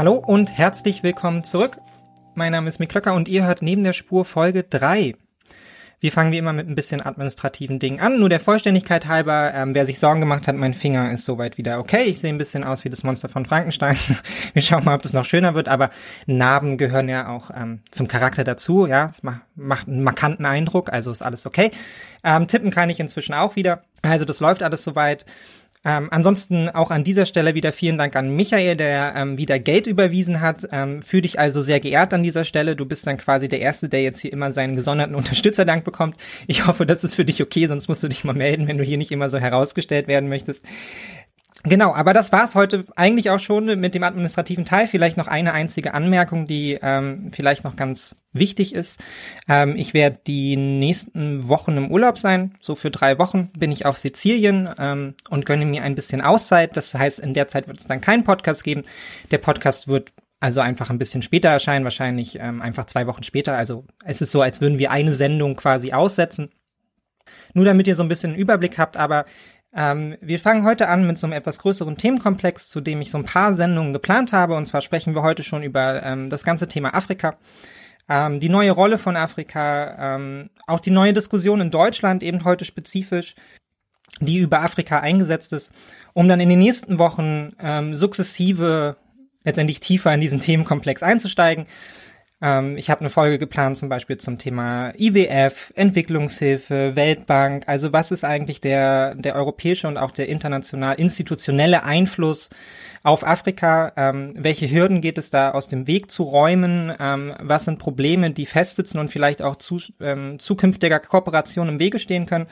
Hallo und herzlich willkommen zurück. Mein Name ist Mick Klöcker und ihr hört neben der Spur Folge 3. Wir fangen wie immer mit ein bisschen administrativen Dingen an. Nur der Vollständigkeit halber, ähm, wer sich Sorgen gemacht hat, mein Finger ist soweit wieder okay. Ich sehe ein bisschen aus wie das Monster von Frankenstein. Wir schauen mal, ob das noch schöner wird. Aber Narben gehören ja auch ähm, zum Charakter dazu. Ja, es macht, macht einen markanten Eindruck, also ist alles okay. Ähm, tippen kann ich inzwischen auch wieder. Also das läuft alles soweit. Ähm, ansonsten auch an dieser Stelle wieder vielen Dank an Michael, der ähm, wieder Geld überwiesen hat. Ähm, Fühl dich also sehr geehrt an dieser Stelle. Du bist dann quasi der Erste, der jetzt hier immer seinen gesonderten Unterstützerdank bekommt. Ich hoffe, das ist für dich okay, sonst musst du dich mal melden, wenn du hier nicht immer so herausgestellt werden möchtest. Genau, aber das war's heute eigentlich auch schon mit dem administrativen Teil. Vielleicht noch eine einzige Anmerkung, die ähm, vielleicht noch ganz wichtig ist. Ähm, ich werde die nächsten Wochen im Urlaub sein. So für drei Wochen bin ich auf Sizilien ähm, und gönne mir ein bisschen Auszeit. Das heißt, in der Zeit wird es dann keinen Podcast geben. Der Podcast wird also einfach ein bisschen später erscheinen, wahrscheinlich ähm, einfach zwei Wochen später. Also es ist so, als würden wir eine Sendung quasi aussetzen. Nur damit ihr so ein bisschen einen Überblick habt, aber ähm, wir fangen heute an mit so einem etwas größeren Themenkomplex, zu dem ich so ein paar Sendungen geplant habe. Und zwar sprechen wir heute schon über ähm, das ganze Thema Afrika, ähm, die neue Rolle von Afrika, ähm, auch die neue Diskussion in Deutschland eben heute spezifisch, die über Afrika eingesetzt ist, um dann in den nächsten Wochen ähm, sukzessive letztendlich tiefer in diesen Themenkomplex einzusteigen. Ähm, ich habe eine Folge geplant zum Beispiel zum Thema IWF, Entwicklungshilfe, Weltbank. Also was ist eigentlich der, der europäische und auch der international institutionelle Einfluss auf Afrika? Ähm, welche Hürden geht es da aus dem Weg zu räumen? Ähm, was sind Probleme, die festsitzen und vielleicht auch zu, ähm, zukünftiger Kooperation im Wege stehen können?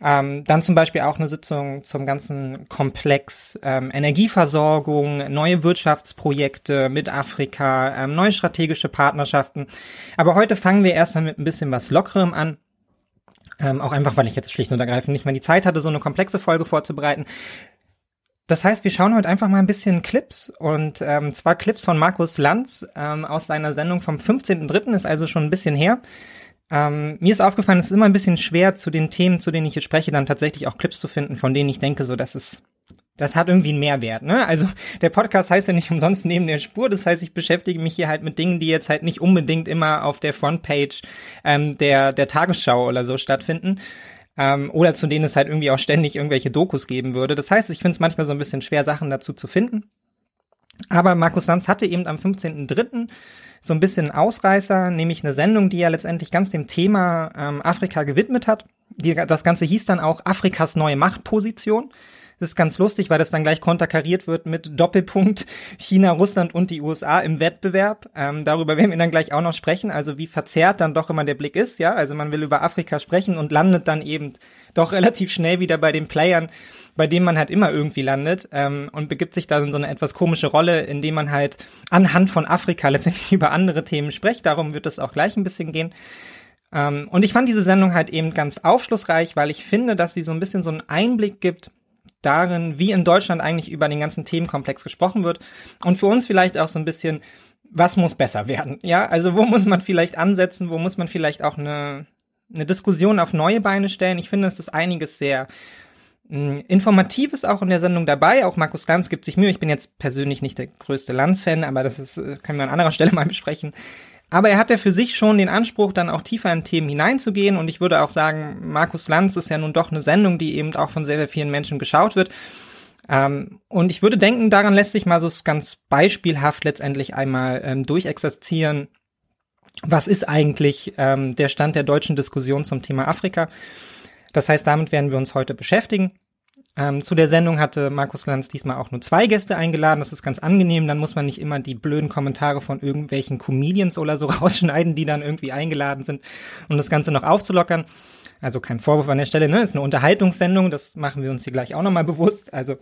Ähm, dann zum Beispiel auch eine Sitzung zum ganzen Komplex ähm, Energieversorgung, neue Wirtschaftsprojekte mit Afrika, ähm, neue strategische Partnerschaften. Aber heute fangen wir erstmal mit ein bisschen was Lockerem an. Ähm, auch einfach, weil ich jetzt schlicht und ergreifend nicht mehr die Zeit hatte, so eine komplexe Folge vorzubereiten. Das heißt, wir schauen heute einfach mal ein bisschen Clips und ähm, zwar Clips von Markus Lanz ähm, aus seiner Sendung vom 15.3. ist also schon ein bisschen her. Ähm, mir ist aufgefallen, es ist immer ein bisschen schwer, zu den Themen, zu denen ich hier spreche, dann tatsächlich auch Clips zu finden, von denen ich denke, so, das ist, das hat irgendwie einen Mehrwert, ne? Also, der Podcast heißt ja nicht umsonst neben der Spur. Das heißt, ich beschäftige mich hier halt mit Dingen, die jetzt halt nicht unbedingt immer auf der Frontpage ähm, der, der Tagesschau oder so stattfinden. Ähm, oder zu denen es halt irgendwie auch ständig irgendwelche Dokus geben würde. Das heißt, ich finde es manchmal so ein bisschen schwer, Sachen dazu zu finden. Aber Markus Lanz hatte eben am 15.03 so ein bisschen Ausreißer, nämlich eine Sendung, die ja letztendlich ganz dem Thema ähm, Afrika gewidmet hat. Die, das Ganze hieß dann auch Afrikas neue Machtposition. Das ist ganz lustig, weil das dann gleich konterkariert wird mit Doppelpunkt China, Russland und die USA im Wettbewerb. Ähm, darüber werden wir dann gleich auch noch sprechen. Also wie verzerrt dann doch immer der Blick ist, ja. Also man will über Afrika sprechen und landet dann eben doch relativ schnell wieder bei den Playern, bei denen man halt immer irgendwie landet ähm, und begibt sich da in so eine etwas komische Rolle, indem man halt anhand von Afrika letztendlich über andere Themen spricht. Darum wird es auch gleich ein bisschen gehen. Ähm, und ich fand diese Sendung halt eben ganz aufschlussreich, weil ich finde, dass sie so ein bisschen so einen Einblick gibt darin, wie in Deutschland eigentlich über den ganzen Themenkomplex gesprochen wird und für uns vielleicht auch so ein bisschen, was muss besser werden? Ja, also wo muss man vielleicht ansetzen, wo muss man vielleicht auch eine, eine Diskussion auf neue Beine stellen? Ich finde, es ist einiges sehr hm, Informatives auch in der Sendung dabei. Auch Markus Lanz gibt sich Mühe. Ich bin jetzt persönlich nicht der größte Lanz-Fan, aber das ist, äh, können wir an anderer Stelle mal besprechen. Aber er hat ja für sich schon den Anspruch, dann auch tiefer in Themen hineinzugehen. Und ich würde auch sagen, Markus Lanz ist ja nun doch eine Sendung, die eben auch von sehr, sehr vielen Menschen geschaut wird. Ähm, und ich würde denken, daran lässt sich mal so ganz beispielhaft letztendlich einmal ähm, durchexerzieren. Was ist eigentlich ähm, der Stand der deutschen Diskussion zum Thema Afrika? Das heißt, damit werden wir uns heute beschäftigen. Ähm, zu der Sendung hatte Markus Lanz diesmal auch nur zwei Gäste eingeladen. Das ist ganz angenehm. Dann muss man nicht immer die blöden Kommentare von irgendwelchen Comedians oder so rausschneiden, die dann irgendwie eingeladen sind, um das Ganze noch aufzulockern. Also kein Vorwurf an der Stelle, ne? Ist eine Unterhaltungssendung, das machen wir uns hier gleich auch nochmal bewusst. Also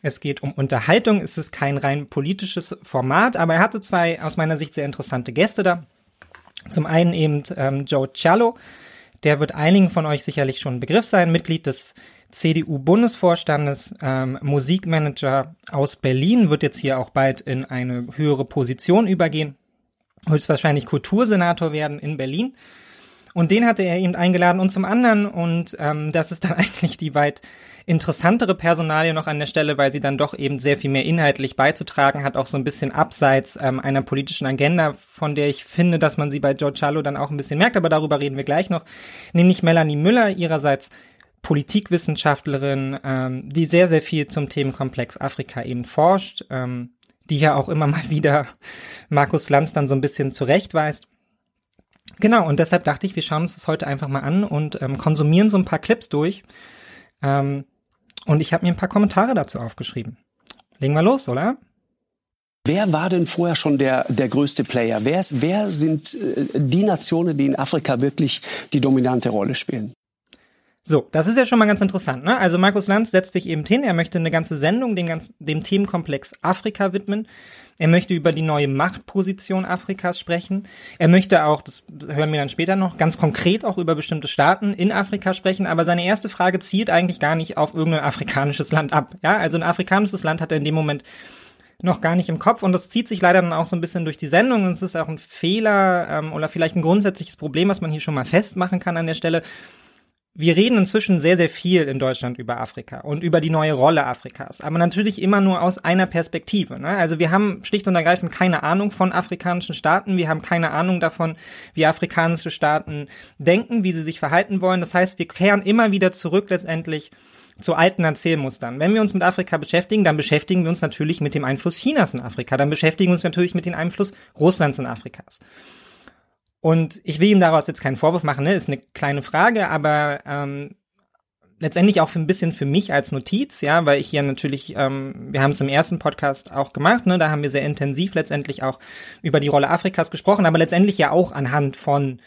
es geht um Unterhaltung, es ist kein rein politisches Format, aber er hatte zwei aus meiner Sicht sehr interessante Gäste da. Zum einen eben ähm, Joe Cialo, der wird einigen von euch sicherlich schon ein Begriff sein, Mitglied des CDU-Bundesvorstandes, ähm, Musikmanager aus Berlin, wird jetzt hier auch bald in eine höhere Position übergehen, höchstwahrscheinlich Kultursenator werden in Berlin. Und den hatte er eben eingeladen und zum anderen, und ähm, das ist dann eigentlich die weit interessantere Personalie noch an der Stelle, weil sie dann doch eben sehr viel mehr inhaltlich beizutragen hat, auch so ein bisschen abseits ähm, einer politischen Agenda, von der ich finde, dass man sie bei George Charlo dann auch ein bisschen merkt, aber darüber reden wir gleich noch, nämlich Melanie Müller, ihrerseits Politikwissenschaftlerin, ähm, die sehr, sehr viel zum Themenkomplex Afrika eben forscht, ähm, die ja auch immer mal wieder Markus Lanz dann so ein bisschen zurechtweist. Genau, und deshalb dachte ich, wir schauen uns das heute einfach mal an und ähm, konsumieren so ein paar Clips durch. Ähm, und ich habe mir ein paar Kommentare dazu aufgeschrieben. Legen wir los, oder? Wer war denn vorher schon der, der größte Player? Wer, ist, wer sind äh, die Nationen, die in Afrika wirklich die dominante Rolle spielen? So, das ist ja schon mal ganz interessant. Ne? Also Markus Lanz setzt sich eben hin, er möchte eine ganze Sendung dem, ganz, dem Themenkomplex Afrika widmen. Er möchte über die neue Machtposition Afrikas sprechen. Er möchte auch, das hören wir dann später noch, ganz konkret auch über bestimmte Staaten in Afrika sprechen. Aber seine erste Frage zielt eigentlich gar nicht auf irgendein afrikanisches Land ab. Ja, also ein afrikanisches Land hat er in dem Moment noch gar nicht im Kopf und das zieht sich leider dann auch so ein bisschen durch die Sendung und es ist auch ein Fehler ähm, oder vielleicht ein grundsätzliches Problem, was man hier schon mal festmachen kann an der Stelle wir reden inzwischen sehr, sehr viel in Deutschland über Afrika und über die neue Rolle Afrikas, aber natürlich immer nur aus einer Perspektive. Ne? Also wir haben schlicht und ergreifend keine Ahnung von afrikanischen Staaten, wir haben keine Ahnung davon, wie afrikanische Staaten denken, wie sie sich verhalten wollen. Das heißt, wir kehren immer wieder zurück letztendlich zu alten Erzählmustern. Wenn wir uns mit Afrika beschäftigen, dann beschäftigen wir uns natürlich mit dem Einfluss Chinas in Afrika, dann beschäftigen wir uns natürlich mit dem Einfluss Russlands in Afrikas. Und ich will ihm daraus jetzt keinen Vorwurf machen, ne? ist eine kleine Frage, aber ähm, letztendlich auch für ein bisschen für mich als Notiz, ja, weil ich hier natürlich, ähm, wir haben es im ersten Podcast auch gemacht, ne, da haben wir sehr intensiv letztendlich auch über die Rolle Afrikas gesprochen, aber letztendlich ja auch anhand von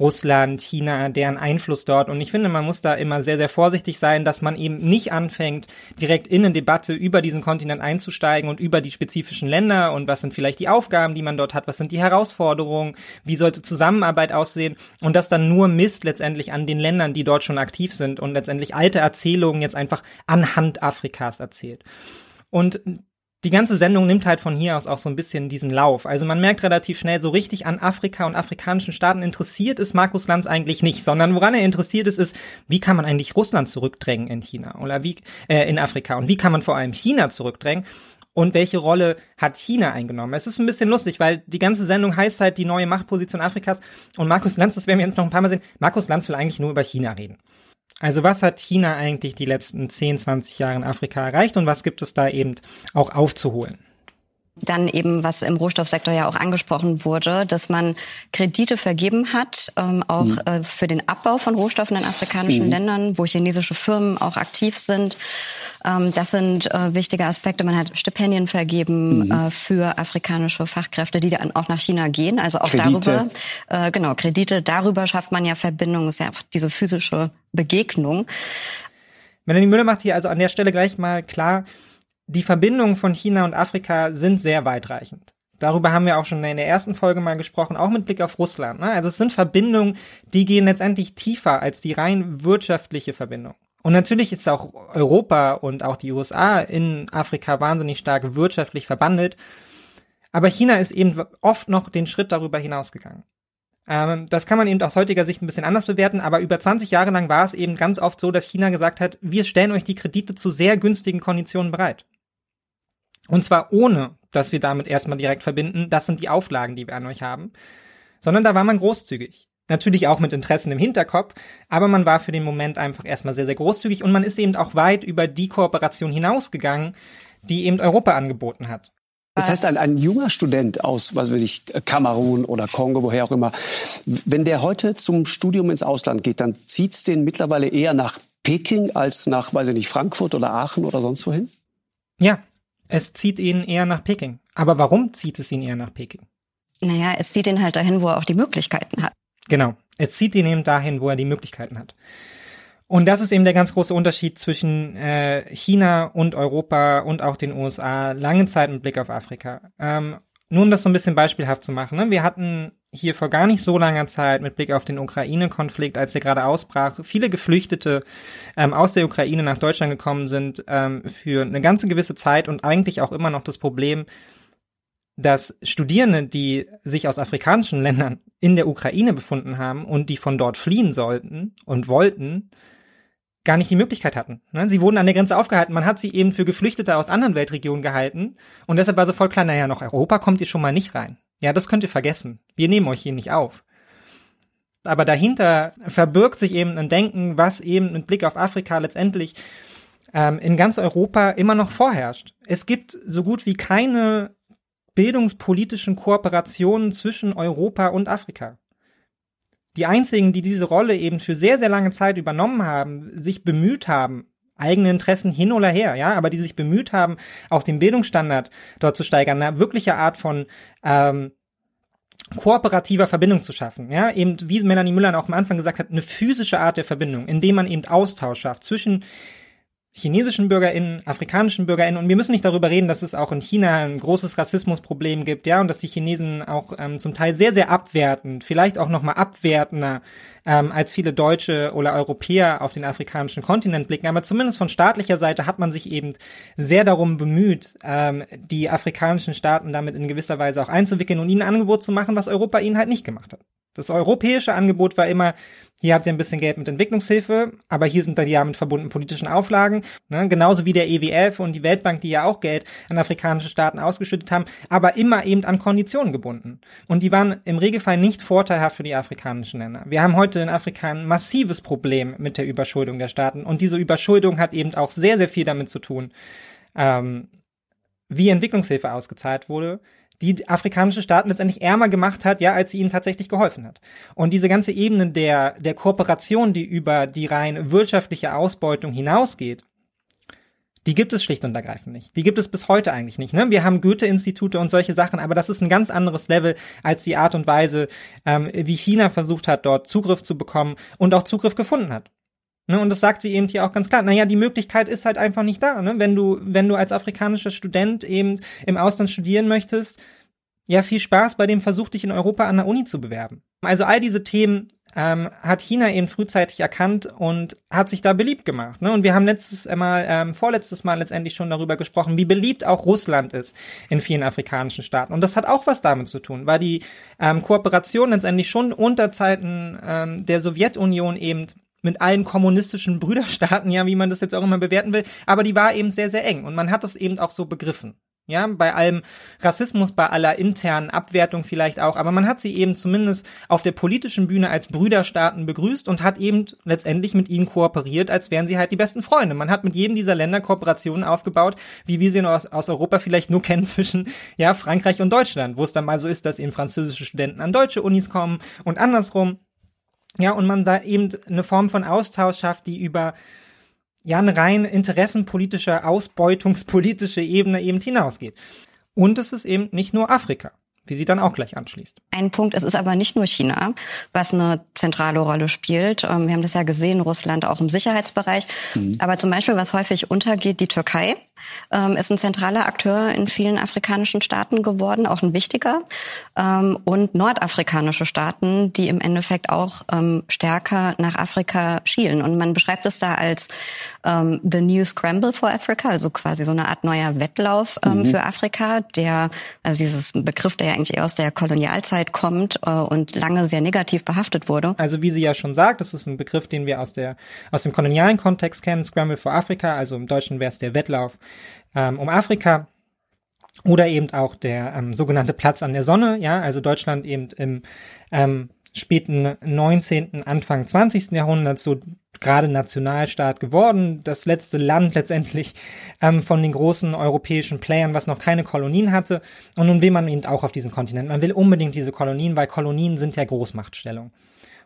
Russland, China, deren Einfluss dort. Und ich finde, man muss da immer sehr, sehr vorsichtig sein, dass man eben nicht anfängt, direkt in eine Debatte über diesen Kontinent einzusteigen und über die spezifischen Länder und was sind vielleicht die Aufgaben, die man dort hat, was sind die Herausforderungen, wie sollte Zusammenarbeit aussehen und das dann nur misst letztendlich an den Ländern, die dort schon aktiv sind und letztendlich alte Erzählungen jetzt einfach anhand Afrikas erzählt. Und die ganze Sendung nimmt halt von hier aus auch so ein bisschen diesen Lauf. Also man merkt relativ schnell, so richtig an Afrika und afrikanischen Staaten interessiert ist Markus Lanz eigentlich nicht, sondern woran er interessiert ist, ist, wie kann man eigentlich Russland zurückdrängen in China oder wie äh, in Afrika und wie kann man vor allem China zurückdrängen und welche Rolle hat China eingenommen? Es ist ein bisschen lustig, weil die ganze Sendung heißt halt die neue Machtposition Afrikas und Markus Lanz, das werden wir jetzt noch ein paar Mal sehen, Markus Lanz will eigentlich nur über China reden. Also was hat China eigentlich die letzten 10, 20 Jahre in Afrika erreicht und was gibt es da eben auch aufzuholen? Dann eben, was im Rohstoffsektor ja auch angesprochen wurde, dass man Kredite vergeben hat, ähm, auch mhm. äh, für den Abbau von Rohstoffen in afrikanischen mhm. Ländern, wo chinesische Firmen auch aktiv sind. Ähm, das sind äh, wichtige Aspekte. Man hat Stipendien vergeben mhm. äh, für afrikanische Fachkräfte, die dann auch nach China gehen. Also auch Kredite. darüber, äh, genau, Kredite, darüber schafft man ja Verbindungen, ist ja einfach diese physische Begegnung. Melanie Müller macht hier also an der Stelle gleich mal klar, die Verbindungen von China und Afrika sind sehr weitreichend. Darüber haben wir auch schon in der ersten Folge mal gesprochen, auch mit Blick auf Russland. Ne? Also es sind Verbindungen, die gehen letztendlich tiefer als die rein wirtschaftliche Verbindung. Und natürlich ist auch Europa und auch die USA in Afrika wahnsinnig stark wirtschaftlich verbandelt. Aber China ist eben oft noch den Schritt darüber hinausgegangen. Ähm, das kann man eben aus heutiger Sicht ein bisschen anders bewerten, aber über 20 Jahre lang war es eben ganz oft so, dass China gesagt hat, wir stellen euch die Kredite zu sehr günstigen Konditionen bereit. Und zwar ohne, dass wir damit erstmal direkt verbinden, das sind die Auflagen, die wir an euch haben, sondern da war man großzügig. Natürlich auch mit Interessen im Hinterkopf, aber man war für den Moment einfach erstmal sehr, sehr großzügig und man ist eben auch weit über die Kooperation hinausgegangen, die eben Europa angeboten hat. Das heißt, ein, ein junger Student aus, was weiß ich, Kamerun oder Kongo, woher auch immer, wenn der heute zum Studium ins Ausland geht, dann zieht's den mittlerweile eher nach Peking als nach, weiß ich nicht, Frankfurt oder Aachen oder sonst wohin? Ja, es zieht ihn eher nach Peking. Aber warum zieht es ihn eher nach Peking? Naja, es zieht ihn halt dahin, wo er auch die Möglichkeiten hat. Genau. Es zieht ihn eben dahin, wo er die Möglichkeiten hat. Und das ist eben der ganz große Unterschied zwischen äh, China und Europa und auch den USA lange Zeit mit Blick auf Afrika. Ähm, nur um das so ein bisschen beispielhaft zu machen. Ne? Wir hatten hier vor gar nicht so langer Zeit mit Blick auf den Ukraine-Konflikt, als er gerade ausbrach, viele Geflüchtete ähm, aus der Ukraine nach Deutschland gekommen sind ähm, für eine ganze gewisse Zeit und eigentlich auch immer noch das Problem, dass Studierende, die sich aus afrikanischen Ländern in der Ukraine befunden haben und die von dort fliehen sollten und wollten, gar nicht die Möglichkeit hatten. Ne? Sie wurden an der Grenze aufgehalten. Man hat sie eben für Geflüchtete aus anderen Weltregionen gehalten. Und deshalb war so voll klar, naja, nach Europa kommt ihr schon mal nicht rein. Ja, das könnt ihr vergessen. Wir nehmen euch hier nicht auf. Aber dahinter verbirgt sich eben ein Denken, was eben mit Blick auf Afrika letztendlich ähm, in ganz Europa immer noch vorherrscht. Es gibt so gut wie keine bildungspolitischen Kooperationen zwischen Europa und Afrika. Die einzigen, die diese Rolle eben für sehr, sehr lange Zeit übernommen haben, sich bemüht haben, eigene Interessen hin oder her, ja, aber die sich bemüht haben, auch den Bildungsstandard dort zu steigern, eine wirkliche Art von ähm, kooperativer Verbindung zu schaffen, ja, eben wie Melanie Müller auch am Anfang gesagt hat, eine physische Art der Verbindung, indem man eben Austausch schafft zwischen chinesischen BürgerInnen, afrikanischen BürgerInnen. Und wir müssen nicht darüber reden, dass es auch in China ein großes Rassismusproblem gibt, ja, und dass die Chinesen auch ähm, zum Teil sehr, sehr abwertend, vielleicht auch nochmal abwertender ähm, als viele Deutsche oder Europäer auf den afrikanischen Kontinent blicken. Aber zumindest von staatlicher Seite hat man sich eben sehr darum bemüht, ähm, die afrikanischen Staaten damit in gewisser Weise auch einzuwickeln und ihnen ein Angebot zu machen, was Europa ihnen halt nicht gemacht hat. Das europäische Angebot war immer, hier habt ihr ein bisschen Geld mit Entwicklungshilfe, aber hier sind dann die damit verbundenen politischen Auflagen, ne? genauso wie der EWF und die Weltbank, die ja auch Geld an afrikanische Staaten ausgeschüttet haben, aber immer eben an Konditionen gebunden. Und die waren im Regelfall nicht vorteilhaft für die afrikanischen Länder. Wir haben heute in Afrika ein massives Problem mit der Überschuldung der Staaten und diese Überschuldung hat eben auch sehr, sehr viel damit zu tun, ähm, wie Entwicklungshilfe ausgezahlt wurde, die afrikanische Staaten letztendlich ärmer gemacht hat, ja, als sie ihnen tatsächlich geholfen hat. Und diese ganze Ebene der, der Kooperation, die über die rein wirtschaftliche Ausbeutung hinausgeht, die gibt es schlicht und ergreifend nicht. Die gibt es bis heute eigentlich nicht. Ne? Wir haben Goethe-Institute und solche Sachen, aber das ist ein ganz anderes Level als die Art und Weise, ähm, wie China versucht hat, dort Zugriff zu bekommen und auch Zugriff gefunden hat. Ne, und das sagt sie eben hier auch ganz klar. Naja, die Möglichkeit ist halt einfach nicht da. Ne? Wenn du, wenn du als afrikanischer Student eben im Ausland studieren möchtest, ja, viel Spaß bei dem Versuch, dich in Europa an der Uni zu bewerben. Also all diese Themen ähm, hat China eben frühzeitig erkannt und hat sich da beliebt gemacht. Ne? Und wir haben letztes Mal, ähm, vorletztes Mal letztendlich schon darüber gesprochen, wie beliebt auch Russland ist in vielen afrikanischen Staaten. Und das hat auch was damit zu tun, weil die ähm, Kooperation letztendlich schon unter Zeiten ähm, der Sowjetunion eben mit allen kommunistischen Brüderstaaten, ja, wie man das jetzt auch immer bewerten will, aber die war eben sehr, sehr eng und man hat das eben auch so begriffen. Ja, bei allem Rassismus, bei aller internen Abwertung vielleicht auch, aber man hat sie eben zumindest auf der politischen Bühne als Brüderstaaten begrüßt und hat eben letztendlich mit ihnen kooperiert, als wären sie halt die besten Freunde. Man hat mit jedem dieser Länder Kooperationen aufgebaut, wie wir sie aus, aus Europa vielleicht nur kennen zwischen ja, Frankreich und Deutschland, wo es dann mal so ist, dass eben französische Studenten an deutsche Unis kommen und andersrum. Ja, und man da eben eine Form von Austausch schafft, die über ja eine rein interessenpolitische, ausbeutungspolitische Ebene eben hinausgeht. Und es ist eben nicht nur Afrika wie sie dann auch gleich anschließt. Ein Punkt, es ist aber nicht nur China, was eine zentrale Rolle spielt. Ähm, wir haben das ja gesehen, Russland auch im Sicherheitsbereich. Mhm. Aber zum Beispiel, was häufig untergeht, die Türkei ähm, ist ein zentraler Akteur in vielen afrikanischen Staaten geworden, auch ein wichtiger. Ähm, und nordafrikanische Staaten, die im Endeffekt auch ähm, stärker nach Afrika schielen. Und man beschreibt es da als ähm, The New Scramble for Africa, also quasi so eine Art neuer Wettlauf ähm, mhm. für Afrika, der, also dieses Begriff, der ja eigentlich eher aus der Kolonialzeit kommt äh, und lange sehr negativ behaftet wurde. Also wie sie ja schon sagt, das ist ein Begriff, den wir aus der aus dem kolonialen Kontext kennen, Scramble for Africa, also im Deutschen wäre es der Wettlauf ähm, um Afrika oder eben auch der ähm, sogenannte Platz an der Sonne, ja, also Deutschland eben im ähm, späten 19., Anfang 20. Jahrhundert so gerade Nationalstaat geworden, das letzte Land letztendlich ähm, von den großen europäischen Playern, was noch keine Kolonien hatte. Und nun will man eben auch auf diesen Kontinent. Man will unbedingt diese Kolonien, weil Kolonien sind ja Großmachtstellung.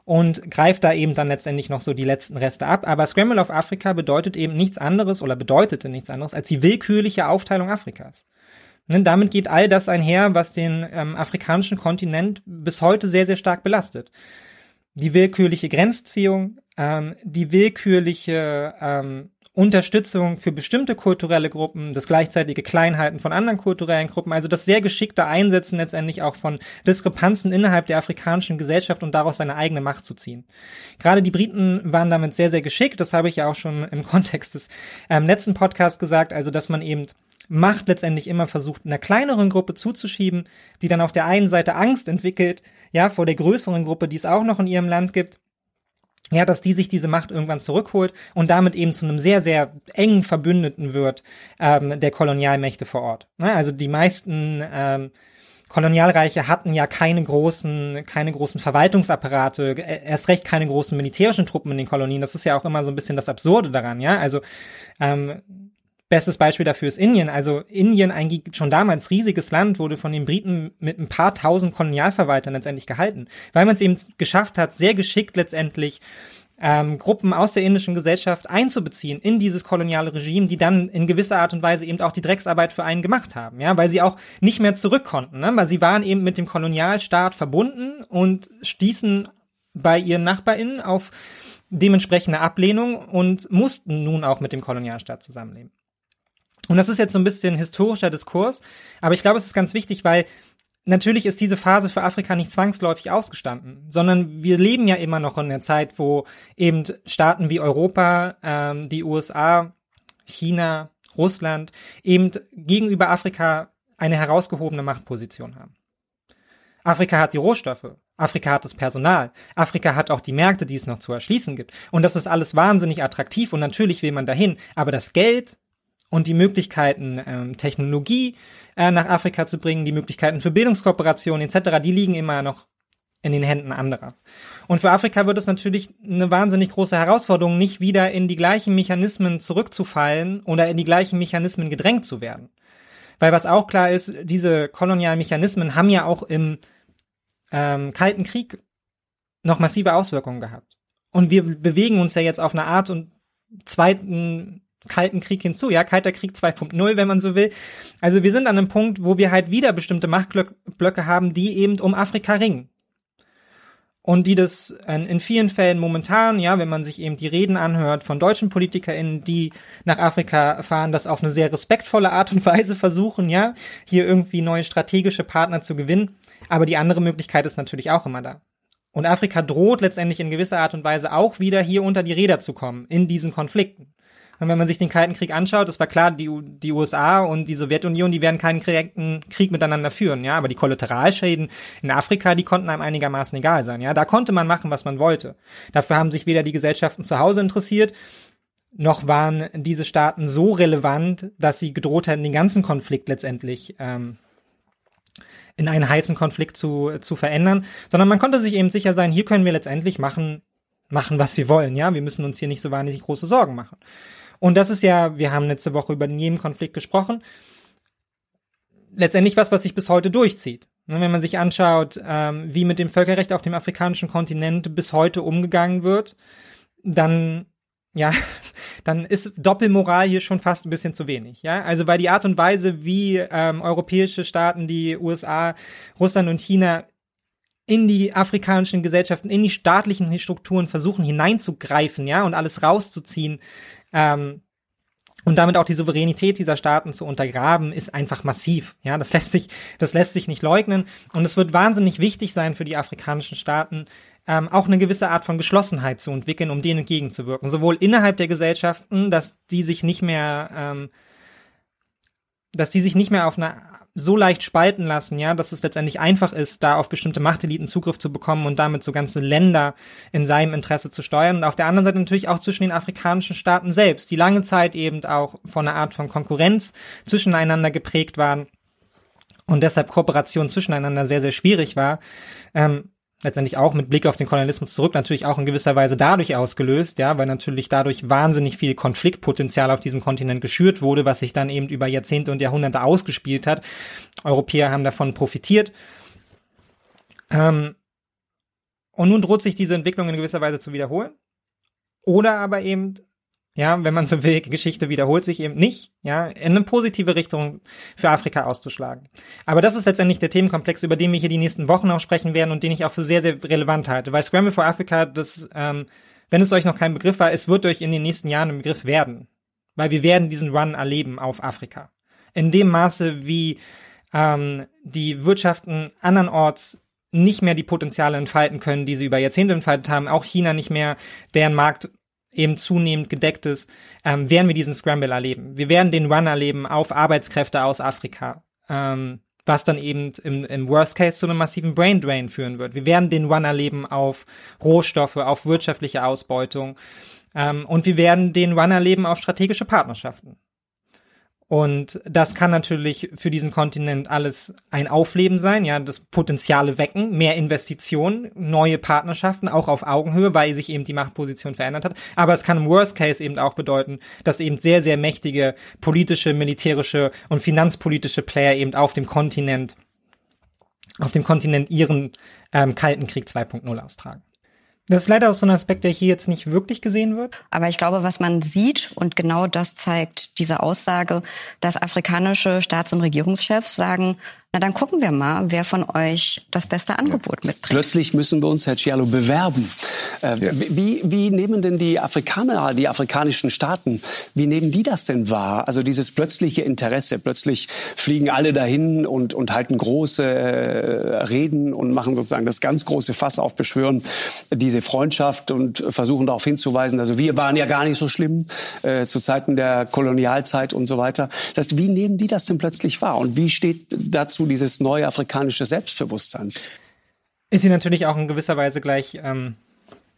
Und greift da eben dann letztendlich noch so die letzten Reste ab. Aber Scramble of Africa bedeutet eben nichts anderes oder bedeutete nichts anderes als die willkürliche Aufteilung Afrikas. Ne, damit geht all das einher, was den ähm, afrikanischen Kontinent bis heute sehr, sehr stark belastet. Die willkürliche Grenzziehung, ähm, die willkürliche ähm, Unterstützung für bestimmte kulturelle Gruppen, das gleichzeitige Kleinhalten von anderen kulturellen Gruppen, also das sehr geschickte Einsetzen letztendlich auch von Diskrepanzen innerhalb der afrikanischen Gesellschaft und daraus seine eigene Macht zu ziehen. Gerade die Briten waren damit sehr, sehr geschickt, das habe ich ja auch schon im Kontext des ähm, letzten Podcasts gesagt, also dass man eben Macht letztendlich immer versucht, einer kleineren Gruppe zuzuschieben, die dann auf der einen Seite Angst entwickelt, ja, vor der größeren Gruppe, die es auch noch in ihrem Land gibt, ja, dass die sich diese Macht irgendwann zurückholt und damit eben zu einem sehr, sehr engen Verbündeten wird ähm, der Kolonialmächte vor Ort. Ne? Also die meisten ähm, Kolonialreiche hatten ja keine großen, keine großen Verwaltungsapparate, äh, erst recht keine großen militärischen Truppen in den Kolonien. Das ist ja auch immer so ein bisschen das Absurde daran, ja. Also ähm, Bestes Beispiel dafür ist Indien. Also Indien, ein schon damals riesiges Land, wurde von den Briten mit ein paar tausend Kolonialverwaltern letztendlich gehalten, weil man es eben geschafft hat, sehr geschickt letztendlich ähm, Gruppen aus der indischen Gesellschaft einzubeziehen in dieses koloniale Regime, die dann in gewisser Art und Weise eben auch die Drecksarbeit für einen gemacht haben, ja, weil sie auch nicht mehr zurück konnten, ne? weil sie waren eben mit dem Kolonialstaat verbunden und stießen bei ihren NachbarInnen auf dementsprechende Ablehnung und mussten nun auch mit dem Kolonialstaat zusammenleben. Und das ist jetzt so ein bisschen historischer Diskurs, aber ich glaube, es ist ganz wichtig, weil natürlich ist diese Phase für Afrika nicht zwangsläufig ausgestanden, sondern wir leben ja immer noch in der Zeit, wo eben Staaten wie Europa, ähm, die USA, China, Russland eben gegenüber Afrika eine herausgehobene Machtposition haben. Afrika hat die Rohstoffe, Afrika hat das Personal, Afrika hat auch die Märkte, die es noch zu erschließen gibt. Und das ist alles wahnsinnig attraktiv und natürlich will man dahin, aber das Geld und die Möglichkeiten, ähm, Technologie äh, nach Afrika zu bringen, die Möglichkeiten für Bildungskooperation etc., die liegen immer noch in den Händen anderer. Und für Afrika wird es natürlich eine wahnsinnig große Herausforderung, nicht wieder in die gleichen Mechanismen zurückzufallen oder in die gleichen Mechanismen gedrängt zu werden. Weil was auch klar ist, diese kolonialen Mechanismen haben ja auch im ähm, Kalten Krieg noch massive Auswirkungen gehabt. Und wir bewegen uns ja jetzt auf eine Art und zweiten Kalten Krieg hinzu, ja, Kalter Krieg 2.0, wenn man so will. Also wir sind an einem Punkt, wo wir halt wieder bestimmte Machtblöcke haben, die eben um Afrika ringen. Und die das in vielen Fällen momentan, ja, wenn man sich eben die Reden anhört von deutschen PolitikerInnen, die nach Afrika fahren, das auf eine sehr respektvolle Art und Weise versuchen, ja, hier irgendwie neue strategische Partner zu gewinnen. Aber die andere Möglichkeit ist natürlich auch immer da. Und Afrika droht letztendlich in gewisser Art und Weise auch wieder hier unter die Räder zu kommen in diesen Konflikten. Und wenn man sich den Kalten Krieg anschaut, das war klar, die, die USA und die Sowjetunion, die werden keinen direkten Krieg miteinander führen, ja, aber die Kollateralschäden in Afrika, die konnten einem einigermaßen egal sein, ja, da konnte man machen, was man wollte. Dafür haben sich weder die Gesellschaften zu Hause interessiert, noch waren diese Staaten so relevant, dass sie gedroht hätten, den ganzen Konflikt letztendlich ähm, in einen heißen Konflikt zu, zu verändern, sondern man konnte sich eben sicher sein, hier können wir letztendlich machen, machen, was wir wollen, ja, wir müssen uns hier nicht so wahnsinnig große Sorgen machen. Und das ist ja, wir haben letzte Woche über den Jemen-Konflikt gesprochen, letztendlich was, was sich bis heute durchzieht. Ne, wenn man sich anschaut, ähm, wie mit dem Völkerrecht auf dem afrikanischen Kontinent bis heute umgegangen wird, dann ja, dann ist Doppelmoral hier schon fast ein bisschen zu wenig. Ja, also weil die Art und Weise, wie ähm, europäische Staaten, die USA, Russland und China in die afrikanischen Gesellschaften, in die staatlichen Strukturen versuchen hineinzugreifen, ja, und alles rauszuziehen, ähm, und damit auch die Souveränität dieser Staaten zu untergraben, ist einfach massiv. Ja, das lässt sich, das lässt sich nicht leugnen. Und es wird wahnsinnig wichtig sein für die afrikanischen Staaten, ähm, auch eine gewisse Art von Geschlossenheit zu entwickeln, um denen entgegenzuwirken. Sowohl innerhalb der Gesellschaften, dass die sich nicht mehr, ähm, dass die sich nicht mehr auf eine so leicht spalten lassen, ja, dass es letztendlich einfach ist, da auf bestimmte Machteliten Zugriff zu bekommen und damit so ganze Länder in seinem Interesse zu steuern. Und auf der anderen Seite natürlich auch zwischen den afrikanischen Staaten selbst, die lange Zeit eben auch von einer Art von Konkurrenz zwischeneinander geprägt waren und deshalb Kooperation zwischeneinander sehr, sehr schwierig war. Ähm, letztendlich auch mit Blick auf den Kolonialismus zurück natürlich auch in gewisser Weise dadurch ausgelöst, ja, weil natürlich dadurch wahnsinnig viel Konfliktpotenzial auf diesem Kontinent geschürt wurde, was sich dann eben über Jahrzehnte und Jahrhunderte ausgespielt hat. Europäer haben davon profitiert. Ähm, Und nun droht sich diese Entwicklung in gewisser Weise zu wiederholen. Oder aber eben, ja, wenn man so will, Geschichte wiederholt sich eben nicht, ja, in eine positive Richtung für Afrika auszuschlagen. Aber das ist letztendlich der Themenkomplex, über den wir hier die nächsten Wochen auch sprechen werden und den ich auch für sehr, sehr relevant halte. Weil Scramble for Africa, das, ähm, wenn es euch noch kein Begriff war, es wird euch in den nächsten Jahren ein Begriff werden. Weil wir werden diesen Run erleben auf Afrika. In dem Maße, wie ähm, die Wirtschaften andernorts nicht mehr die Potenziale entfalten können, die sie über Jahrzehnte entfaltet haben, auch China nicht mehr, deren Markt eben zunehmend gedeckt ist, ähm, werden wir diesen Scramble erleben. Wir werden den Run erleben auf Arbeitskräfte aus Afrika, ähm, was dann eben im, im Worst Case zu einem massiven Brain Drain führen wird. Wir werden den Run erleben auf Rohstoffe, auf wirtschaftliche Ausbeutung ähm, und wir werden den Run erleben auf strategische Partnerschaften. Und das kann natürlich für diesen Kontinent alles ein Aufleben sein, ja, das Potenziale wecken, mehr Investitionen, neue Partnerschaften, auch auf Augenhöhe, weil sich eben die Machtposition verändert hat. Aber es kann im Worst Case eben auch bedeuten, dass eben sehr, sehr mächtige politische, militärische und finanzpolitische Player eben auf dem Kontinent, auf dem Kontinent ihren ähm, Kalten Krieg 2.0 austragen. Das ist leider auch so ein Aspekt, der hier jetzt nicht wirklich gesehen wird. Aber ich glaube, was man sieht, und genau das zeigt diese Aussage, dass afrikanische Staats- und Regierungschefs sagen, na dann gucken wir mal, wer von euch das beste Angebot mitbringt. Plötzlich müssen wir uns, Herr Cialo, bewerben. Äh, ja. wie, wie nehmen denn die Afrikaner, die afrikanischen Staaten, wie nehmen die das denn wahr? Also dieses plötzliche Interesse, plötzlich fliegen alle dahin und, und halten große äh, Reden und machen sozusagen das ganz große Fass auf, beschwören diese Freundschaft und versuchen darauf hinzuweisen, also wir waren ja gar nicht so schlimm äh, zu Zeiten der Kolonialzeit und so weiter. Das, wie nehmen die das denn plötzlich wahr? Und wie steht dazu dieses neue afrikanische Selbstbewusstsein. Ist sie natürlich auch in gewisser Weise gleich, ähm,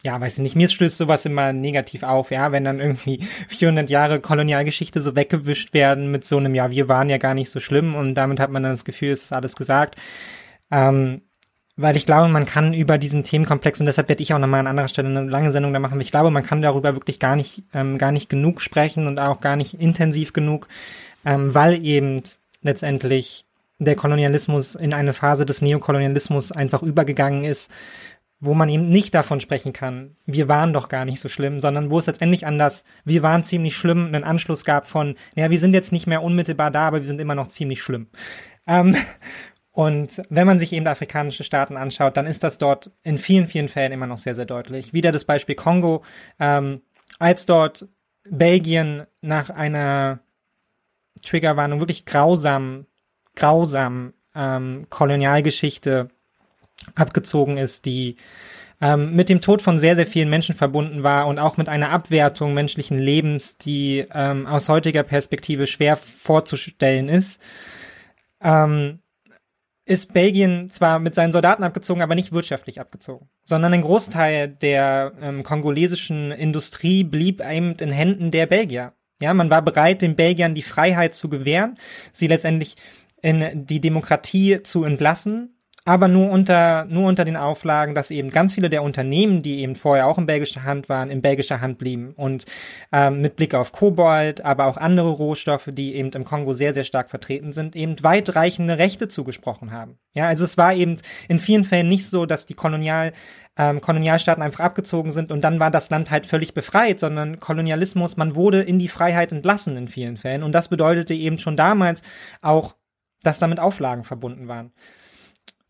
ja, weiß ich nicht, mir stößt sowas immer negativ auf, ja, wenn dann irgendwie 400 Jahre Kolonialgeschichte so weggewischt werden mit so einem, ja, wir waren ja gar nicht so schlimm und damit hat man dann das Gefühl, es ist alles gesagt. Ähm, weil ich glaube, man kann über diesen Themenkomplex, und deshalb werde ich auch nochmal an anderer Stelle eine lange Sendung da machen, ich glaube, man kann darüber wirklich gar nicht, ähm, gar nicht genug sprechen und auch gar nicht intensiv genug, ähm, weil eben letztendlich der Kolonialismus in eine Phase des Neokolonialismus einfach übergegangen ist, wo man eben nicht davon sprechen kann, wir waren doch gar nicht so schlimm, sondern wo es letztendlich anders, wir waren ziemlich schlimm, einen Anschluss gab von, ja, wir sind jetzt nicht mehr unmittelbar da, aber wir sind immer noch ziemlich schlimm. Ähm, und wenn man sich eben afrikanische Staaten anschaut, dann ist das dort in vielen, vielen Fällen immer noch sehr, sehr deutlich. Wieder das Beispiel Kongo, ähm, als dort Belgien nach einer Triggerwarnung wirklich grausam grausamen ähm, Kolonialgeschichte abgezogen ist, die ähm, mit dem Tod von sehr, sehr vielen Menschen verbunden war und auch mit einer Abwertung menschlichen Lebens, die ähm, aus heutiger Perspektive schwer vorzustellen ist, ähm, ist Belgien zwar mit seinen Soldaten abgezogen, aber nicht wirtschaftlich abgezogen, sondern ein Großteil der ähm, kongolesischen Industrie blieb eben in Händen der Belgier. Ja, man war bereit, den Belgiern die Freiheit zu gewähren, sie letztendlich in die Demokratie zu entlassen, aber nur unter, nur unter den Auflagen, dass eben ganz viele der Unternehmen, die eben vorher auch in belgischer Hand waren, in belgischer Hand blieben. Und ähm, mit Blick auf Kobold, aber auch andere Rohstoffe, die eben im Kongo sehr, sehr stark vertreten sind, eben weitreichende Rechte zugesprochen haben. Ja, also es war eben in vielen Fällen nicht so, dass die Kolonial ähm, Kolonialstaaten einfach abgezogen sind und dann war das Land halt völlig befreit, sondern Kolonialismus, man wurde in die Freiheit entlassen in vielen Fällen. Und das bedeutete eben schon damals auch dass damit Auflagen verbunden waren.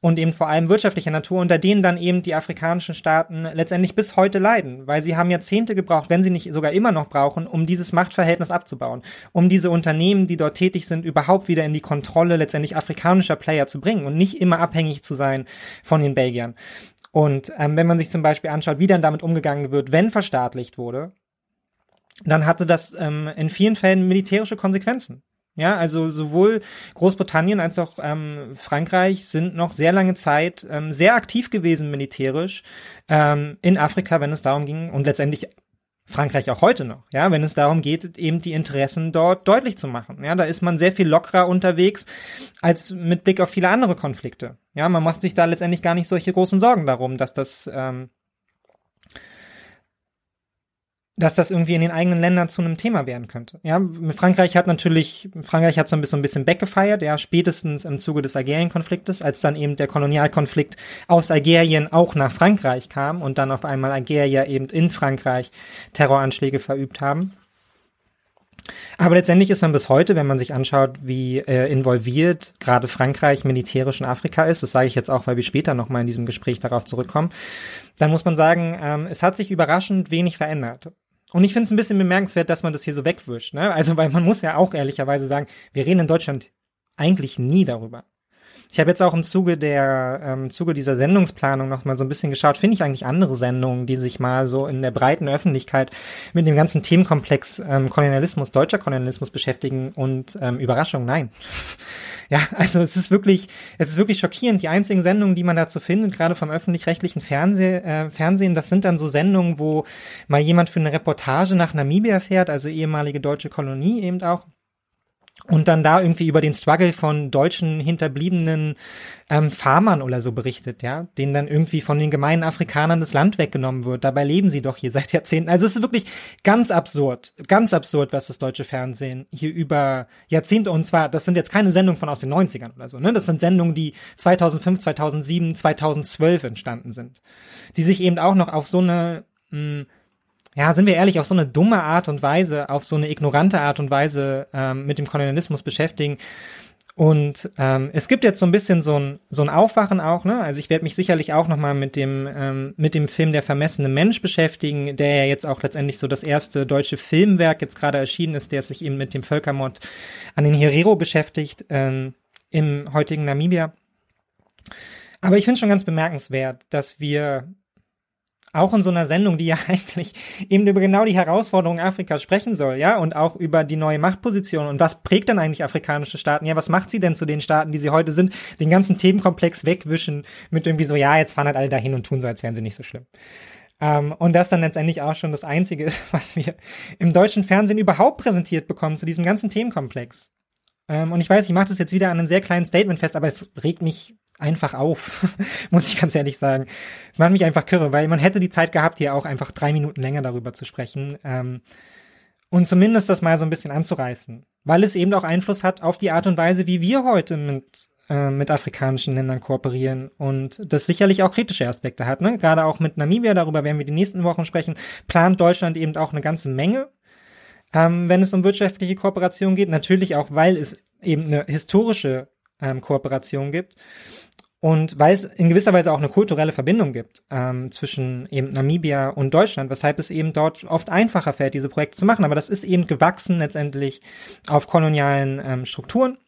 Und eben vor allem wirtschaftlicher Natur, unter denen dann eben die afrikanischen Staaten letztendlich bis heute leiden, weil sie haben Jahrzehnte gebraucht, wenn sie nicht sogar immer noch brauchen, um dieses Machtverhältnis abzubauen, um diese Unternehmen, die dort tätig sind, überhaupt wieder in die Kontrolle letztendlich afrikanischer Player zu bringen und nicht immer abhängig zu sein von den Belgiern. Und ähm, wenn man sich zum Beispiel anschaut, wie dann damit umgegangen wird, wenn verstaatlicht wurde, dann hatte das ähm, in vielen Fällen militärische Konsequenzen. Ja, also sowohl Großbritannien als auch ähm, Frankreich sind noch sehr lange Zeit ähm, sehr aktiv gewesen militärisch ähm, in Afrika, wenn es darum ging und letztendlich Frankreich auch heute noch, ja, wenn es darum geht, eben die Interessen dort deutlich zu machen. Ja, da ist man sehr viel lockerer unterwegs als mit Blick auf viele andere Konflikte. Ja, man macht sich da letztendlich gar nicht solche großen Sorgen darum, dass das ähm, dass das irgendwie in den eigenen Ländern zu einem Thema werden könnte. Ja, Frankreich hat natürlich, Frankreich hat so ein bisschen, ein bisschen weggefeiert, ja, spätestens im Zuge des Algerien-Konfliktes, als dann eben der Kolonialkonflikt aus Algerien auch nach Frankreich kam und dann auf einmal Algerier eben in Frankreich Terroranschläge verübt haben. Aber letztendlich ist man bis heute, wenn man sich anschaut, wie äh, involviert gerade Frankreich militärisch in Afrika ist, das sage ich jetzt auch, weil wir später nochmal in diesem Gespräch darauf zurückkommen, dann muss man sagen, ähm, es hat sich überraschend wenig verändert. Und ich finde es ein bisschen bemerkenswert, dass man das hier so wegwischt. Ne? Also, weil man muss ja auch ehrlicherweise sagen, wir reden in Deutschland eigentlich nie darüber. Ich habe jetzt auch im Zuge der ähm, Zuge dieser Sendungsplanung noch mal so ein bisschen geschaut, finde ich eigentlich andere Sendungen, die sich mal so in der breiten Öffentlichkeit mit dem ganzen Themenkomplex ähm, Kolonialismus, deutscher Kolonialismus beschäftigen und ähm, Überraschung, nein. ja, also es ist wirklich, es ist wirklich schockierend. Die einzigen Sendungen, die man dazu findet, gerade vom öffentlich-rechtlichen Fernseh, äh, Fernsehen, das sind dann so Sendungen, wo mal jemand für eine Reportage nach Namibia fährt, also ehemalige deutsche Kolonie eben auch und dann da irgendwie über den Struggle von deutschen hinterbliebenen ähm, Farmern oder so berichtet, ja, denen dann irgendwie von den gemeinen Afrikanern das Land weggenommen wird. Dabei leben sie doch hier seit Jahrzehnten. Also es ist wirklich ganz absurd, ganz absurd, was das deutsche Fernsehen hier über Jahrzehnte und zwar, das sind jetzt keine Sendungen von aus den 90ern oder so, ne? Das sind Sendungen, die 2005, 2007, 2012 entstanden sind, die sich eben auch noch auf so eine mh, hm, ja, sind wir ehrlich, auf so eine dumme Art und Weise, auf so eine ignorante Art und Weise ähm, mit dem Kolonialismus beschäftigen. Und ähm, es gibt jetzt so ein bisschen so ein, so ein Aufwachen auch, ne? Also ich werde mich sicherlich auch nochmal mit dem, ähm, mit dem Film Der vermessene Mensch beschäftigen, der ja jetzt auch letztendlich so das erste deutsche Filmwerk jetzt gerade erschienen ist, der sich eben mit dem Völkermord an den Herero beschäftigt, ähm, im heutigen Namibia. Aber ich finde schon ganz bemerkenswert, dass wir auch in so einer Sendung, die ja eigentlich eben über genau die Herausforderungen Afrikas sprechen soll, ja, und auch über die neue Machtposition und was prägt dann eigentlich afrikanische Staaten? Ja, was macht sie denn zu den Staaten, die sie heute sind? Den ganzen Themenkomplex wegwischen mit irgendwie so, ja, jetzt fahren halt alle dahin und tun so, als wären sie nicht so schlimm. Ähm, und das dann letztendlich auch schon das Einzige ist, was wir im deutschen Fernsehen überhaupt präsentiert bekommen zu diesem ganzen Themenkomplex. Ähm, und ich weiß, ich mache das jetzt wieder an einem sehr kleinen Statement fest, aber es regt mich einfach auf, muss ich ganz ehrlich sagen. Es macht mich einfach kirre, weil man hätte die Zeit gehabt, hier auch einfach drei Minuten länger darüber zu sprechen ähm, und zumindest das mal so ein bisschen anzureißen, weil es eben auch Einfluss hat auf die Art und Weise, wie wir heute mit äh, mit afrikanischen Ländern kooperieren und das sicherlich auch kritische Aspekte hat. Ne? Gerade auch mit Namibia, darüber werden wir die nächsten Wochen sprechen, plant Deutschland eben auch eine ganze Menge ähm, wenn es um wirtschaftliche Kooperation geht. Natürlich auch, weil es eben eine historische ähm, Kooperation gibt. Und weil es in gewisser Weise auch eine kulturelle Verbindung gibt ähm, zwischen eben Namibia und Deutschland, weshalb es eben dort oft einfacher fällt, diese Projekte zu machen. Aber das ist eben gewachsen letztendlich auf kolonialen ähm, Strukturen.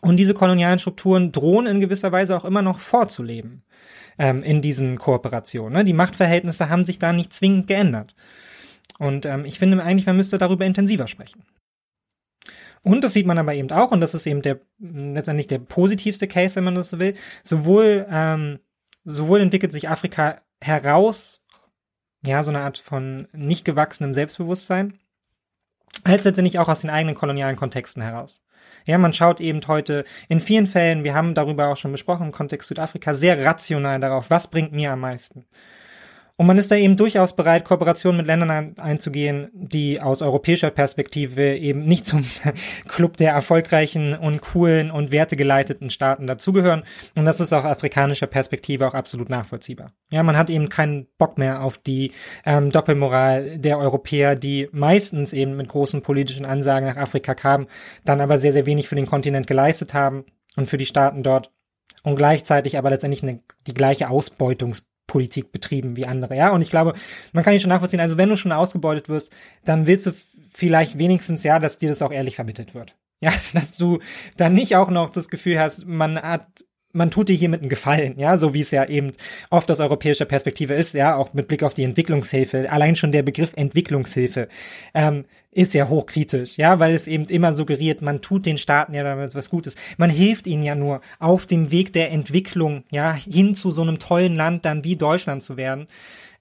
Und diese kolonialen Strukturen drohen in gewisser Weise auch immer noch vorzuleben ähm, in diesen Kooperationen. Ne? Die Machtverhältnisse haben sich da nicht zwingend geändert. Und ähm, ich finde eigentlich, man müsste darüber intensiver sprechen. Und das sieht man aber eben auch, und das ist eben der letztendlich der positivste Case, wenn man das so will. Sowohl, ähm, sowohl entwickelt sich Afrika heraus, ja, so eine Art von nicht gewachsenem Selbstbewusstsein, als letztendlich auch aus den eigenen kolonialen Kontexten heraus. Ja, man schaut eben heute in vielen Fällen, wir haben darüber auch schon besprochen im Kontext Südafrika, sehr rational darauf, was bringt mir am meisten. Und man ist da eben durchaus bereit, Kooperationen mit Ländern einzugehen, die aus europäischer Perspektive eben nicht zum Club der erfolgreichen und coolen und wertegeleiteten Staaten dazugehören. Und das ist auch afrikanischer Perspektive auch absolut nachvollziehbar. Ja, man hat eben keinen Bock mehr auf die ähm, Doppelmoral der Europäer, die meistens eben mit großen politischen Ansagen nach Afrika kamen, dann aber sehr, sehr wenig für den Kontinent geleistet haben und für die Staaten dort und gleichzeitig aber letztendlich eine, die gleiche Ausbeutungs Politik betrieben wie andere, ja. Und ich glaube, man kann ihn schon nachvollziehen. Also wenn du schon ausgebeutet wirst, dann willst du vielleicht wenigstens, ja, dass dir das auch ehrlich vermittelt wird. Ja, dass du dann nicht auch noch das Gefühl hast, man hat man tut dir hiermit einen Gefallen, ja, so wie es ja eben oft aus europäischer Perspektive ist, ja, auch mit Blick auf die Entwicklungshilfe. Allein schon der Begriff Entwicklungshilfe ähm, ist ja hochkritisch, ja, weil es eben immer suggeriert, man tut den Staaten ja damit was Gutes. Man hilft ihnen ja nur auf dem Weg der Entwicklung, ja, hin zu so einem tollen Land dann wie Deutschland zu werden.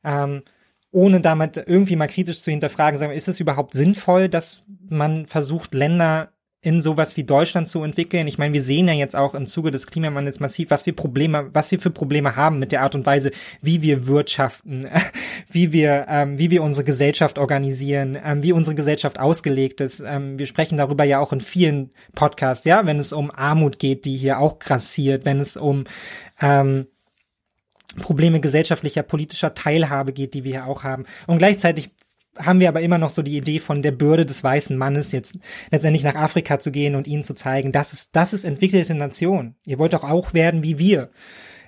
Ähm, ohne damit irgendwie mal kritisch zu hinterfragen, sagen, ist es überhaupt sinnvoll, dass man versucht, Länder in sowas wie Deutschland zu entwickeln. Ich meine, wir sehen ja jetzt auch im Zuge des Klimawandels massiv, was wir Probleme, was wir für Probleme haben mit der Art und Weise, wie wir wirtschaften, wie wir, ähm, wie wir unsere Gesellschaft organisieren, ähm, wie unsere Gesellschaft ausgelegt ist. Ähm, wir sprechen darüber ja auch in vielen Podcasts, ja, wenn es um Armut geht, die hier auch grassiert, wenn es um ähm, Probleme gesellschaftlicher, politischer Teilhabe geht, die wir hier auch haben. Und gleichzeitig haben wir aber immer noch so die Idee von der Bürde des weißen Mannes, jetzt letztendlich nach Afrika zu gehen und ihnen zu zeigen, das ist, das ist entwickelte Nation. Ihr wollt doch auch werden wie wir.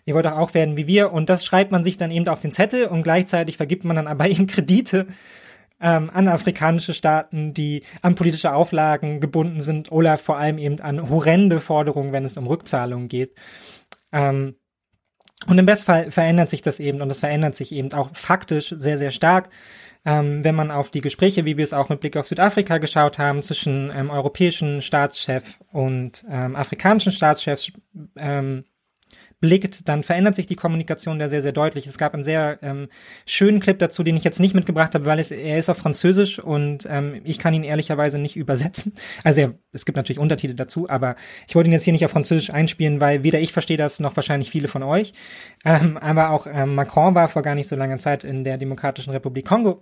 Ihr wollt doch auch werden wie wir. Und das schreibt man sich dann eben auf den Zettel und gleichzeitig vergibt man dann aber eben Kredite ähm, an afrikanische Staaten, die an politische Auflagen gebunden sind oder vor allem eben an horrende Forderungen, wenn es um Rückzahlungen geht. Ähm, und im Bestfall verändert sich das eben und es verändert sich eben auch faktisch sehr, sehr stark. Ähm, wenn man auf die Gespräche, wie wir es auch mit Blick auf Südafrika geschaut haben, zwischen ähm, europäischen Staatschef und ähm, afrikanischen Staatschefs ähm, blickt, dann verändert sich die Kommunikation da sehr, sehr deutlich. Es gab einen sehr ähm, schönen Clip dazu, den ich jetzt nicht mitgebracht habe, weil es, er ist auf Französisch und ähm, ich kann ihn ehrlicherweise nicht übersetzen. Also er, es gibt natürlich Untertitel dazu, aber ich wollte ihn jetzt hier nicht auf Französisch einspielen, weil weder ich verstehe das noch wahrscheinlich viele von euch. Ähm, aber auch ähm, Macron war vor gar nicht so langer Zeit in der Demokratischen Republik Kongo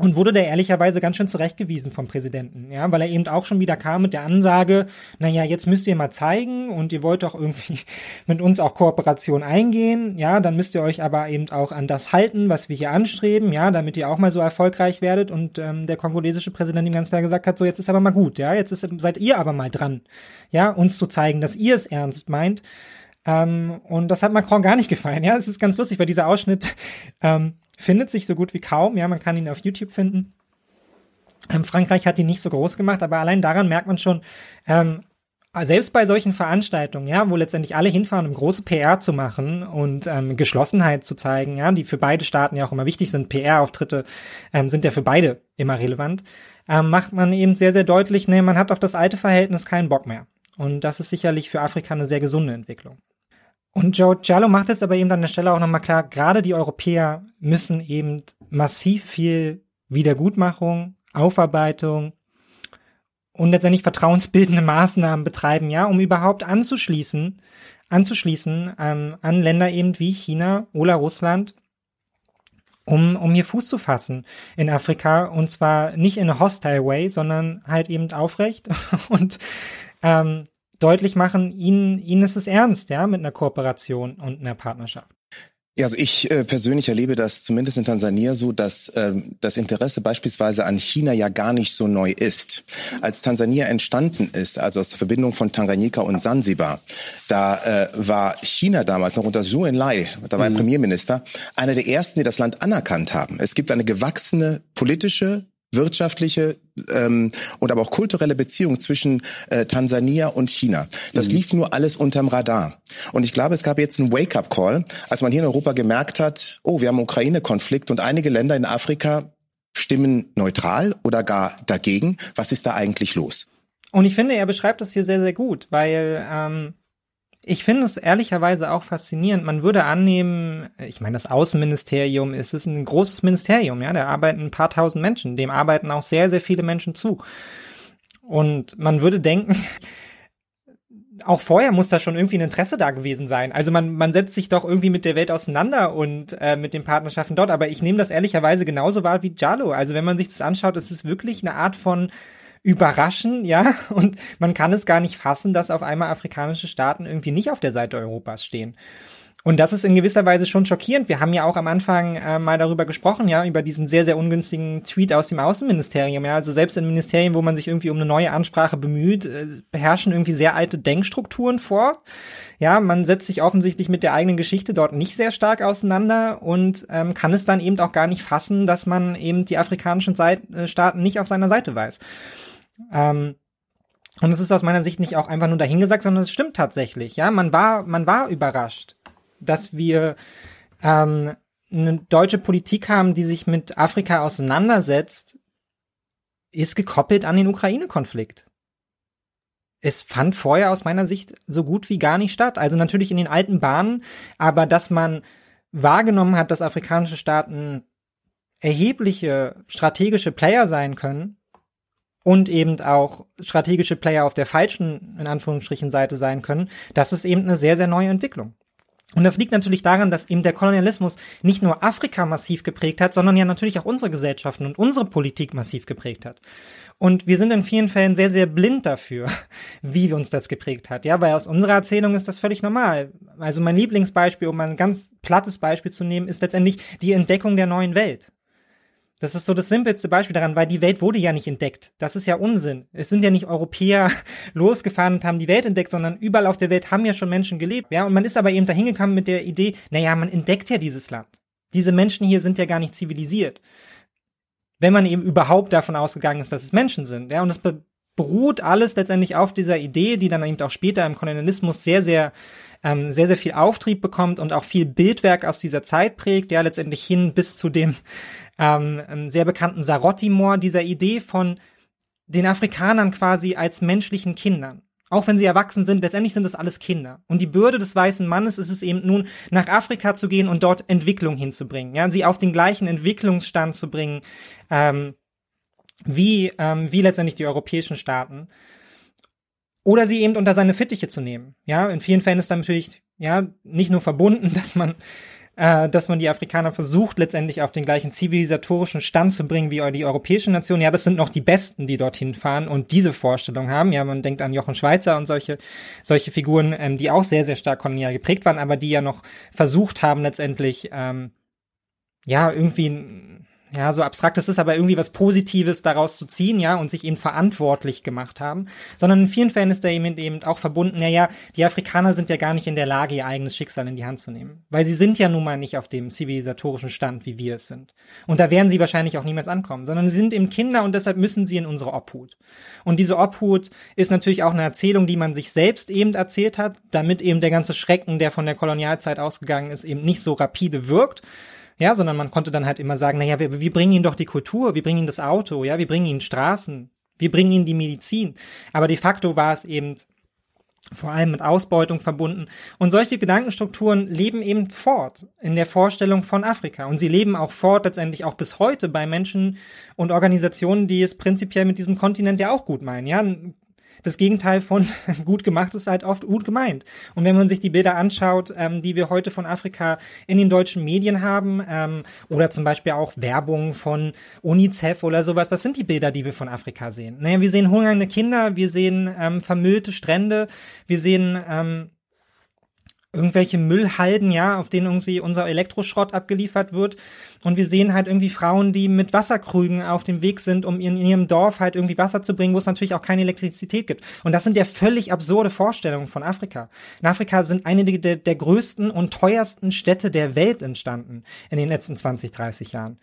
und wurde da ehrlicherweise ganz schön zurechtgewiesen vom Präsidenten, ja, weil er eben auch schon wieder kam mit der Ansage, naja, jetzt müsst ihr mal zeigen und ihr wollt doch irgendwie mit uns auch Kooperation eingehen, ja, dann müsst ihr euch aber eben auch an das halten, was wir hier anstreben, ja, damit ihr auch mal so erfolgreich werdet. Und ähm, der kongolesische Präsident ihm ganz klar gesagt hat, so jetzt ist aber mal gut, ja, jetzt ist, seid ihr aber mal dran, ja, uns zu zeigen, dass ihr es ernst meint, ähm, und das hat Macron gar nicht gefallen, ja, es ist ganz lustig, weil dieser Ausschnitt, ähm, findet sich so gut wie kaum. Ja, man kann ihn auf YouTube finden. Ähm, Frankreich hat ihn nicht so groß gemacht, aber allein daran merkt man schon, ähm, selbst bei solchen Veranstaltungen, ja, wo letztendlich alle hinfahren, um große PR zu machen und ähm, Geschlossenheit zu zeigen, ja, die für beide Staaten ja auch immer wichtig sind. PR-Auftritte ähm, sind ja für beide immer relevant. Ähm, macht man eben sehr, sehr deutlich, nee, man hat auf das alte Verhältnis keinen Bock mehr. Und das ist sicherlich für Afrika eine sehr gesunde Entwicklung. Und Joe Giallo macht es aber eben an der Stelle auch nochmal klar, gerade die Europäer müssen eben massiv viel Wiedergutmachung, Aufarbeitung und letztendlich vertrauensbildende Maßnahmen betreiben, ja, um überhaupt anzuschließen, anzuschließen ähm, an Länder eben wie China oder Russland, um, um hier Fuß zu fassen in Afrika. Und zwar nicht in a hostile way, sondern halt eben aufrecht. Und ähm, deutlich machen, ihnen, ihnen ist es ernst, ja, mit einer Kooperation und einer Partnerschaft. Ja, also ich äh, persönlich erlebe das zumindest in Tansania so, dass ähm, das Interesse beispielsweise an China ja gar nicht so neu ist. Als Tansania entstanden ist, also aus der Verbindung von Tanganyika und Sansibar, da äh, war China damals noch unter Zhou Enlai, da war er mhm. Premierminister, einer der ersten, die das Land anerkannt haben. Es gibt eine gewachsene politische, wirtschaftliche ähm, und aber auch kulturelle Beziehung zwischen äh, Tansania und China. Das mhm. lief nur alles unterm Radar. Und ich glaube, es gab jetzt einen Wake-up-Call, als man hier in Europa gemerkt hat, oh, wir haben einen Ukraine-Konflikt und einige Länder in Afrika stimmen neutral oder gar dagegen. Was ist da eigentlich los? Und ich finde, er beschreibt das hier sehr, sehr gut, weil ähm, ich finde es ehrlicherweise auch faszinierend. Man würde annehmen, ich meine, das Außenministerium ist, ist ein großes Ministerium, ja, da arbeiten ein paar tausend Menschen, dem arbeiten auch sehr, sehr viele Menschen zu. Und man würde denken, auch vorher muss da schon irgendwie ein Interesse da gewesen sein. Also man, man setzt sich doch irgendwie mit der Welt auseinander und äh, mit den Partnerschaften dort. Aber ich nehme das ehrlicherweise genauso wahr wie Jalo. Also wenn man sich das anschaut, ist es wirklich eine Art von überraschen, ja, und man kann es gar nicht fassen, dass auf einmal afrikanische Staaten irgendwie nicht auf der Seite Europas stehen. Und das ist in gewisser Weise schon schockierend. Wir haben ja auch am Anfang äh, mal darüber gesprochen, ja, über diesen sehr, sehr ungünstigen Tweet aus dem Außenministerium. Ja, also selbst in Ministerien, wo man sich irgendwie um eine neue Ansprache bemüht, äh, beherrschen irgendwie sehr alte Denkstrukturen vor. Ja, man setzt sich offensichtlich mit der eigenen Geschichte dort nicht sehr stark auseinander und ähm, kann es dann eben auch gar nicht fassen, dass man eben die afrikanischen Seite, äh, Staaten nicht auf seiner Seite weiß. Ähm, und es ist aus meiner Sicht nicht auch einfach nur dahingesagt, sondern es stimmt tatsächlich. Ja, man war, man war überrascht, dass wir ähm, eine deutsche Politik haben, die sich mit Afrika auseinandersetzt, ist gekoppelt an den Ukraine-Konflikt. Es fand vorher aus meiner Sicht so gut wie gar nicht statt. Also natürlich in den alten Bahnen, aber dass man wahrgenommen hat, dass afrikanische Staaten erhebliche strategische Player sein können, und eben auch strategische Player auf der falschen, in Anführungsstrichen, Seite sein können, das ist eben eine sehr, sehr neue Entwicklung. Und das liegt natürlich daran, dass eben der Kolonialismus nicht nur Afrika massiv geprägt hat, sondern ja natürlich auch unsere Gesellschaften und unsere Politik massiv geprägt hat. Und wir sind in vielen Fällen sehr, sehr blind dafür, wie uns das geprägt hat. Ja, weil aus unserer Erzählung ist das völlig normal. Also mein Lieblingsbeispiel, um ein ganz plattes Beispiel zu nehmen, ist letztendlich die Entdeckung der neuen Welt. Das ist so das simpelste Beispiel daran, weil die Welt wurde ja nicht entdeckt. Das ist ja Unsinn. Es sind ja nicht Europäer losgefahren und haben die Welt entdeckt, sondern überall auf der Welt haben ja schon Menschen gelebt. Ja, und man ist aber eben dahin gekommen mit der Idee, naja, man entdeckt ja dieses Land. Diese Menschen hier sind ja gar nicht zivilisiert. Wenn man eben überhaupt davon ausgegangen ist, dass es Menschen sind. Ja, und das beruht alles letztendlich auf dieser Idee, die dann eben auch später im Kolonialismus sehr, sehr ähm, sehr, sehr viel Auftrieb bekommt und auch viel Bildwerk aus dieser Zeit prägt, ja, letztendlich hin bis zu dem ähm, ähm, sehr bekannten Sarotti-Moor, dieser Idee von den Afrikanern quasi als menschlichen Kindern. Auch wenn sie erwachsen sind, letztendlich sind das alles Kinder. Und die Bürde des weißen Mannes ist es eben nun, nach Afrika zu gehen und dort Entwicklung hinzubringen. Ja, sie auf den gleichen Entwicklungsstand zu bringen, ähm, wie, ähm, wie letztendlich die europäischen Staaten. Oder sie eben unter seine Fittiche zu nehmen. Ja, in vielen Fällen ist da natürlich, ja, nicht nur verbunden, dass man äh, dass man die Afrikaner versucht, letztendlich auf den gleichen zivilisatorischen Stand zu bringen wie die europäischen Nationen. Ja, das sind noch die Besten, die dorthin fahren und diese Vorstellung haben. Ja, man denkt an Jochen Schweizer und solche, solche Figuren, ähm, die auch sehr, sehr stark kolonial geprägt waren, aber die ja noch versucht haben, letztendlich, ähm, ja, irgendwie ja, so abstrakt es ist, aber irgendwie was Positives daraus zu ziehen, ja, und sich eben verantwortlich gemacht haben, sondern in vielen Fällen ist da eben, eben auch verbunden, ja, ja, die Afrikaner sind ja gar nicht in der Lage, ihr eigenes Schicksal in die Hand zu nehmen, weil sie sind ja nun mal nicht auf dem zivilisatorischen Stand, wie wir es sind. Und da werden sie wahrscheinlich auch niemals ankommen, sondern sie sind eben Kinder und deshalb müssen sie in unsere Obhut. Und diese Obhut ist natürlich auch eine Erzählung, die man sich selbst eben erzählt hat, damit eben der ganze Schrecken, der von der Kolonialzeit ausgegangen ist, eben nicht so rapide wirkt, ja, sondern man konnte dann halt immer sagen, naja, wir, wir bringen ihnen doch die Kultur, wir bringen ihnen das Auto, ja, wir bringen ihnen Straßen, wir bringen ihnen die Medizin. Aber de facto war es eben vor allem mit Ausbeutung verbunden. Und solche Gedankenstrukturen leben eben fort in der Vorstellung von Afrika. Und sie leben auch fort letztendlich auch bis heute bei Menschen und Organisationen, die es prinzipiell mit diesem Kontinent ja auch gut meinen. Ja, das Gegenteil von gut gemacht ist halt oft gut gemeint. Und wenn man sich die Bilder anschaut, ähm, die wir heute von Afrika in den deutschen Medien haben, ähm, oder zum Beispiel auch Werbung von UNICEF oder sowas, was sind die Bilder, die wir von Afrika sehen? Naja, wir sehen hungernde Kinder, wir sehen ähm, vermüllte Strände, wir sehen ähm, irgendwelche Müllhalden, ja, auf denen irgendwie unser Elektroschrott abgeliefert wird. Und wir sehen halt irgendwie Frauen, die mit Wasserkrügen auf dem Weg sind, um in, ihrem Dorf halt irgendwie Wasser zu bringen, wo es natürlich auch keine Elektrizität gibt. Und das sind ja völlig absurde Vorstellungen von Afrika. In Afrika sind einige der, der größten und teuersten Städte der Welt entstanden in den letzten 20, 30 Jahren.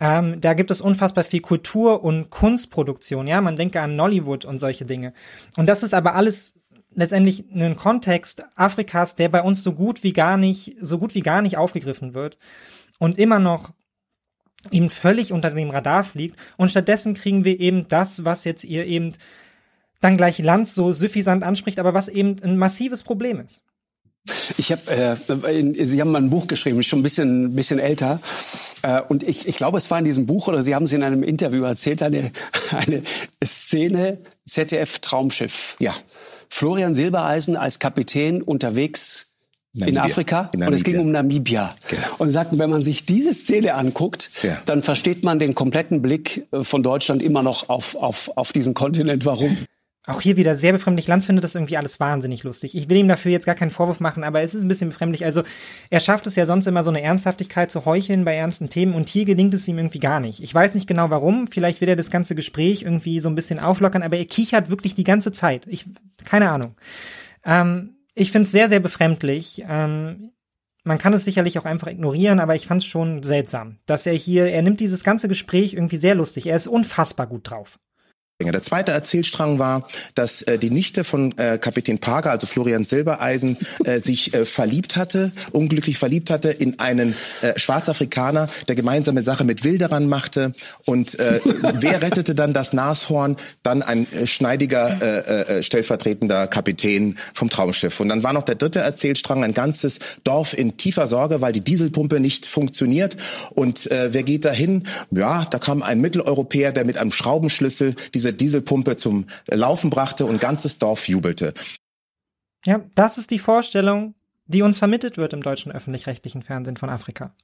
Ähm, da gibt es unfassbar viel Kultur und Kunstproduktion. Ja, man denke an Nollywood und solche Dinge. Und das ist aber alles letztendlich einen Kontext Afrikas, der bei uns so gut wie gar nicht, so gut wie gar nicht aufgegriffen wird und immer noch eben völlig unter dem Radar fliegt. Und stattdessen kriegen wir eben das, was jetzt ihr eben dann gleich Lanz so suffisant anspricht, aber was eben ein massives Problem ist. Ich habe, äh, Sie haben mal ein Buch geschrieben, schon ein bisschen, bisschen älter, äh, und ich, ich glaube, es war in diesem Buch oder Sie haben es in einem Interview erzählt, eine, eine Szene ZDF Traumschiff. Ja. Florian Silbereisen als Kapitän unterwegs Namibia. in Afrika in und es ging um Namibia. Genau. Und sagten, wenn man sich diese Szene anguckt, ja. dann versteht man den kompletten Blick äh, von Deutschland immer noch auf, auf, auf diesen Kontinent. Warum? Auch hier wieder sehr befremdlich. Lanz findet das irgendwie alles wahnsinnig lustig. Ich will ihm dafür jetzt gar keinen Vorwurf machen, aber es ist ein bisschen befremdlich. Also er schafft es ja sonst immer so eine Ernsthaftigkeit zu heucheln bei ernsten Themen und hier gelingt es ihm irgendwie gar nicht. Ich weiß nicht genau warum. Vielleicht will er das ganze Gespräch irgendwie so ein bisschen auflockern, aber er kichert wirklich die ganze Zeit. Ich, keine Ahnung. Ähm, ich finde es sehr, sehr befremdlich. Ähm, man kann es sicherlich auch einfach ignorieren, aber ich fand es schon seltsam, dass er hier, er nimmt dieses ganze Gespräch irgendwie sehr lustig. Er ist unfassbar gut drauf. Der zweite Erzählstrang war, dass äh, die Nichte von äh, Kapitän Parker, also Florian Silbereisen, äh, sich äh, verliebt hatte, unglücklich verliebt hatte in einen äh, Schwarzafrikaner, der gemeinsame Sache mit Wilderern machte. Und äh, wer rettete dann das Nashorn? Dann ein äh, schneidiger äh, äh, stellvertretender Kapitän vom Traumschiff. Und dann war noch der dritte Erzählstrang, ein ganzes Dorf in tiefer Sorge, weil die Dieselpumpe nicht funktioniert. Und äh, wer geht dahin? Ja, da kam ein Mitteleuropäer, der mit einem Schraubenschlüssel diese diese Dieselpumpe zum Laufen brachte und ganzes Dorf jubelte. Ja, das ist die Vorstellung, die uns vermittelt wird im deutschen öffentlich-rechtlichen Fernsehen von Afrika.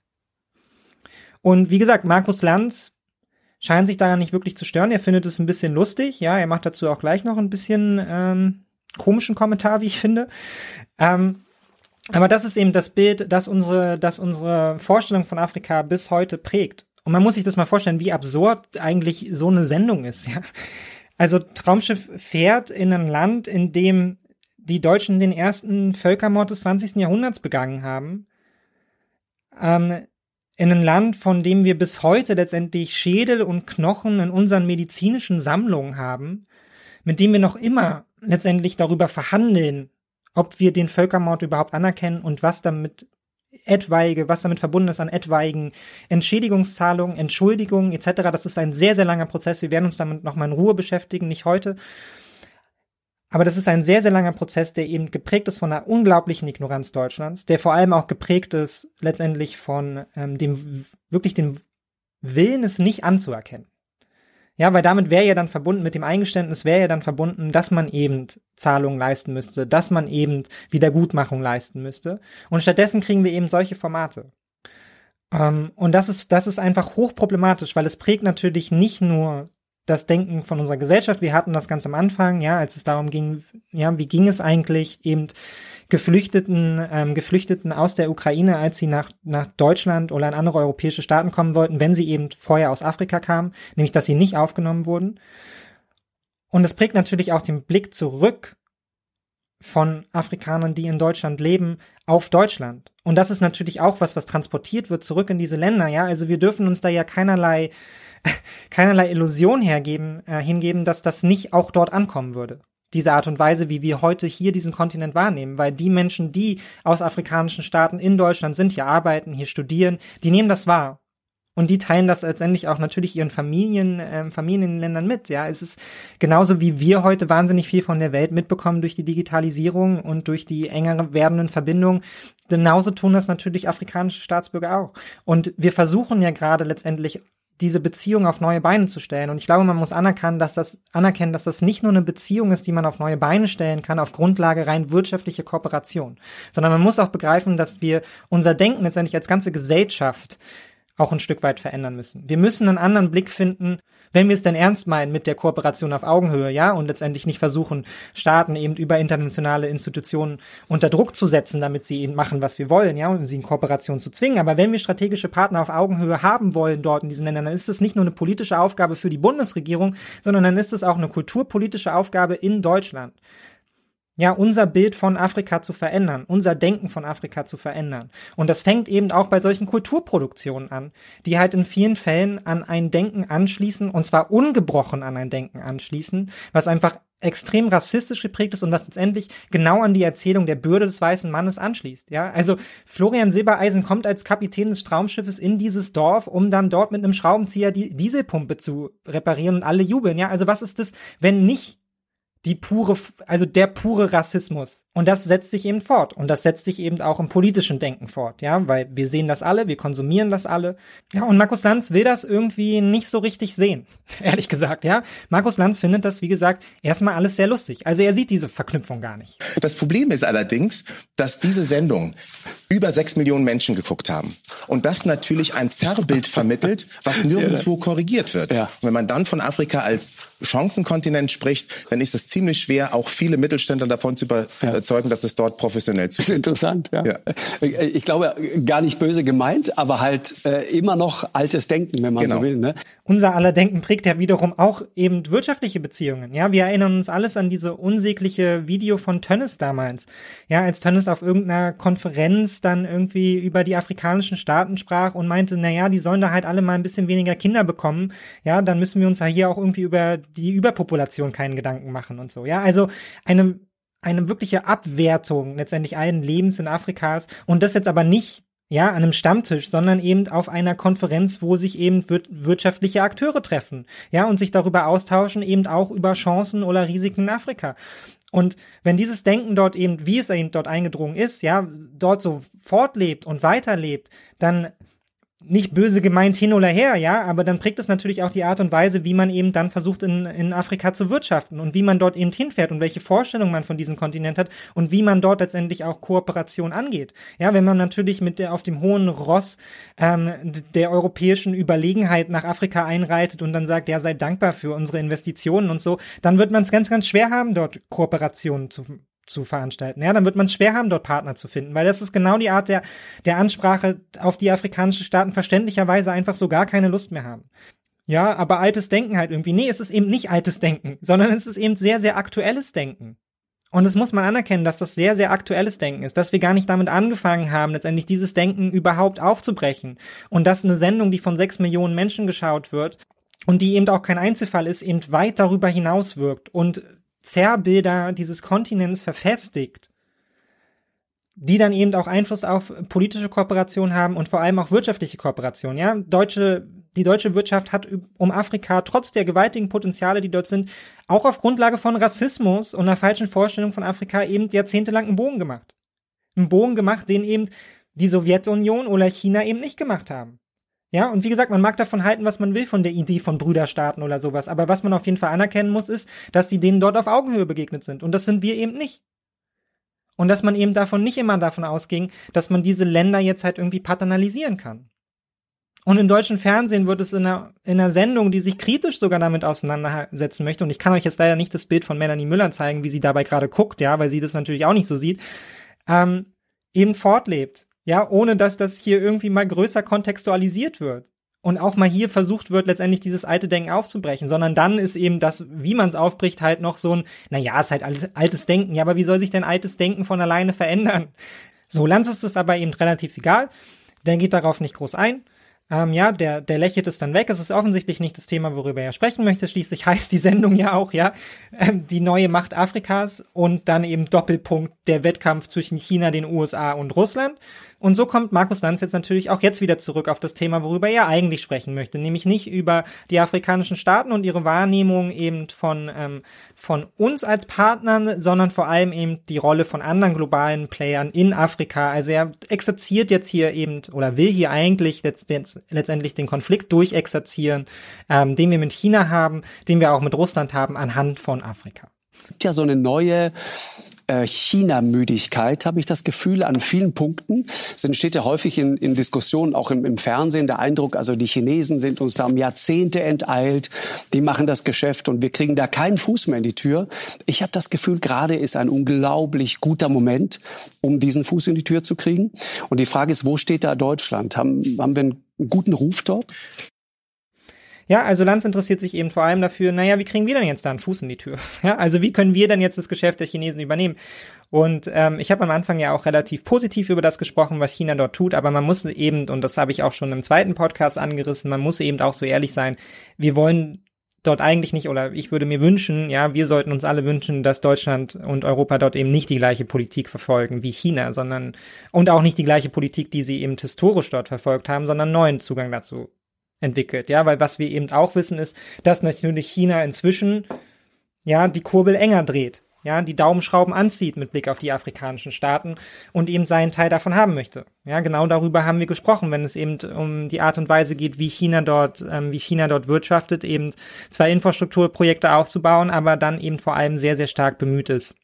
Und wie gesagt, Markus Lanz scheint sich daran nicht wirklich zu stören. Er findet es ein bisschen lustig. Ja, er macht dazu auch gleich noch ein bisschen ähm, komischen Kommentar, wie ich finde. Ähm, aber das ist eben das Bild, das unsere, das unsere Vorstellung von Afrika bis heute prägt. Und man muss sich das mal vorstellen, wie absurd eigentlich so eine Sendung ist, ja. Also Traumschiff fährt in ein Land, in dem die Deutschen den ersten Völkermord des 20. Jahrhunderts begangen haben. Ähm, in ein Land, von dem wir bis heute letztendlich Schädel und Knochen in unseren medizinischen Sammlungen haben, mit dem wir noch immer letztendlich darüber verhandeln, ob wir den Völkermord überhaupt anerkennen und was damit etwaige, was damit verbunden ist an etwaigen Entschädigungszahlungen, Entschuldigungen etc. Das ist ein sehr, sehr langer Prozess. Wir werden uns damit nochmal in Ruhe beschäftigen, nicht heute. Aber das ist ein sehr, sehr langer Prozess, der eben geprägt ist von einer unglaublichen Ignoranz Deutschlands, der vor allem auch geprägt ist letztendlich von ähm, dem wirklich dem Willen, es nicht anzuerkennen. Ja, weil damit wäre ja dann verbunden, mit dem Eingeständnis wäre ja dann verbunden, dass man eben Zahlungen leisten müsste, dass man eben Wiedergutmachung leisten müsste. Und stattdessen kriegen wir eben solche Formate. Ähm, und das ist, das ist einfach hochproblematisch, weil es prägt natürlich nicht nur das Denken von unserer Gesellschaft. Wir hatten das ganz am Anfang, ja, als es darum ging, ja, wie ging es eigentlich eben Geflüchteten, ähm, Geflüchteten aus der Ukraine, als sie nach, nach Deutschland oder in andere europäische Staaten kommen wollten, wenn sie eben vorher aus Afrika kamen, nämlich dass sie nicht aufgenommen wurden. Und es prägt natürlich auch den Blick zurück von Afrikanern, die in Deutschland leben, auf Deutschland. Und das ist natürlich auch was, was transportiert wird zurück in diese Länder, ja. Also wir dürfen uns da ja keinerlei keinerlei Illusion hergeben, äh, hingeben, dass das nicht auch dort ankommen würde. Diese Art und Weise, wie wir heute hier diesen Kontinent wahrnehmen, weil die Menschen, die aus afrikanischen Staaten in Deutschland sind, hier arbeiten, hier studieren, die nehmen das wahr. Und die teilen das letztendlich auch natürlich ihren Familien, ähm, Familienländern mit. Ja, es ist genauso wie wir heute wahnsinnig viel von der Welt mitbekommen durch die Digitalisierung und durch die enger werdenden Verbindungen. Genauso tun das natürlich afrikanische Staatsbürger auch. Und wir versuchen ja gerade letztendlich diese Beziehung auf neue Beine zu stellen. Und ich glaube, man muss anerkennen, dass das, anerkennen, dass das nicht nur eine Beziehung ist, die man auf neue Beine stellen kann, auf Grundlage rein wirtschaftlicher Kooperation, sondern man muss auch begreifen, dass wir unser Denken letztendlich als ganze Gesellschaft auch ein Stück weit verändern müssen. Wir müssen einen anderen Blick finden, wenn wir es denn ernst meinen mit der Kooperation auf Augenhöhe, ja, und letztendlich nicht versuchen, Staaten eben über internationale Institutionen unter Druck zu setzen, damit sie eben machen, was wir wollen, ja, und sie in Kooperation zu zwingen. Aber wenn wir strategische Partner auf Augenhöhe haben wollen dort in diesen Ländern, dann ist es nicht nur eine politische Aufgabe für die Bundesregierung, sondern dann ist es auch eine kulturpolitische Aufgabe in Deutschland ja, unser Bild von Afrika zu verändern, unser Denken von Afrika zu verändern. Und das fängt eben auch bei solchen Kulturproduktionen an, die halt in vielen Fällen an ein Denken anschließen, und zwar ungebrochen an ein Denken anschließen, was einfach extrem rassistisch geprägt ist und was letztendlich genau an die Erzählung der Bürde des weißen Mannes anschließt. Ja, also Florian Silbereisen kommt als Kapitän des Traumschiffes in dieses Dorf, um dann dort mit einem Schraubenzieher die Dieselpumpe zu reparieren und alle jubeln. Ja, also was ist das, wenn nicht die pure, also der pure Rassismus. Und das setzt sich eben fort. Und das setzt sich eben auch im politischen Denken fort, ja, weil wir sehen das alle, wir konsumieren das alle. Ja, und Markus Lanz will das irgendwie nicht so richtig sehen, ehrlich gesagt, ja. Markus Lanz findet das, wie gesagt, erstmal alles sehr lustig. Also er sieht diese Verknüpfung gar nicht. Das Problem ist allerdings, dass diese Sendung über sechs Millionen Menschen geguckt haben. Und das natürlich ein Zerrbild vermittelt, was nirgendwo korrigiert wird. Ja. Und wenn man dann von Afrika als Chancenkontinent spricht, dann ist es ziemlich schwer, auch viele Mittelständler davon zu überzeugen, dass es dort professionell zugeht. Interessant, ja. ja. Ich glaube, gar nicht böse gemeint, aber halt äh, immer noch altes Denken, wenn man genau. so will. Ne? Unser aller Denken prägt ja wiederum auch eben wirtschaftliche Beziehungen. Ja, wir erinnern uns alles an diese unsägliche Video von Tönnes damals. Ja, als Tönnes auf irgendeiner Konferenz dann irgendwie über die afrikanischen Staaten sprach und meinte, na ja, die sollen da halt alle mal ein bisschen weniger Kinder bekommen. Ja, dann müssen wir uns ja hier auch irgendwie über die Überpopulation keinen Gedanken machen und so. Ja, also eine eine wirkliche Abwertung letztendlich allen Lebens in Afrikas und das jetzt aber nicht ja, an einem Stammtisch, sondern eben auf einer Konferenz, wo sich eben wirtschaftliche Akteure treffen, ja, und sich darüber austauschen, eben auch über Chancen oder Risiken in Afrika. Und wenn dieses Denken dort eben, wie es eben dort eingedrungen ist, ja, dort so fortlebt und weiterlebt, dann nicht böse gemeint hin oder her, ja, aber dann prägt es natürlich auch die Art und Weise, wie man eben dann versucht, in, in Afrika zu wirtschaften und wie man dort eben hinfährt und welche Vorstellungen man von diesem Kontinent hat und wie man dort letztendlich auch Kooperation angeht. Ja, wenn man natürlich mit der auf dem hohen Ross ähm, der europäischen Überlegenheit nach Afrika einreitet und dann sagt, ja, sei dankbar für unsere Investitionen und so, dann wird man es ganz, ganz schwer haben, dort Kooperationen zu zu veranstalten. Ja, dann wird man es schwer haben, dort Partner zu finden, weil das ist genau die Art der, der Ansprache, auf die afrikanische Staaten verständlicherweise einfach so gar keine Lust mehr haben. Ja, aber altes Denken halt irgendwie. Nee, es ist eben nicht altes Denken, sondern es ist eben sehr, sehr aktuelles Denken. Und es muss man anerkennen, dass das sehr, sehr aktuelles Denken ist, dass wir gar nicht damit angefangen haben, letztendlich dieses Denken überhaupt aufzubrechen. Und dass eine Sendung, die von sechs Millionen Menschen geschaut wird und die eben auch kein Einzelfall ist, eben weit darüber hinaus wirkt und Zerrbilder dieses Kontinents verfestigt, die dann eben auch Einfluss auf politische Kooperation haben und vor allem auch wirtschaftliche Kooperation. Ja, deutsche, die deutsche Wirtschaft hat um Afrika trotz der gewaltigen Potenziale, die dort sind, auch auf Grundlage von Rassismus und einer falschen Vorstellung von Afrika eben jahrzehntelang einen Bogen gemacht. Einen Bogen gemacht, den eben die Sowjetunion oder China eben nicht gemacht haben. Ja, und wie gesagt, man mag davon halten, was man will von der Idee von Brüderstaaten oder sowas. Aber was man auf jeden Fall anerkennen muss, ist, dass sie denen dort auf Augenhöhe begegnet sind. Und das sind wir eben nicht. Und dass man eben davon nicht immer davon ausging, dass man diese Länder jetzt halt irgendwie paternalisieren kann. Und im deutschen Fernsehen wird es in einer, in einer Sendung, die sich kritisch sogar damit auseinandersetzen möchte, und ich kann euch jetzt leider nicht das Bild von Melanie Müller zeigen, wie sie dabei gerade guckt, ja, weil sie das natürlich auch nicht so sieht, ähm, eben fortlebt. Ja, ohne dass das hier irgendwie mal größer kontextualisiert wird. Und auch mal hier versucht wird, letztendlich dieses alte Denken aufzubrechen, sondern dann ist eben das, wie man es aufbricht, halt noch so ein, naja, ist halt altes Denken. Ja, aber wie soll sich denn altes Denken von alleine verändern? So, Lanz ist es aber eben relativ egal. Der geht darauf nicht groß ein. Ähm, ja, der, der lächelt es dann weg. Es ist offensichtlich nicht das Thema, worüber er sprechen möchte. Schließlich heißt die Sendung ja auch, ja, ähm, die neue Macht Afrikas und dann eben Doppelpunkt der Wettkampf zwischen China, den USA und Russland. Und so kommt Markus Lanz jetzt natürlich auch jetzt wieder zurück auf das Thema, worüber er eigentlich sprechen möchte, nämlich nicht über die afrikanischen Staaten und ihre Wahrnehmung eben von, ähm, von uns als Partnern, sondern vor allem eben die Rolle von anderen globalen Playern in Afrika. Also er exerziert jetzt hier eben oder will hier eigentlich letzt, letztendlich den Konflikt durchexerzieren, ähm, den wir mit China haben, den wir auch mit Russland haben, anhand von Afrika. Es gibt ja so eine neue äh, China-Müdigkeit, habe ich das Gefühl, an vielen Punkten. Es entsteht ja häufig in, in Diskussionen, auch im, im, Fernsehen, der Eindruck, also die Chinesen sind uns da um Jahrzehnte enteilt, die machen das Geschäft und wir kriegen da keinen Fuß mehr in die Tür. Ich habe das Gefühl, gerade ist ein unglaublich guter Moment, um diesen Fuß in die Tür zu kriegen. Und die Frage ist, wo steht da Deutschland? Haben, haben wir einen guten Ruf dort? Ja, also Lanz interessiert sich eben vor allem dafür, naja, wie kriegen wir denn jetzt da einen Fuß in die Tür? Ja, also wie können wir denn jetzt das Geschäft der Chinesen übernehmen? Und ähm, ich habe am Anfang ja auch relativ positiv über das gesprochen, was China dort tut, aber man muss eben, und das habe ich auch schon im zweiten Podcast angerissen, man muss eben auch so ehrlich sein, wir wollen dort eigentlich nicht, oder ich würde mir wünschen, ja, wir sollten uns alle wünschen, dass Deutschland und Europa dort eben nicht die gleiche Politik verfolgen wie China, sondern und auch nicht die gleiche Politik, die sie eben historisch dort verfolgt haben, sondern neuen Zugang dazu entwickelt. Ja, weil was wir eben auch wissen ist, dass natürlich China inzwischen ja die Kurbel enger dreht. Ja, die Daumenschrauben anzieht mit Blick auf die afrikanischen Staaten und eben seinen Teil davon haben möchte. Ja, genau darüber haben wir gesprochen, wenn es eben um die Art und Weise geht, wie China dort, ähm, wie China dort wirtschaftet, eben zwei Infrastrukturprojekte aufzubauen, aber dann eben vor allem sehr, sehr stark bemüht ist,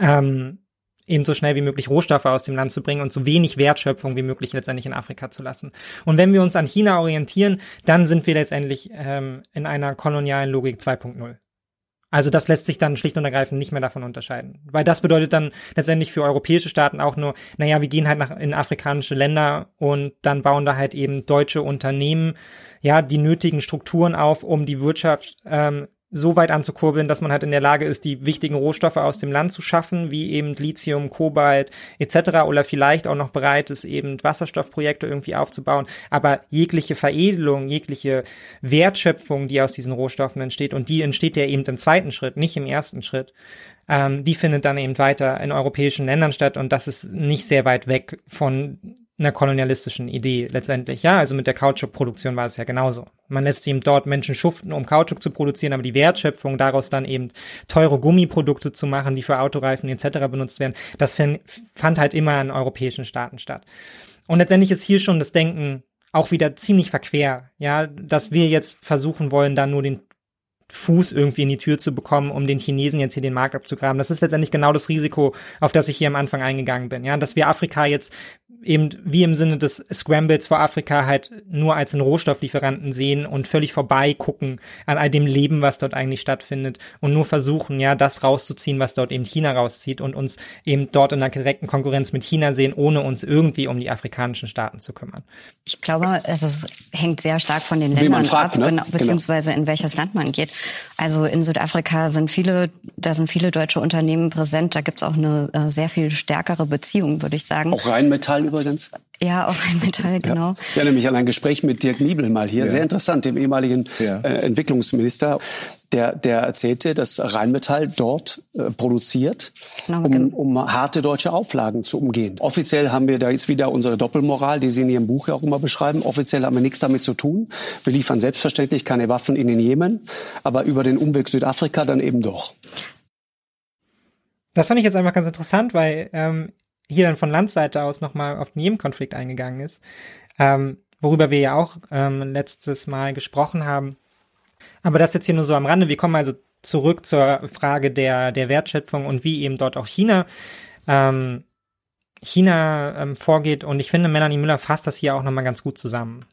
ähm, eben so schnell wie möglich Rohstoffe aus dem Land zu bringen und so wenig Wertschöpfung wie möglich letztendlich in Afrika zu lassen. Und wenn wir uns an China orientieren, dann sind wir letztendlich ähm, in einer kolonialen Logik 2.0. Also das lässt sich dann schlicht und ergreifend nicht mehr davon unterscheiden. Weil das bedeutet dann letztendlich für europäische Staaten auch nur, naja, wir gehen halt nach, in afrikanische Länder und dann bauen da halt eben deutsche Unternehmen ja die nötigen Strukturen auf, um die Wirtschaft ähm, so weit anzukurbeln, dass man halt in der Lage ist, die wichtigen Rohstoffe aus dem Land zu schaffen, wie eben Lithium, Kobalt etc. oder vielleicht auch noch bereit ist, eben Wasserstoffprojekte irgendwie aufzubauen. Aber jegliche Veredelung, jegliche Wertschöpfung, die aus diesen Rohstoffen entsteht, und die entsteht ja eben im zweiten Schritt, nicht im ersten Schritt, ähm, die findet dann eben weiter in europäischen Ländern statt und das ist nicht sehr weit weg von einer kolonialistischen Idee letztendlich. Ja, also mit der Kautschukproduktion war es ja genauso. Man lässt eben dort Menschen schuften, um Kautschuk zu produzieren, aber die Wertschöpfung daraus dann eben teure Gummiprodukte zu machen, die für Autoreifen etc. benutzt werden, das fand halt immer in europäischen Staaten statt. Und letztendlich ist hier schon das Denken auch wieder ziemlich verquer, ja, dass wir jetzt versuchen wollen, da nur den Fuß irgendwie in die Tür zu bekommen, um den Chinesen jetzt hier den Markt abzugraben. Das ist letztendlich genau das Risiko, auf das ich hier am Anfang eingegangen bin. Ja, dass wir Afrika jetzt eben wie im Sinne des Scrambles vor Afrika halt nur als einen Rohstofflieferanten sehen und völlig vorbei gucken an all dem Leben, was dort eigentlich stattfindet und nur versuchen, ja, das rauszuziehen, was dort eben China rauszieht und uns eben dort in einer direkten Konkurrenz mit China sehen, ohne uns irgendwie um die afrikanischen Staaten zu kümmern. Ich glaube, also es hängt sehr stark von den Ländern fragt, ab, ne? genau, beziehungsweise in welches Land man geht. Also in Südafrika sind viele, da sind viele deutsche Unternehmen präsent. Da gibt es auch eine äh, sehr viel stärkere Beziehung, würde ich sagen. Auch Rheinmetall übrigens. Ja, auch ein Metall, genau. Ja, nämlich an ein Gespräch mit Dirk Niebel mal hier. Ja. Sehr interessant, dem ehemaligen ja. äh, Entwicklungsminister. Der, der erzählte, dass Rheinmetall dort äh, produziert, genau, um, um harte deutsche Auflagen zu umgehen. Offiziell haben wir, da ist wieder unsere Doppelmoral, die Sie in Ihrem Buch ja auch immer beschreiben. Offiziell haben wir nichts damit zu tun. Wir liefern selbstverständlich keine Waffen in den Jemen, aber über den Umweg Südafrika dann eben doch. Das fand ich jetzt einfach ganz interessant, weil ähm, hier dann von Landseite aus nochmal auf den Jemen-Konflikt eingegangen ist, ähm, worüber wir ja auch ähm, letztes Mal gesprochen haben. Aber das jetzt hier nur so am Rande. Wir kommen also zurück zur Frage der, der Wertschöpfung und wie eben dort auch China ähm, China ähm, vorgeht. Und ich finde, Melanie Müller fasst das hier auch nochmal ganz gut zusammen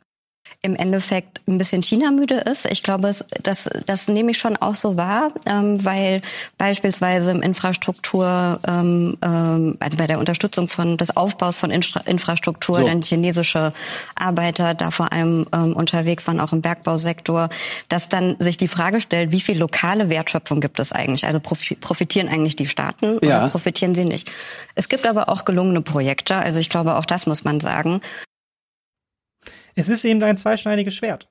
im Endeffekt ein bisschen China-müde ist. Ich glaube, das, das nehme ich schon auch so wahr, ähm, weil beispielsweise im Infrastruktur, ähm, ähm, also bei der Unterstützung von des Aufbaus von Infra Infrastruktur, so. dann chinesische Arbeiter da vor allem ähm, unterwegs waren, auch im Bergbausektor, dass dann sich die Frage stellt, wie viel lokale Wertschöpfung gibt es eigentlich? Also profitieren eigentlich die Staaten ja. oder profitieren sie nicht? Es gibt aber auch gelungene Projekte, also ich glaube, auch das muss man sagen. Es ist eben ein zweischneidiges Schwert.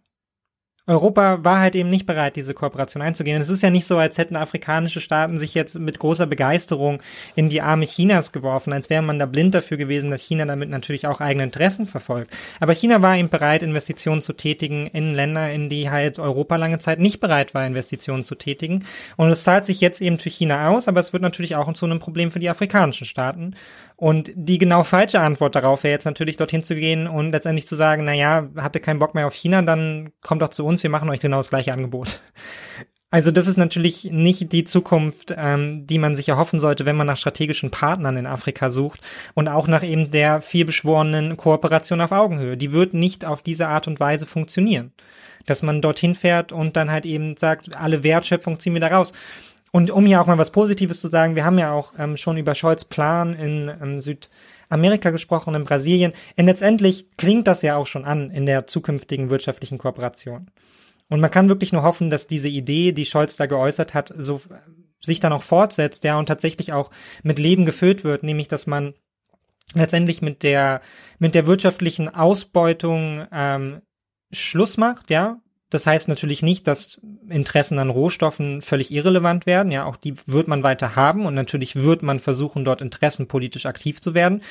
Europa war halt eben nicht bereit, diese Kooperation einzugehen. Es ist ja nicht so, als hätten afrikanische Staaten sich jetzt mit großer Begeisterung in die Arme Chinas geworfen, als wäre man da blind dafür gewesen, dass China damit natürlich auch eigene Interessen verfolgt. Aber China war eben bereit, Investitionen zu tätigen in Länder, in die halt Europa lange Zeit nicht bereit war, Investitionen zu tätigen. Und es zahlt sich jetzt eben für China aus, aber es wird natürlich auch zu einem Problem für die afrikanischen Staaten. Und die genau falsche Antwort darauf wäre jetzt natürlich dorthin zu gehen und letztendlich zu sagen, na ja, habt ihr keinen Bock mehr auf China, dann kommt doch zu uns, wir machen euch genau das gleiche Angebot. Also das ist natürlich nicht die Zukunft, ähm, die man sich erhoffen sollte, wenn man nach strategischen Partnern in Afrika sucht und auch nach eben der vielbeschworenen Kooperation auf Augenhöhe. Die wird nicht auf diese Art und Weise funktionieren. Dass man dorthin fährt und dann halt eben sagt, alle Wertschöpfung ziehen wir da raus. Und um hier auch mal was Positives zu sagen, wir haben ja auch ähm, schon über Scholz Plan in ähm, Südamerika gesprochen, in Brasilien. Und letztendlich klingt das ja auch schon an in der zukünftigen wirtschaftlichen Kooperation. Und man kann wirklich nur hoffen, dass diese Idee, die Scholz da geäußert hat, so sich dann auch fortsetzt, ja, und tatsächlich auch mit Leben gefüllt wird, nämlich dass man letztendlich mit der mit der wirtschaftlichen Ausbeutung ähm, Schluss macht, ja, das heißt natürlich nicht, dass Interessen an Rohstoffen völlig irrelevant werden. Ja, auch die wird man weiter haben und natürlich wird man versuchen, dort interessenpolitisch aktiv zu werden.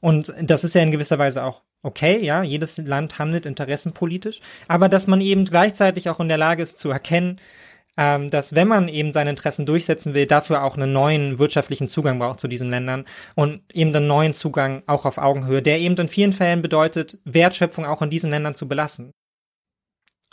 Und das ist ja in gewisser Weise auch okay, ja, jedes Land handelt interessenpolitisch, aber dass man eben gleichzeitig auch in der Lage ist zu erkennen, ähm, dass wenn man eben seine Interessen durchsetzen will, dafür auch einen neuen wirtschaftlichen Zugang braucht zu diesen Ländern und eben einen neuen Zugang auch auf Augenhöhe, der eben in vielen Fällen bedeutet, Wertschöpfung auch in diesen Ländern zu belassen.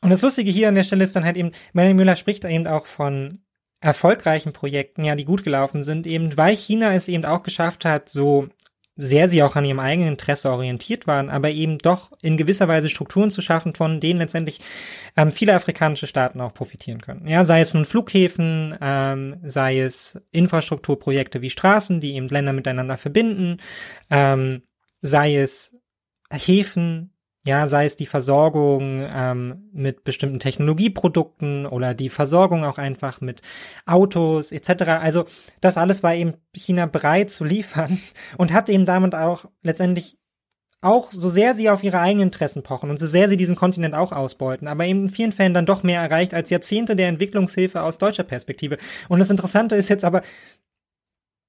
Und das Lustige hier an der Stelle ist dann halt eben, Melanie Müller spricht eben auch von erfolgreichen Projekten, ja, die gut gelaufen sind, eben weil China es eben auch geschafft hat, so sehr sie auch an ihrem eigenen Interesse orientiert waren, aber eben doch in gewisser Weise Strukturen zu schaffen, von denen letztendlich ähm, viele afrikanische Staaten auch profitieren können. Ja, sei es nun Flughäfen, ähm, sei es Infrastrukturprojekte wie Straßen, die eben Länder miteinander verbinden, ähm, sei es Häfen, ja, sei es die Versorgung ähm, mit bestimmten Technologieprodukten oder die Versorgung auch einfach mit Autos etc. Also das alles war eben China bereit zu liefern und hat eben damit auch letztendlich auch so sehr sie auf ihre eigenen Interessen pochen und so sehr sie diesen Kontinent auch ausbeuten, aber eben in vielen Fällen dann doch mehr erreicht als Jahrzehnte der Entwicklungshilfe aus deutscher Perspektive. Und das Interessante ist jetzt aber,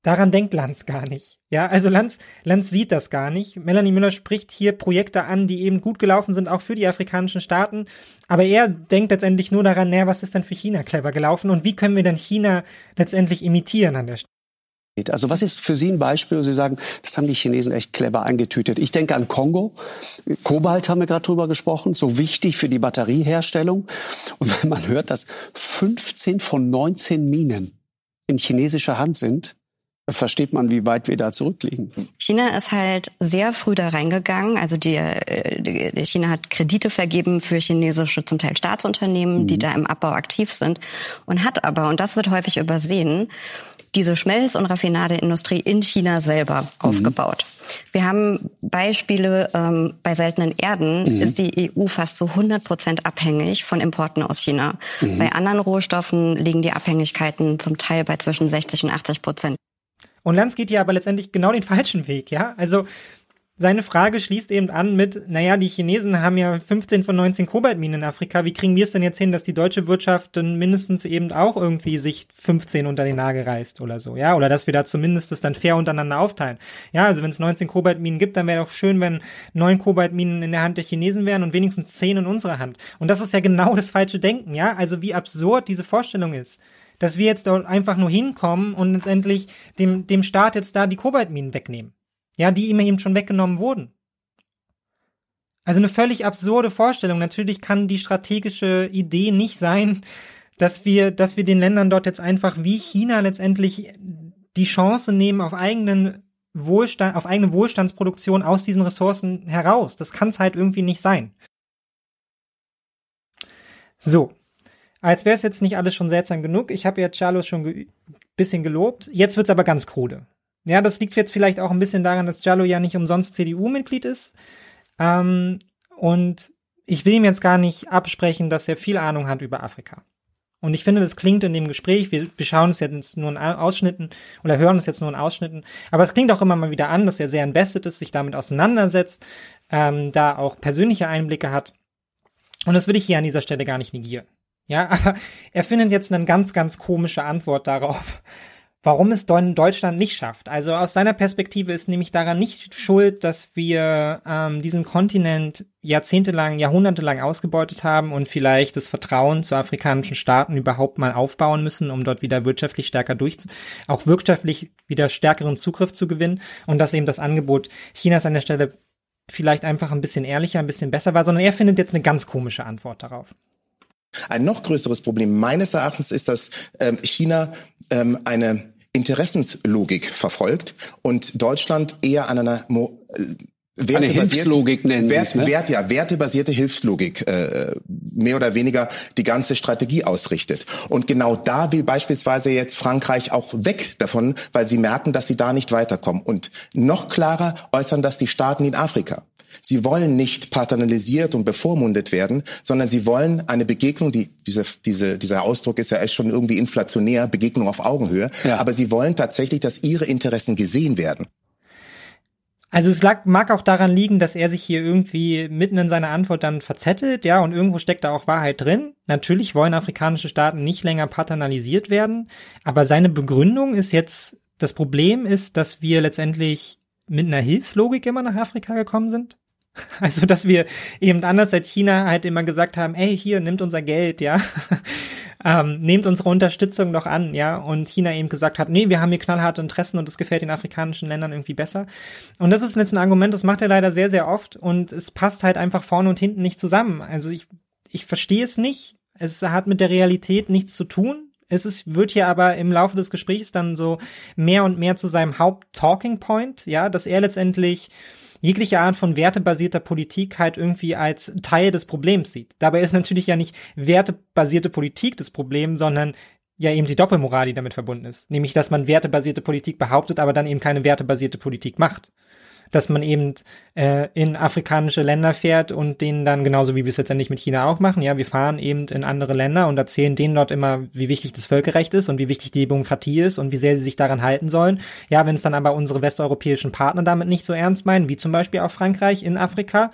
Daran denkt Lanz gar nicht. Ja, also Lanz, Lanz sieht das gar nicht. Melanie Müller spricht hier Projekte an, die eben gut gelaufen sind, auch für die afrikanischen Staaten. Aber er denkt letztendlich nur daran, naja, was ist denn für China clever gelaufen und wie können wir denn China letztendlich imitieren an der Stelle? Also was ist für Sie ein Beispiel, wo Sie sagen, das haben die Chinesen echt clever eingetütet? Ich denke an Kongo. Kobalt haben wir gerade drüber gesprochen, so wichtig für die Batterieherstellung. Und wenn man hört, dass 15 von 19 Minen in chinesischer Hand sind, versteht man, wie weit wir da zurückliegen. China ist halt sehr früh da reingegangen. Also die, die China hat Kredite vergeben für chinesische, zum Teil Staatsunternehmen, mhm. die da im Abbau aktiv sind und hat aber, und das wird häufig übersehen, diese Schmelz- und Raffinadeindustrie in China selber mhm. aufgebaut. Wir haben Beispiele ähm, bei seltenen Erden mhm. ist die EU fast zu 100 Prozent abhängig von Importen aus China. Mhm. Bei anderen Rohstoffen liegen die Abhängigkeiten zum Teil bei zwischen 60 und 80 Prozent. Und Lanz geht ja aber letztendlich genau den falschen Weg, ja? Also seine Frage schließt eben an mit, naja, die Chinesen haben ja 15 von 19 Kobaltminen in Afrika. Wie kriegen wir es denn jetzt hin, dass die deutsche Wirtschaft dann mindestens eben auch irgendwie sich 15 unter den Nagel reißt oder so, ja? Oder dass wir da zumindest das dann fair untereinander aufteilen. Ja, also wenn es 19 Kobaltminen gibt, dann wäre doch schön, wenn neun Kobaltminen in der Hand der Chinesen wären und wenigstens zehn in unserer Hand. Und das ist ja genau das falsche Denken, ja? Also wie absurd diese Vorstellung ist dass wir jetzt dort einfach nur hinkommen und letztendlich dem, dem Staat jetzt da die Kobaltminen wegnehmen. Ja, die ihm eben schon weggenommen wurden. Also eine völlig absurde Vorstellung. Natürlich kann die strategische Idee nicht sein, dass wir, dass wir den Ländern dort jetzt einfach wie China letztendlich die Chance nehmen auf eigenen Wohlstand, auf eigene Wohlstandsproduktion aus diesen Ressourcen heraus. Das kann es halt irgendwie nicht sein. So, als wäre es jetzt nicht alles schon seltsam genug. Ich habe ja Charlos schon ein bisschen gelobt. Jetzt wird's aber ganz krude. Ja, das liegt jetzt vielleicht auch ein bisschen daran, dass Jallo ja nicht umsonst CDU-Mitglied ist. Ähm, und ich will ihm jetzt gar nicht absprechen, dass er viel Ahnung hat über Afrika. Und ich finde, das klingt in dem Gespräch, wir, wir schauen es jetzt nur in Ausschnitten oder hören es jetzt nur in Ausschnitten, aber es klingt auch immer mal wieder an, dass er sehr invested ist, sich damit auseinandersetzt, ähm, da auch persönliche Einblicke hat. Und das will ich hier an dieser Stelle gar nicht negieren. Ja, aber er findet jetzt eine ganz, ganz komische Antwort darauf, warum es Deutschland nicht schafft. Also aus seiner Perspektive ist nämlich daran nicht schuld, dass wir ähm, diesen Kontinent jahrzehntelang, jahrhundertelang ausgebeutet haben und vielleicht das Vertrauen zu afrikanischen Staaten überhaupt mal aufbauen müssen, um dort wieder wirtschaftlich stärker durch, auch wirtschaftlich wieder stärkeren Zugriff zu gewinnen und dass eben das Angebot Chinas an der Stelle vielleicht einfach ein bisschen ehrlicher, ein bisschen besser war, sondern er findet jetzt eine ganz komische Antwort darauf. Ein noch größeres Problem meines Erachtens ist, dass ähm, China ähm, eine Interessenslogik verfolgt und Deutschland eher an einer Mo äh, eine Hilfslogik nennen Wert, Sie es, ne? Wert, ja, wertebasierte Hilfslogik äh, mehr oder weniger die ganze Strategie ausrichtet. Und genau da will beispielsweise jetzt Frankreich auch weg davon, weil sie merken, dass sie da nicht weiterkommen. Und noch klarer äußern das die Staaten in Afrika. Sie wollen nicht paternalisiert und bevormundet werden, sondern sie wollen eine Begegnung, die, diese, diese, dieser Ausdruck ist ja echt schon irgendwie inflationär, Begegnung auf Augenhöhe, ja. aber sie wollen tatsächlich, dass ihre Interessen gesehen werden. Also es lag, mag auch daran liegen, dass er sich hier irgendwie mitten in seiner Antwort dann verzettelt, ja, und irgendwo steckt da auch Wahrheit drin. Natürlich wollen afrikanische Staaten nicht länger paternalisiert werden, aber seine Begründung ist jetzt, das Problem ist, dass wir letztendlich mit einer Hilfslogik immer nach Afrika gekommen sind. Also, dass wir eben anders als China halt immer gesagt haben, ey, hier, nimmt unser Geld, ja. ähm, nehmt unsere Unterstützung doch an, ja. Und China eben gesagt hat, nee, wir haben hier knallharte Interessen und das gefällt den afrikanischen Ländern irgendwie besser. Und das ist jetzt ein Argument, das macht er leider sehr, sehr oft und es passt halt einfach vorne und hinten nicht zusammen. Also ich, ich verstehe es nicht. Es hat mit der Realität nichts zu tun. Es ist, wird hier aber im Laufe des Gesprächs dann so mehr und mehr zu seinem Haupt-Talking Point, ja, dass er letztendlich jegliche Art von wertebasierter Politik halt irgendwie als Teil des Problems sieht. Dabei ist natürlich ja nicht wertebasierte Politik das Problem, sondern ja eben die Doppelmoral, die damit verbunden ist. Nämlich, dass man wertebasierte Politik behauptet, aber dann eben keine wertebasierte Politik macht dass man eben äh, in afrikanische Länder fährt und denen dann genauso wie wir es letztendlich mit China auch machen, ja, wir fahren eben in andere Länder und erzählen denen dort immer, wie wichtig das Völkerrecht ist und wie wichtig die Demokratie ist und wie sehr sie sich daran halten sollen. Ja, wenn es dann aber unsere westeuropäischen Partner damit nicht so ernst meinen, wie zum Beispiel auch Frankreich in Afrika,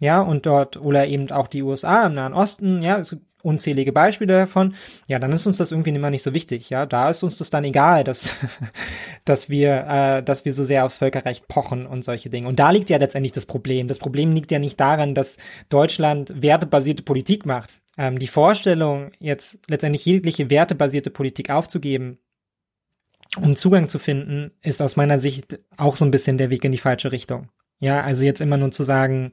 ja, und dort oder eben auch die USA im Nahen Osten, ja, es unzählige Beispiele davon, ja, dann ist uns das irgendwie immer nicht so wichtig, ja. Da ist uns das dann egal, dass, dass wir, äh, dass wir so sehr aufs Völkerrecht pochen und solche Dinge. Und da liegt ja letztendlich das Problem. Das Problem liegt ja nicht daran, dass Deutschland wertebasierte Politik macht. Ähm, die Vorstellung, jetzt letztendlich jegliche wertebasierte Politik aufzugeben, um Zugang zu finden, ist aus meiner Sicht auch so ein bisschen der Weg in die falsche Richtung. Ja, also jetzt immer nur zu sagen,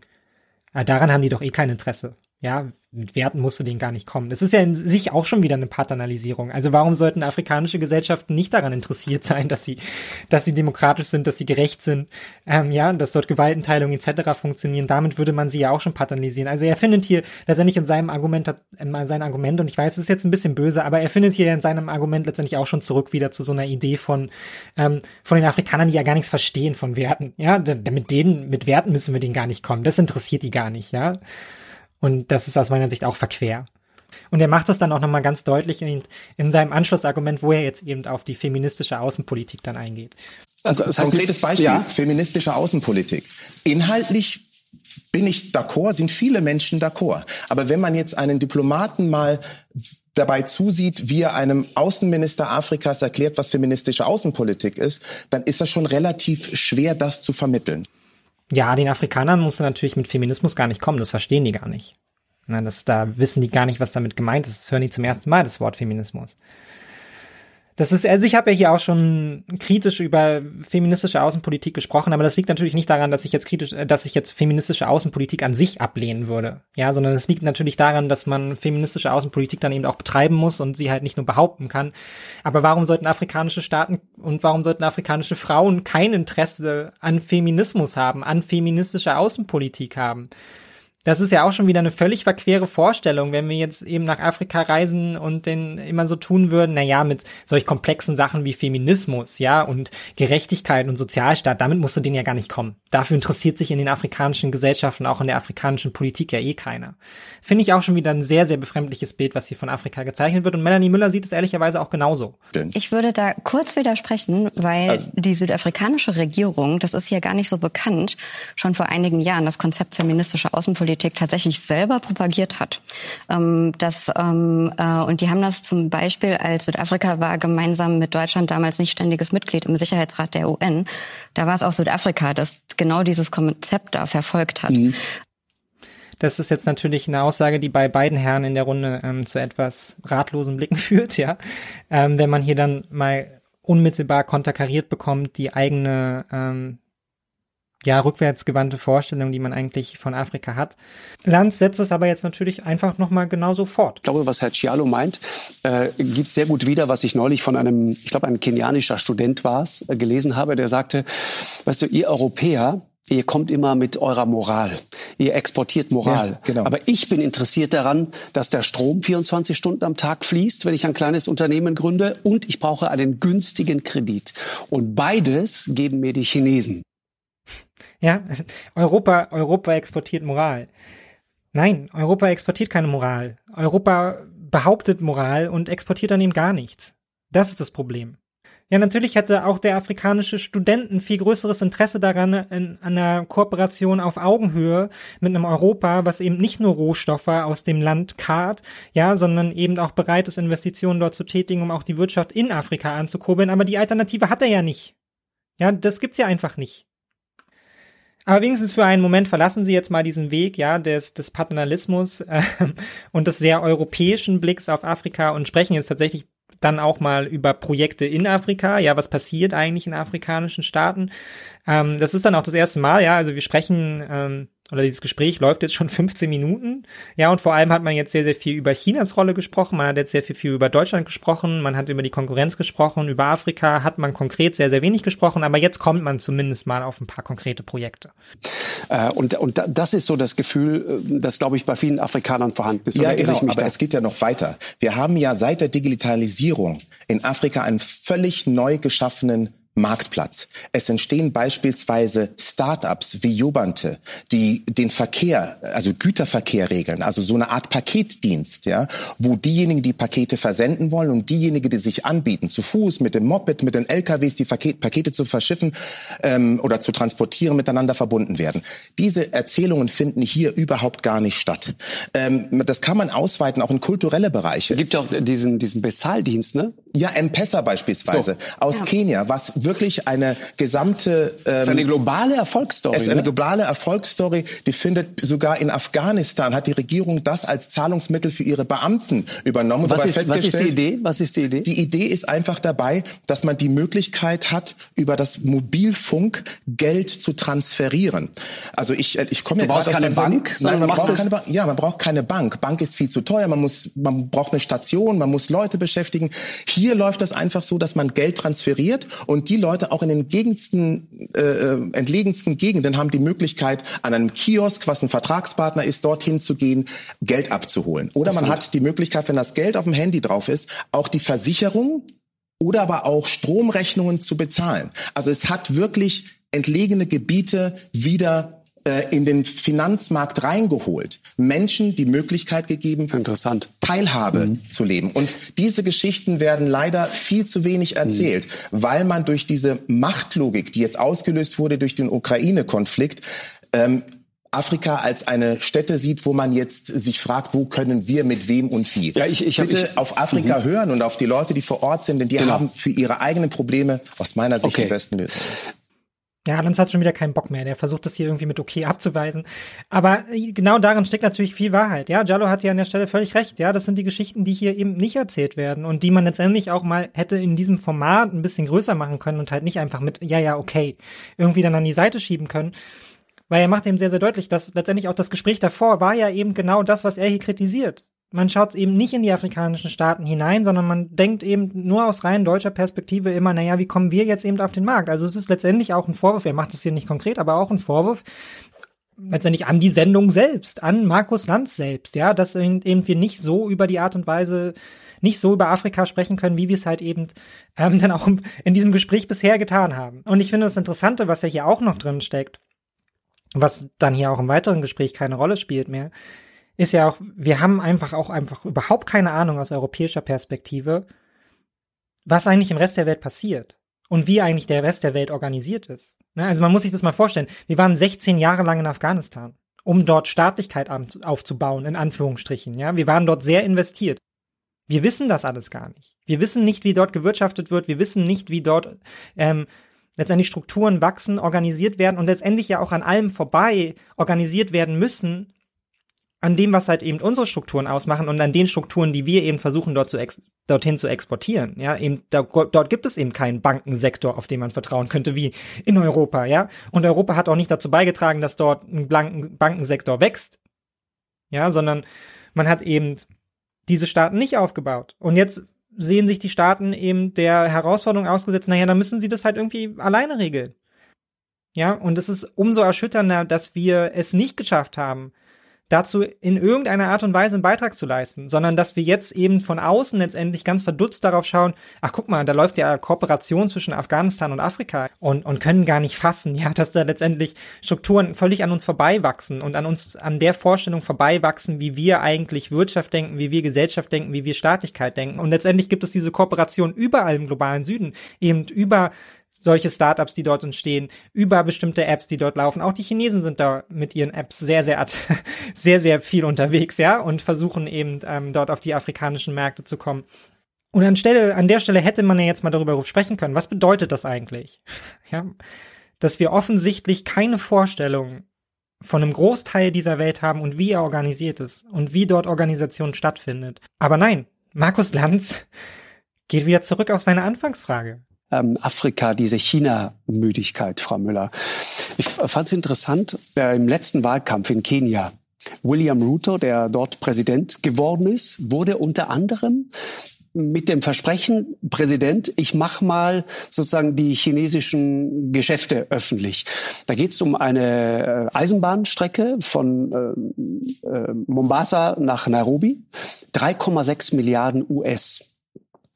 ah, daran haben die doch eh kein Interesse. Ja, mit Werten musst du denen gar nicht kommen. Das ist ja in sich auch schon wieder eine Paternalisierung. Also warum sollten afrikanische Gesellschaften nicht daran interessiert sein, dass sie, dass sie demokratisch sind, dass sie gerecht sind, ähm, ja, dass dort Gewaltenteilung etc. funktionieren. Damit würde man sie ja auch schon paternalisieren. Also er findet hier letztendlich in seinem Argument, in seinem Argument, und ich weiß, es ist jetzt ein bisschen böse, aber er findet hier in seinem Argument letztendlich auch schon zurück wieder zu so einer Idee von, ähm, von den Afrikanern, die ja gar nichts verstehen von Werten. Ja, mit denen, mit Werten müssen wir denen gar nicht kommen. Das interessiert die gar nicht, ja. Und das ist aus meiner Sicht auch verquer. Und er macht das dann auch nochmal ganz deutlich in, in seinem Anschlussargument, wo er jetzt eben auf die feministische Außenpolitik dann eingeht. Also das heißt, konkretes Beispiel, ja. feministische Außenpolitik. Inhaltlich bin ich d'accord, sind viele Menschen d'accord. Aber wenn man jetzt einen Diplomaten mal dabei zusieht, wie er einem Außenminister Afrikas erklärt, was feministische Außenpolitik ist, dann ist das schon relativ schwer, das zu vermitteln. Ja, den Afrikanern musst du natürlich mit Feminismus gar nicht kommen, das verstehen die gar nicht. Na, das, da wissen die gar nicht, was damit gemeint ist. Das hören die zum ersten Mal, das Wort Feminismus. Das ist, also ich habe ja hier auch schon kritisch über feministische Außenpolitik gesprochen, aber das liegt natürlich nicht daran, dass ich jetzt kritisch, äh, dass ich jetzt feministische Außenpolitik an sich ablehnen würde. Ja, sondern es liegt natürlich daran, dass man feministische Außenpolitik dann eben auch betreiben muss und sie halt nicht nur behaupten kann. Aber warum sollten afrikanische Staaten und warum sollten afrikanische Frauen kein Interesse an Feminismus haben, an feministischer Außenpolitik haben? Das ist ja auch schon wieder eine völlig verquere Vorstellung, wenn wir jetzt eben nach Afrika reisen und den immer so tun würden, na ja, mit solch komplexen Sachen wie Feminismus, ja, und Gerechtigkeit und Sozialstaat, damit musst du den ja gar nicht kommen. Dafür interessiert sich in den afrikanischen Gesellschaften, auch in der afrikanischen Politik ja eh keiner. Finde ich auch schon wieder ein sehr, sehr befremdliches Bild, was hier von Afrika gezeichnet wird. Und Melanie Müller sieht es ehrlicherweise auch genauso. Ich würde da kurz widersprechen, weil also. die südafrikanische Regierung, das ist hier gar nicht so bekannt, schon vor einigen Jahren das Konzept feministische Außenpolitik Politik tatsächlich selber propagiert hat. Ähm, das, ähm, äh, und die haben das zum Beispiel, als Südafrika war gemeinsam mit Deutschland damals nicht ständiges Mitglied im Sicherheitsrat der UN, da war es auch Südafrika, das genau dieses Konzept da verfolgt hat. Mhm. Das ist jetzt natürlich eine Aussage, die bei beiden Herren in der Runde ähm, zu etwas ratlosen Blicken führt, ja. Ähm, wenn man hier dann mal unmittelbar konterkariert bekommt, die eigene ähm, ja, rückwärtsgewandte Vorstellung, die man eigentlich von Afrika hat. Lanz setzt es aber jetzt natürlich einfach nochmal genauso fort. Ich glaube, was Herr Cialo meint, äh, gibt sehr gut wider, was ich neulich von einem, ich glaube, ein kenianischer Student war es, äh, gelesen habe, der sagte, weißt du, ihr Europäer, Ihr kommt immer mit eurer Moral. Ihr exportiert Moral. Ja, genau. Aber ich bin interessiert daran, dass der Strom 24 Stunden am Tag fließt, wenn ich ein kleines Unternehmen gründe. Und ich brauche einen günstigen Kredit. Und beides geben mir die Chinesen. Ja, Europa, Europa exportiert Moral. Nein, Europa exportiert keine Moral. Europa behauptet Moral und exportiert dann eben gar nichts. Das ist das Problem. Ja, natürlich hätte auch der afrikanische Student ein viel größeres Interesse daran, in einer Kooperation auf Augenhöhe mit einem Europa, was eben nicht nur Rohstoffe aus dem Land karrt, ja, sondern eben auch bereit ist, Investitionen dort zu tätigen, um auch die Wirtschaft in Afrika anzukurbeln. Aber die Alternative hat er ja nicht. Ja, das gibt's ja einfach nicht. Aber wenigstens für einen Moment verlassen Sie jetzt mal diesen Weg, ja, des, des Paternalismus äh, und des sehr europäischen Blicks auf Afrika und sprechen jetzt tatsächlich dann auch mal über Projekte in Afrika. Ja, was passiert eigentlich in afrikanischen Staaten? Ähm, das ist dann auch das erste Mal, ja, also wir sprechen ähm, oder dieses Gespräch läuft jetzt schon 15 Minuten. Ja, und vor allem hat man jetzt sehr, sehr viel über Chinas Rolle gesprochen. Man hat jetzt sehr viel, viel über Deutschland gesprochen. Man hat über die Konkurrenz gesprochen. Über Afrika hat man konkret sehr, sehr wenig gesprochen. Aber jetzt kommt man zumindest mal auf ein paar konkrete Projekte. Äh, und, und das ist so das Gefühl, äh, das, glaube ich, bei vielen Afrikanern vorhanden ist. Ja, genau. Aber da? es geht ja noch weiter. Wir haben ja seit der Digitalisierung in Afrika einen völlig neu geschaffenen Marktplatz. Es entstehen beispielsweise Startups wie Jobante, die den Verkehr, also Güterverkehr regeln, also so eine Art Paketdienst, ja, wo diejenigen, die Pakete versenden wollen und diejenigen, die sich anbieten, zu Fuß, mit dem Moped, mit den LKWs, die Pakete zu verschiffen ähm, oder zu transportieren, miteinander verbunden werden. Diese Erzählungen finden hier überhaupt gar nicht statt. Ähm, das kann man ausweiten auch in kulturelle Bereiche. Es gibt ja auch diesen, diesen Bezahldienst, ne? Ja, M-Pesa beispielsweise so. aus ja. Kenia, was wirklich eine gesamte ähm, das ist eine globale Erfolgsstory. Es ist eine ne? globale Erfolgsstory, die findet sogar in Afghanistan hat die Regierung das als Zahlungsmittel für ihre Beamten übernommen. Was, ist, was ist die Idee? Was ist die Idee? Die Idee ist einfach dabei, dass man die Möglichkeit hat, über das Mobilfunk Geld zu transferieren. Also ich ich komme ja gerade aus keine Bank, Nein, man braucht keine Bank. Ja, man braucht keine Bank. Bank ist viel zu teuer. Man muss man braucht eine Station, man muss Leute beschäftigen. Hier läuft das einfach so, dass man Geld transferiert und die Leute auch in den gegensten, äh, äh, entlegensten Gegenden haben die Möglichkeit, an einem Kiosk, was ein Vertragspartner ist, dorthin zu gehen, Geld abzuholen. Oder man hat die Möglichkeit, wenn das Geld auf dem Handy drauf ist, auch die Versicherung oder aber auch Stromrechnungen zu bezahlen. Also es hat wirklich entlegene Gebiete wieder äh, in den Finanzmarkt reingeholt, Menschen die Möglichkeit gegeben, Teilhabe mhm. zu leben. Und diese Geschichten werden leider viel zu wenig erzählt, mhm. weil man durch diese Machtlogik, die jetzt ausgelöst wurde durch den Ukraine-Konflikt, ähm, Afrika als eine Stätte sieht, wo man jetzt sich fragt, wo können wir mit wem und wie. Ja, ich, ich Bitte ich, auf Afrika mhm. hören und auf die Leute, die vor Ort sind, denn die genau. haben für ihre eigenen Probleme aus meiner Sicht okay. die besten Lösungen. Ja, Lanz hat schon wieder keinen Bock mehr. Der versucht das hier irgendwie mit okay abzuweisen. Aber äh, genau darin steckt natürlich viel Wahrheit. Ja, Jallo hat ja an der Stelle völlig recht. Ja, das sind die Geschichten, die hier eben nicht erzählt werden und die man letztendlich auch mal hätte in diesem Format ein bisschen größer machen können und halt nicht einfach mit, ja, ja, okay, irgendwie dann an die Seite schieben können. Weil er macht eben sehr, sehr deutlich, dass letztendlich auch das Gespräch davor war ja eben genau das, was er hier kritisiert man schaut eben nicht in die afrikanischen Staaten hinein, sondern man denkt eben nur aus rein deutscher Perspektive immer, naja, wie kommen wir jetzt eben auf den Markt? Also es ist letztendlich auch ein Vorwurf, er macht es hier nicht konkret, aber auch ein Vorwurf, letztendlich an die Sendung selbst, an Markus Lanz selbst, ja, dass eben wir nicht so über die Art und Weise nicht so über Afrika sprechen können, wie wir es halt eben ähm, dann auch in diesem Gespräch bisher getan haben. Und ich finde das Interessante, was ja hier auch noch drin steckt, was dann hier auch im weiteren Gespräch keine Rolle spielt mehr, ist ja auch, wir haben einfach auch einfach überhaupt keine Ahnung aus europäischer Perspektive, was eigentlich im Rest der Welt passiert und wie eigentlich der Rest der Welt organisiert ist. Ne, also man muss sich das mal vorstellen. Wir waren 16 Jahre lang in Afghanistan, um dort Staatlichkeit aufzubauen, in Anführungsstrichen. Ja, wir waren dort sehr investiert. Wir wissen das alles gar nicht. Wir wissen nicht, wie dort gewirtschaftet wird. Wir wissen nicht, wie dort ähm, letztendlich Strukturen wachsen, organisiert werden und letztendlich ja auch an allem vorbei organisiert werden müssen, an dem, was halt eben unsere Strukturen ausmachen und an den Strukturen, die wir eben versuchen, dort zu dorthin zu exportieren. Ja, eben, da, dort gibt es eben keinen Bankensektor, auf den man vertrauen könnte, wie in Europa, ja. Und Europa hat auch nicht dazu beigetragen, dass dort ein Blanken Bankensektor wächst. Ja, sondern man hat eben diese Staaten nicht aufgebaut. Und jetzt sehen sich die Staaten eben der Herausforderung ausgesetzt, naja, dann müssen sie das halt irgendwie alleine regeln. Ja, und es ist umso erschütternder, dass wir es nicht geschafft haben, dazu in irgendeiner Art und Weise einen Beitrag zu leisten, sondern dass wir jetzt eben von außen letztendlich ganz verdutzt darauf schauen, ach guck mal, da läuft ja Kooperation zwischen Afghanistan und Afrika und, und können gar nicht fassen, ja, dass da letztendlich Strukturen völlig an uns vorbeiwachsen und an uns, an der Vorstellung vorbeiwachsen, wie wir eigentlich Wirtschaft denken, wie wir Gesellschaft denken, wie wir Staatlichkeit denken. Und letztendlich gibt es diese Kooperation überall im globalen Süden, eben über solche Startups, die dort entstehen, über bestimmte Apps, die dort laufen. Auch die Chinesen sind da mit ihren Apps sehr, sehr, sehr, sehr viel unterwegs, ja, und versuchen eben ähm, dort auf die afrikanischen Märkte zu kommen. Und anstelle, an der Stelle hätte man ja jetzt mal darüber sprechen können. Was bedeutet das eigentlich? ja, dass wir offensichtlich keine Vorstellung von einem Großteil dieser Welt haben und wie er organisiert ist und wie dort Organisation stattfindet. Aber nein, Markus Lanz geht wieder zurück auf seine Anfangsfrage ähm, Afrika, diese China-Müdigkeit, Frau Müller. Ich fand es interessant, äh, im letzten Wahlkampf in Kenia, William Ruto, der dort Präsident geworden ist, wurde unter anderem mit dem Versprechen, Präsident, ich mache mal sozusagen die chinesischen Geschäfte öffentlich. Da geht es um eine äh, Eisenbahnstrecke von äh, äh, Mombasa nach Nairobi, 3,6 Milliarden US.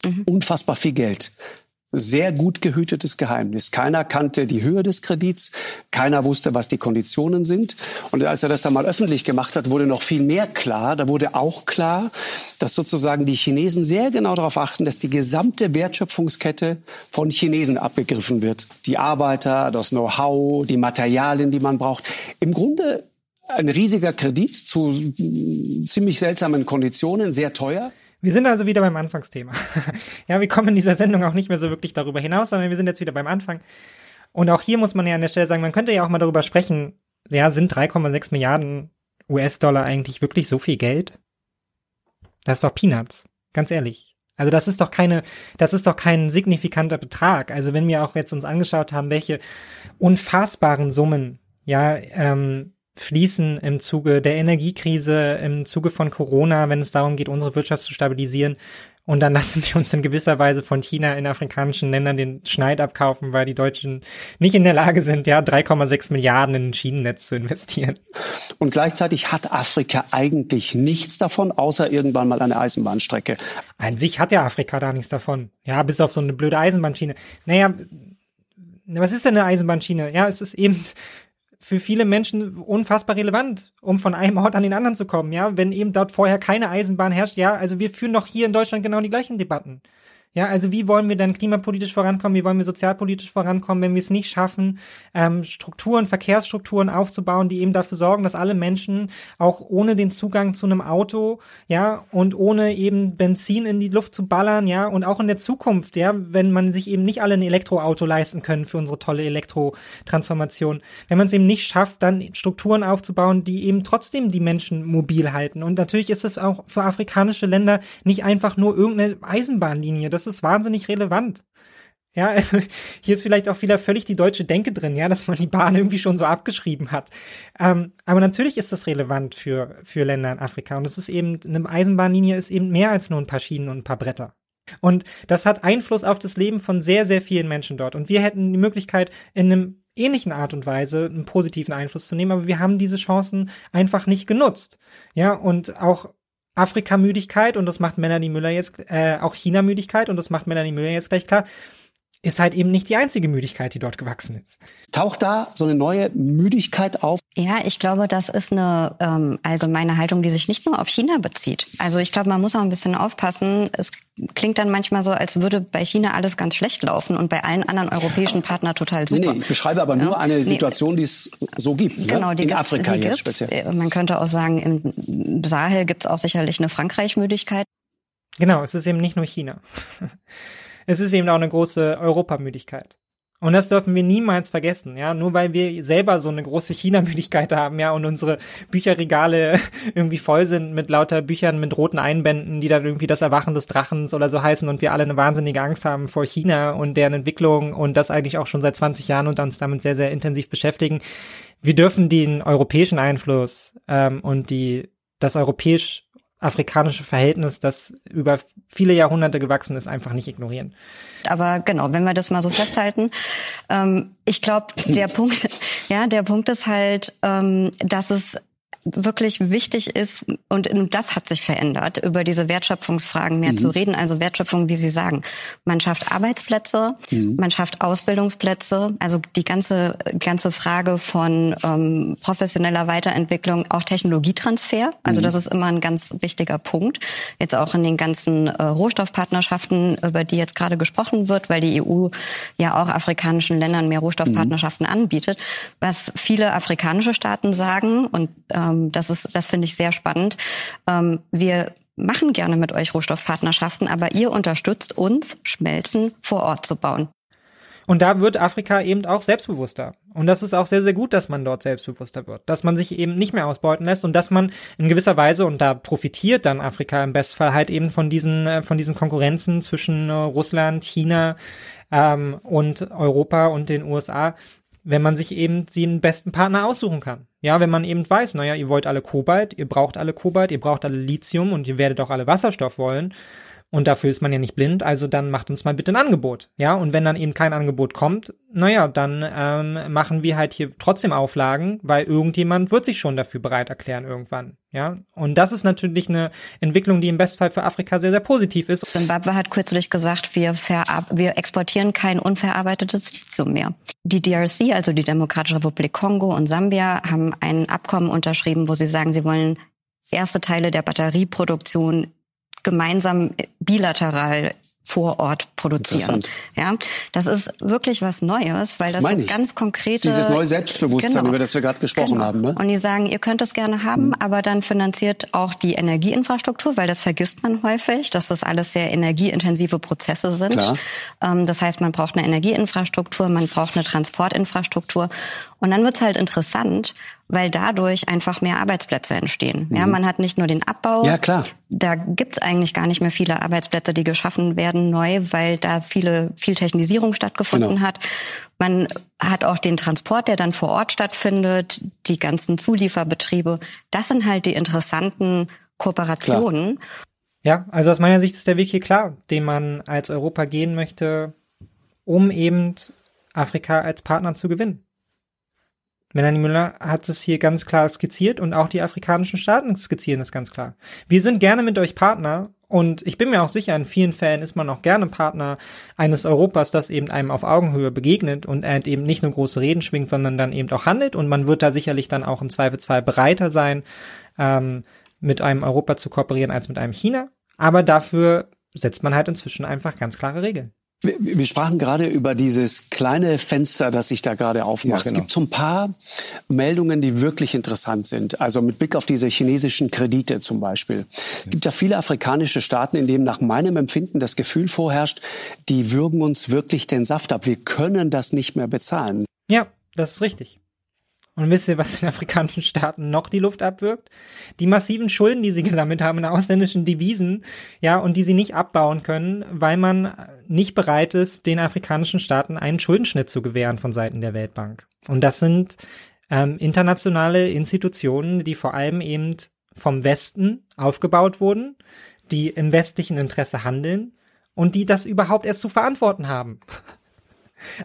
Mhm. Unfassbar viel Geld sehr gut gehütetes Geheimnis. Keiner kannte die Höhe des Kredits, keiner wusste, was die Konditionen sind. Und als er das dann mal öffentlich gemacht hat, wurde noch viel mehr klar. Da wurde auch klar, dass sozusagen die Chinesen sehr genau darauf achten, dass die gesamte Wertschöpfungskette von Chinesen abgegriffen wird. Die Arbeiter, das Know-how, die Materialien, die man braucht. Im Grunde ein riesiger Kredit zu ziemlich seltsamen Konditionen, sehr teuer. Wir sind also wieder beim Anfangsthema. ja, wir kommen in dieser Sendung auch nicht mehr so wirklich darüber hinaus, sondern wir sind jetzt wieder beim Anfang. Und auch hier muss man ja an der Stelle sagen, man könnte ja auch mal darüber sprechen, ja, sind 3,6 Milliarden US-Dollar eigentlich wirklich so viel Geld? Das ist doch Peanuts, ganz ehrlich. Also das ist doch keine, das ist doch kein signifikanter Betrag. Also wenn wir auch jetzt uns angeschaut haben, welche unfassbaren Summen, ja, ähm, fließen im Zuge der Energiekrise, im Zuge von Corona, wenn es darum geht, unsere Wirtschaft zu stabilisieren. Und dann lassen wir uns in gewisser Weise von China in afrikanischen Ländern den Schneid abkaufen, weil die Deutschen nicht in der Lage sind, ja, 3,6 Milliarden in ein Schienennetz zu investieren. Und gleichzeitig hat Afrika eigentlich nichts davon, außer irgendwann mal eine Eisenbahnstrecke. An sich hat ja Afrika da nichts davon. Ja, bis auf so eine blöde Eisenbahnschiene. Naja, was ist denn eine Eisenbahnschiene? Ja, es ist eben für viele Menschen unfassbar relevant, um von einem Ort an den anderen zu kommen, ja. Wenn eben dort vorher keine Eisenbahn herrscht, ja, also wir führen doch hier in Deutschland genau die gleichen Debatten. Ja, also wie wollen wir dann klimapolitisch vorankommen, wie wollen wir sozialpolitisch vorankommen, wenn wir es nicht schaffen, ähm, Strukturen, Verkehrsstrukturen aufzubauen, die eben dafür sorgen, dass alle Menschen auch ohne den Zugang zu einem Auto, ja, und ohne eben Benzin in die Luft zu ballern, ja, und auch in der Zukunft, ja, wenn man sich eben nicht alle ein Elektroauto leisten können für unsere tolle Elektrotransformation, wenn man es eben nicht schafft, dann Strukturen aufzubauen, die eben trotzdem die Menschen mobil halten. Und natürlich ist es auch für afrikanische Länder nicht einfach nur irgendeine Eisenbahnlinie. Das das ist wahnsinnig relevant. Ja, also hier ist vielleicht auch wieder völlig die deutsche Denke drin, ja, dass man die Bahn irgendwie schon so abgeschrieben hat. Ähm, aber natürlich ist das relevant für, für Länder in Afrika. Und es ist eben, eine Eisenbahnlinie ist eben mehr als nur ein paar Schienen und ein paar Bretter. Und das hat Einfluss auf das Leben von sehr, sehr vielen Menschen dort. Und wir hätten die Möglichkeit, in einem ähnlichen Art und Weise einen positiven Einfluss zu nehmen, aber wir haben diese Chancen einfach nicht genutzt. Ja, und auch Afrika-Müdigkeit und das macht Melanie Müller jetzt, äh, auch China-Müdigkeit und das macht Melanie Müller jetzt gleich klar, ist halt eben nicht die einzige Müdigkeit, die dort gewachsen ist. Taucht da so eine neue Müdigkeit auf? Ja, ich glaube, das ist eine ähm, allgemeine Haltung, die sich nicht nur auf China bezieht. Also ich glaube, man muss auch ein bisschen aufpassen. Es klingt dann manchmal so, als würde bei China alles ganz schlecht laufen und bei allen anderen europäischen Partnern total super. Nee, nee, ich beschreibe aber nur ja, eine Situation, nee, die es so gibt. Ne? Genau, ne? die in Afrika die jetzt gibt's. speziell. Äh, man könnte auch sagen, im Sahel gibt es auch sicherlich eine Frankreich-Müdigkeit. Genau, es ist eben nicht nur China. es ist eben auch eine große Europamüdigkeit. Und das dürfen wir niemals vergessen, ja. Nur weil wir selber so eine große China-Müdigkeit haben, ja, und unsere Bücherregale irgendwie voll sind mit lauter Büchern mit roten Einbänden, die dann irgendwie das Erwachen des Drachens oder so heißen und wir alle eine wahnsinnige Angst haben vor China und deren Entwicklung und das eigentlich auch schon seit 20 Jahren und uns damit sehr, sehr intensiv beschäftigen. Wir dürfen den europäischen Einfluss ähm, und die das europäisch afrikanische Verhältnis, das über viele Jahrhunderte gewachsen ist, einfach nicht ignorieren. Aber genau, wenn wir das mal so festhalten, ähm, ich glaube, der Punkt, ja, der Punkt ist halt, ähm, dass es wirklich wichtig ist, und das hat sich verändert, über diese Wertschöpfungsfragen mehr mhm. zu reden. Also Wertschöpfung, wie Sie sagen. Man schafft Arbeitsplätze, mhm. man schafft Ausbildungsplätze, also die ganze, ganze Frage von ähm, professioneller Weiterentwicklung, auch Technologietransfer. Also mhm. das ist immer ein ganz wichtiger Punkt. Jetzt auch in den ganzen äh, Rohstoffpartnerschaften, über die jetzt gerade gesprochen wird, weil die EU ja auch afrikanischen Ländern mehr Rohstoffpartnerschaften mhm. anbietet. Was viele afrikanische Staaten sagen und ähm, ähm, das ist, das finde ich sehr spannend. Ähm, wir machen gerne mit euch Rohstoffpartnerschaften, aber ihr unterstützt uns, Schmelzen vor Ort zu bauen. Und da wird Afrika eben auch selbstbewusster. Und das ist auch sehr, sehr gut, dass man dort selbstbewusster wird. Dass man sich eben nicht mehr ausbeuten lässt und dass man in gewisser Weise, und da profitiert dann Afrika im Bestfall halt eben von diesen, äh, von diesen Konkurrenzen zwischen äh, Russland, China ähm, und Europa und den USA, wenn man sich eben den besten Partner aussuchen kann. Ja, wenn man eben weiß, naja, ihr wollt alle Kobalt, ihr braucht alle Kobalt, ihr braucht alle Lithium und ihr werdet auch alle Wasserstoff wollen. Und dafür ist man ja nicht blind, also dann macht uns mal bitte ein Angebot. Ja, und wenn dann eben kein Angebot kommt, naja, dann ähm, machen wir halt hier trotzdem Auflagen, weil irgendjemand wird sich schon dafür bereit erklären irgendwann. Ja, und das ist natürlich eine Entwicklung, die im Bestfall für Afrika sehr, sehr positiv ist. Zimbabwe hat kürzlich gesagt, wir, wir exportieren kein unverarbeitetes Lithium mehr. Die DRC, also die Demokratische Republik Kongo und Sambia, haben ein Abkommen unterschrieben, wo sie sagen, sie wollen erste Teile der Batterieproduktion gemeinsam bilateral vor Ort produzieren. Ja, das ist wirklich was Neues, weil das, das so ganz konkrete dieses neue Selbstbewusstsein, genau, über das wir gerade gesprochen genau. haben. Ne? Und die sagen, ihr könnt es gerne haben, mhm. aber dann finanziert auch die Energieinfrastruktur, weil das vergisst man häufig, dass das alles sehr energieintensive Prozesse sind. Ähm, das heißt, man braucht eine Energieinfrastruktur, man braucht eine Transportinfrastruktur und dann wird's halt interessant, weil dadurch einfach mehr Arbeitsplätze entstehen. Mhm. Ja, man hat nicht nur den Abbau. Ja, klar. Da gibt's eigentlich gar nicht mehr viele Arbeitsplätze, die geschaffen werden neu, weil da viele, viel Technisierung stattgefunden genau. hat. Man hat auch den Transport, der dann vor Ort stattfindet, die ganzen Zulieferbetriebe. Das sind halt die interessanten Kooperationen. Klar. Ja, also aus meiner Sicht ist der Weg hier klar, den man als Europa gehen möchte, um eben Afrika als Partner zu gewinnen. Melanie Müller hat es hier ganz klar skizziert und auch die afrikanischen Staaten skizzieren es ganz klar. Wir sind gerne mit euch Partner und ich bin mir auch sicher, in vielen Fällen ist man auch gerne Partner eines Europas, das eben einem auf Augenhöhe begegnet und eben nicht nur große Reden schwingt, sondern dann eben auch handelt und man wird da sicherlich dann auch im Zweifelsfall bereiter sein, ähm, mit einem Europa zu kooperieren als mit einem China. Aber dafür setzt man halt inzwischen einfach ganz klare Regeln. Wir, wir, sprachen gerade über dieses kleine Fenster, das sich da gerade aufmacht. Ja, genau. Es gibt so ein paar Meldungen, die wirklich interessant sind. Also mit Blick auf diese chinesischen Kredite zum Beispiel. Es gibt ja viele afrikanische Staaten, in denen nach meinem Empfinden das Gefühl vorherrscht, die würgen uns wirklich den Saft ab. Wir können das nicht mehr bezahlen. Ja, das ist richtig. Und wisst ihr, was den afrikanischen Staaten noch die Luft abwirkt? Die massiven Schulden, die sie gesammelt haben in ausländischen Devisen, ja, und die sie nicht abbauen können, weil man nicht bereit ist, den afrikanischen Staaten einen Schuldenschnitt zu gewähren von Seiten der Weltbank. Und das sind ähm, internationale Institutionen, die vor allem eben vom Westen aufgebaut wurden, die im westlichen Interesse handeln und die das überhaupt erst zu verantworten haben.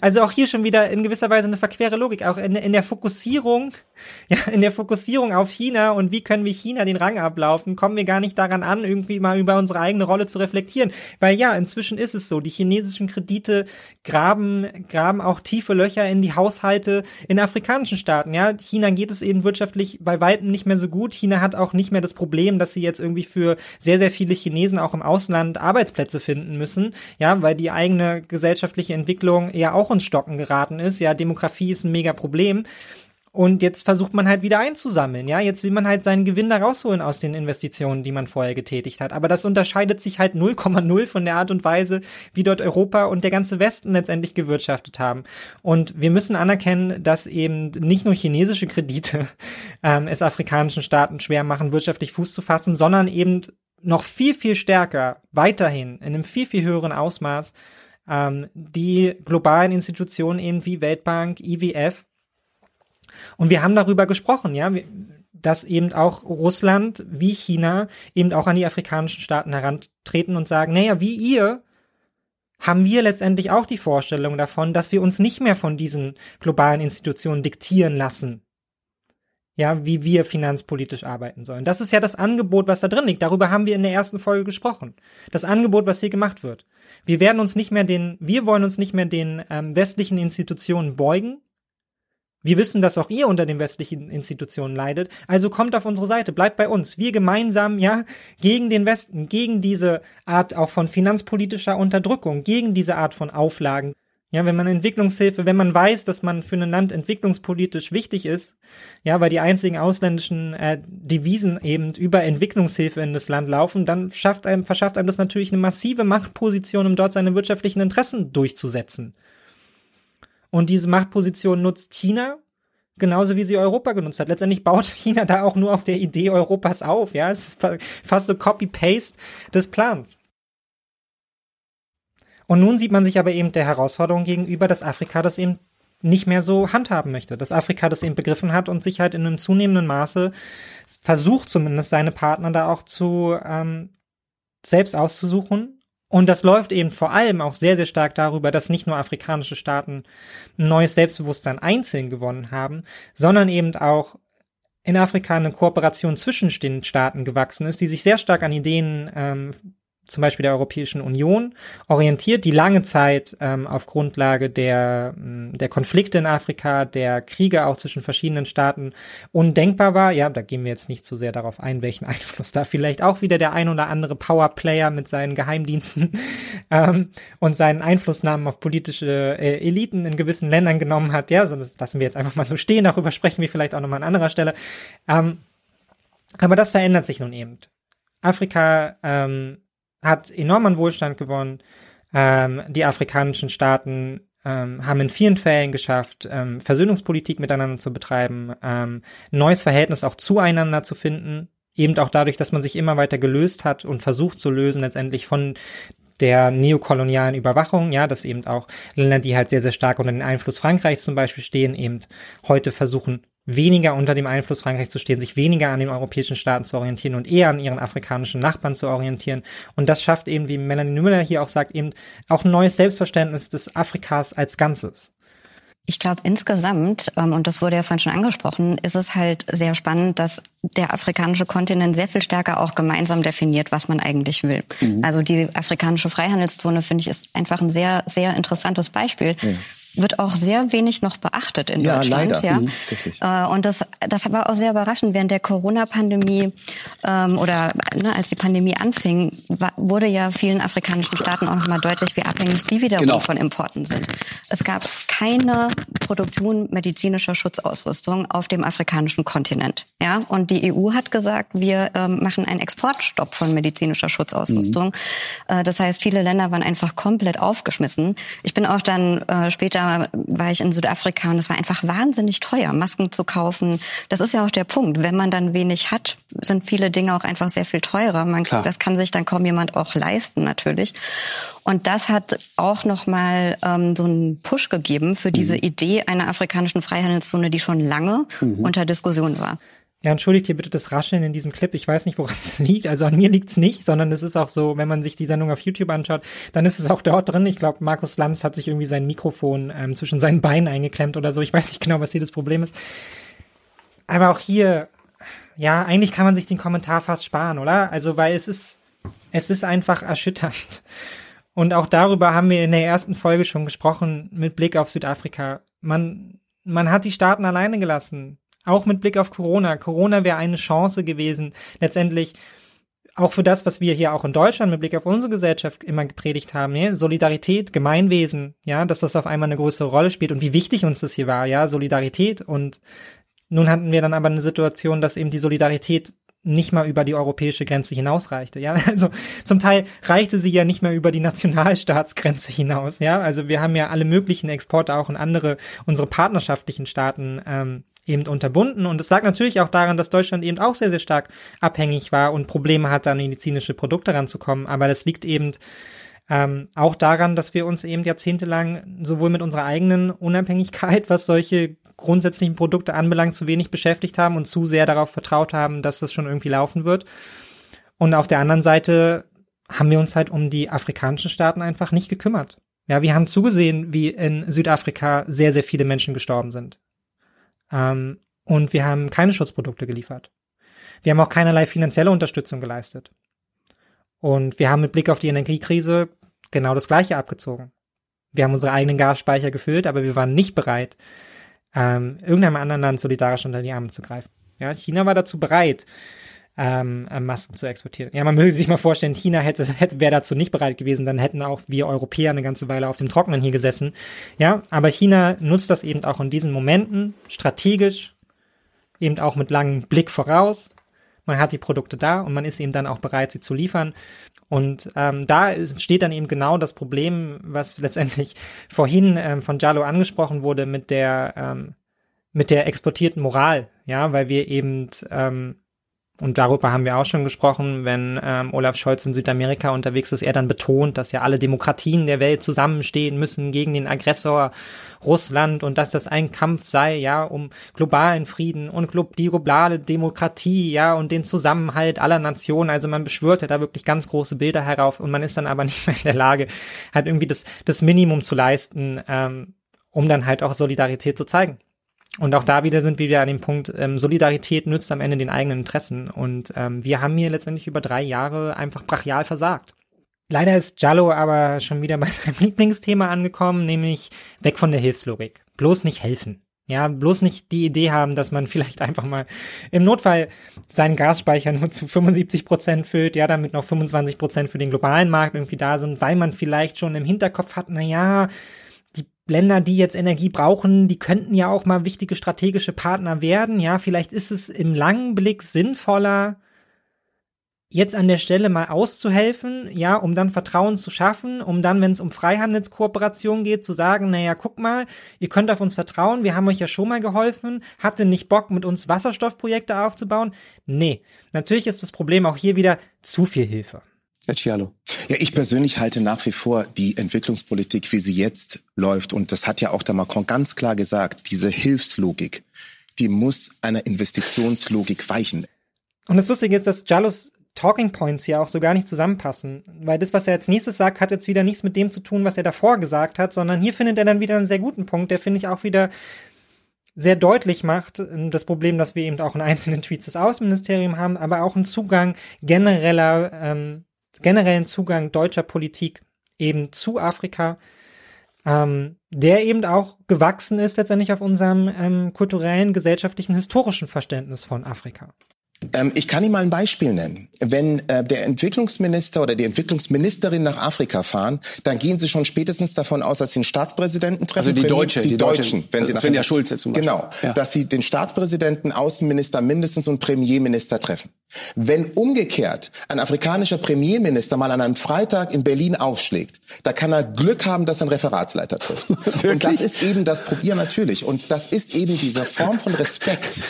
Also auch hier schon wieder in gewisser Weise eine verquere Logik, auch in, in der Fokussierung, ja, in der Fokussierung auf China und wie können wir China den Rang ablaufen, kommen wir gar nicht daran an, irgendwie mal über unsere eigene Rolle zu reflektieren. Weil ja, inzwischen ist es so, die chinesischen Kredite graben, graben auch tiefe Löcher in die Haushalte in afrikanischen Staaten. Ja, China geht es eben wirtschaftlich bei weitem nicht mehr so gut. China hat auch nicht mehr das Problem, dass sie jetzt irgendwie für sehr, sehr viele Chinesen auch im Ausland Arbeitsplätze finden müssen. Ja, weil die eigene gesellschaftliche Entwicklung eher auch ins Stocken geraten ist. Ja, Demografie ist ein mega Problem. Und jetzt versucht man halt wieder einzusammeln, ja. Jetzt will man halt seinen Gewinn da rausholen aus den Investitionen, die man vorher getätigt hat. Aber das unterscheidet sich halt 0,0 von der Art und Weise, wie dort Europa und der ganze Westen letztendlich gewirtschaftet haben. Und wir müssen anerkennen, dass eben nicht nur chinesische Kredite ähm, es afrikanischen Staaten schwer machen, wirtschaftlich Fuß zu fassen, sondern eben noch viel, viel stärker weiterhin in einem viel, viel höheren Ausmaß ähm, die globalen Institutionen eben wie Weltbank, IWF. Und wir haben darüber gesprochen, ja, dass eben auch Russland wie China eben auch an die afrikanischen Staaten herantreten und sagen, naja, wie ihr haben wir letztendlich auch die Vorstellung davon, dass wir uns nicht mehr von diesen globalen Institutionen diktieren lassen, ja, wie wir finanzpolitisch arbeiten sollen. Das ist ja das Angebot, was da drin liegt. Darüber haben wir in der ersten Folge gesprochen. Das Angebot, was hier gemacht wird. Wir werden uns nicht mehr den, wir wollen uns nicht mehr den ähm, westlichen Institutionen beugen. Wir wissen, dass auch ihr unter den westlichen Institutionen leidet. Also kommt auf unsere Seite, bleibt bei uns. Wir gemeinsam, ja, gegen den Westen, gegen diese Art auch von finanzpolitischer Unterdrückung, gegen diese Art von Auflagen. Ja, wenn man Entwicklungshilfe, wenn man weiß, dass man für ein Land entwicklungspolitisch wichtig ist, ja, weil die einzigen ausländischen äh, Devisen eben über Entwicklungshilfe in das Land laufen, dann schafft einem, verschafft einem das natürlich eine massive Machtposition, um dort seine wirtschaftlichen Interessen durchzusetzen. Und diese Machtposition nutzt China, genauso wie sie Europa genutzt hat. Letztendlich baut China da auch nur auf der Idee Europas auf, ja. Es ist fast so Copy-Paste des Plans. Und nun sieht man sich aber eben der Herausforderung gegenüber, dass Afrika das eben nicht mehr so handhaben möchte, dass Afrika das eben begriffen hat und sich halt in einem zunehmenden Maße versucht zumindest seine Partner da auch zu ähm, selbst auszusuchen. Und das läuft eben vor allem auch sehr, sehr stark darüber, dass nicht nur afrikanische Staaten ein neues Selbstbewusstsein einzeln gewonnen haben, sondern eben auch in Afrika eine Kooperation zwischen den Staaten gewachsen ist, die sich sehr stark an Ideen ähm, zum Beispiel der Europäischen Union orientiert, die lange Zeit ähm, auf Grundlage der, mm, der Konflikte in Afrika, der Kriege auch zwischen verschiedenen Staaten undenkbar war. Ja, da gehen wir jetzt nicht so sehr darauf ein, welchen Einfluss da vielleicht auch wieder der ein oder andere Powerplayer mit seinen Geheimdiensten ähm, und seinen Einflussnahmen auf politische äh, Eliten in gewissen Ländern genommen hat. Ja, so das lassen wir jetzt einfach mal so stehen. Darüber sprechen wir vielleicht auch nochmal an anderer Stelle. Ähm, aber das verändert sich nun eben. Afrika ähm, hat enormen Wohlstand gewonnen. Ähm, die afrikanischen Staaten ähm, haben in vielen Fällen geschafft, ähm, Versöhnungspolitik miteinander zu betreiben, ähm, neues Verhältnis auch zueinander zu finden, eben auch dadurch, dass man sich immer weiter gelöst hat und versucht zu lösen, letztendlich von der neokolonialen Überwachung, ja, dass eben auch Länder, die halt sehr, sehr stark unter den Einfluss Frankreichs zum Beispiel stehen, eben heute versuchen, weniger unter dem Einfluss Frankreichs zu stehen, sich weniger an den europäischen Staaten zu orientieren und eher an ihren afrikanischen Nachbarn zu orientieren. Und das schafft eben, wie Melanie Müller hier auch sagt, eben auch ein neues Selbstverständnis des Afrikas als Ganzes. Ich glaube, insgesamt, ähm, und das wurde ja vorhin schon angesprochen, ist es halt sehr spannend, dass der afrikanische Kontinent sehr viel stärker auch gemeinsam definiert, was man eigentlich will. Mhm. Also die afrikanische Freihandelszone, finde ich, ist einfach ein sehr, sehr interessantes Beispiel. Ja wird auch sehr wenig noch beachtet in ja, Deutschland. Leider. Ja, mhm, leider. Und das, das war auch sehr überraschend. Während der Corona-Pandemie ähm, oder ne, als die Pandemie anfing, war, wurde ja vielen afrikanischen Staaten auch nochmal deutlich, wie abhängig sie wiederum genau. von Importen sind. Es gab keine Produktion medizinischer Schutzausrüstung auf dem afrikanischen Kontinent. Ja, und die EU hat gesagt, wir ähm, machen einen Exportstopp von medizinischer Schutzausrüstung. Mhm. Äh, das heißt, viele Länder waren einfach komplett aufgeschmissen. Ich bin auch dann äh, später war ich in Südafrika und es war einfach wahnsinnig teuer, Masken zu kaufen. Das ist ja auch der Punkt. Wenn man dann wenig hat, sind viele Dinge auch einfach sehr viel teurer. Man, das kann sich dann kaum jemand auch leisten, natürlich. Und das hat auch nochmal ähm, so einen Push gegeben für diese mhm. Idee einer afrikanischen Freihandelszone, die schon lange mhm. unter Diskussion war. Ja, entschuldigt hier bitte das Rascheln in diesem Clip. Ich weiß nicht, woran es liegt. Also an mir liegt's nicht, sondern es ist auch so, wenn man sich die Sendung auf YouTube anschaut, dann ist es auch dort drin. Ich glaube, Markus Lanz hat sich irgendwie sein Mikrofon ähm, zwischen seinen Beinen eingeklemmt oder so. Ich weiß nicht genau, was hier das Problem ist. Aber auch hier, ja, eigentlich kann man sich den Kommentar fast sparen, oder? Also, weil es ist, es ist einfach erschütternd. Und auch darüber haben wir in der ersten Folge schon gesprochen, mit Blick auf Südafrika. Man, man hat die Staaten alleine gelassen auch mit Blick auf Corona. Corona wäre eine Chance gewesen, letztendlich auch für das, was wir hier auch in Deutschland mit Blick auf unsere Gesellschaft immer gepredigt haben, ja, Solidarität, Gemeinwesen, ja, dass das auf einmal eine größere Rolle spielt und wie wichtig uns das hier war, ja, Solidarität und nun hatten wir dann aber eine Situation, dass eben die Solidarität nicht mal über die europäische Grenze hinausreichte, ja. Also zum Teil reichte sie ja nicht mehr über die Nationalstaatsgrenze hinaus, ja. Also wir haben ja alle möglichen Exporte auch in andere, unsere partnerschaftlichen Staaten ähm, eben unterbunden. Und es lag natürlich auch daran, dass Deutschland eben auch sehr, sehr stark abhängig war und Probleme hatte, an medizinische Produkte ranzukommen. Aber das liegt eben ähm, auch daran, dass wir uns eben jahrzehntelang sowohl mit unserer eigenen Unabhängigkeit, was solche grundsätzlichen Produkte anbelangt, zu wenig beschäftigt haben und zu sehr darauf vertraut haben, dass das schon irgendwie laufen wird. Und auf der anderen Seite haben wir uns halt um die afrikanischen Staaten einfach nicht gekümmert. Ja, wir haben zugesehen, wie in Südafrika sehr, sehr viele Menschen gestorben sind. Ähm, und wir haben keine Schutzprodukte geliefert. Wir haben auch keinerlei finanzielle Unterstützung geleistet. Und wir haben mit Blick auf die Energiekrise genau das Gleiche abgezogen. Wir haben unsere eigenen Gasspeicher gefüllt, aber wir waren nicht bereit, ähm, irgendeinem anderen Land solidarisch unter die Arme zu greifen. Ja, China war dazu bereit, ähm, äh, Masken zu exportieren. Ja, man möge sich mal vorstellen, China hätte, hätte wäre dazu nicht bereit gewesen, dann hätten auch wir Europäer eine ganze Weile auf dem Trockenen hier gesessen. Ja, aber China nutzt das eben auch in diesen Momenten strategisch, eben auch mit langem Blick voraus. Man hat die Produkte da und man ist eben dann auch bereit, sie zu liefern. Und ähm, da steht dann eben genau das Problem, was letztendlich vorhin ähm, von Jalo angesprochen wurde mit der ähm, mit der exportierten Moral, ja, weil wir eben ähm, und darüber haben wir auch schon gesprochen, wenn ähm, Olaf Scholz in Südamerika unterwegs ist, er dann betont, dass ja alle Demokratien der Welt zusammenstehen müssen gegen den Aggressor Russland und dass das ein Kampf sei, ja, um globalen Frieden und die globale Demokratie, ja, und den Zusammenhalt aller Nationen. Also man beschwört ja da wirklich ganz große Bilder herauf und man ist dann aber nicht mehr in der Lage, halt irgendwie das, das Minimum zu leisten, ähm, um dann halt auch Solidarität zu zeigen. Und auch da wieder sind wir wieder an dem Punkt, ähm, Solidarität nützt am Ende den eigenen Interessen. Und ähm, wir haben hier letztendlich über drei Jahre einfach brachial versagt. Leider ist Jallo aber schon wieder bei seinem Lieblingsthema angekommen, nämlich weg von der Hilfslogik. Bloß nicht helfen. Ja, bloß nicht die Idee haben, dass man vielleicht einfach mal im Notfall seinen Gasspeicher nur zu 75 Prozent füllt, ja, damit noch 25 Prozent für den globalen Markt irgendwie da sind, weil man vielleicht schon im Hinterkopf hat, na ja, Länder, die jetzt Energie brauchen, die könnten ja auch mal wichtige strategische Partner werden. Ja, vielleicht ist es im langen Blick sinnvoller, jetzt an der Stelle mal auszuhelfen, ja, um dann Vertrauen zu schaffen, um dann, wenn es um Freihandelskooperation geht, zu sagen, naja, guck mal, ihr könnt auf uns vertrauen, wir haben euch ja schon mal geholfen, habt ihr nicht Bock, mit uns Wasserstoffprojekte aufzubauen? Nee, natürlich ist das Problem auch hier wieder zu viel Hilfe. Ja, ich persönlich halte nach wie vor die Entwicklungspolitik, wie sie jetzt läuft, und das hat ja auch der Macron ganz klar gesagt, diese Hilfslogik, die muss einer Investitionslogik weichen. Und das Lustige ist, dass Jalus Talking Points hier auch so gar nicht zusammenpassen. Weil das, was er als nächstes sagt, hat jetzt wieder nichts mit dem zu tun, was er davor gesagt hat, sondern hier findet er dann wieder einen sehr guten Punkt, der finde ich auch wieder sehr deutlich macht, das Problem, dass wir eben auch in einzelnen Tweets das Außenministerium haben, aber auch einen Zugang genereller, ähm, generellen Zugang deutscher Politik eben zu Afrika, ähm, der eben auch gewachsen ist letztendlich auf unserem ähm, kulturellen, gesellschaftlichen, historischen Verständnis von Afrika. Ähm, ich kann Ihnen mal ein Beispiel nennen. Wenn äh, der Entwicklungsminister oder die Entwicklungsministerin nach Afrika fahren, dann gehen sie schon spätestens davon aus, dass sie den Staatspräsidenten treffen. Also die Deutsche, die, die Deutschen, Deutsche, wenn sie Svenja Schulze zum Beispiel. Genau, ja. dass sie den Staatspräsidenten, Außenminister mindestens und Premierminister treffen. Wenn umgekehrt ein afrikanischer Premierminister mal an einem Freitag in Berlin aufschlägt, da kann er Glück haben, dass er einen Referatsleiter trifft. und das ist eben das Probier natürlich. Und das ist eben diese Form von Respekt.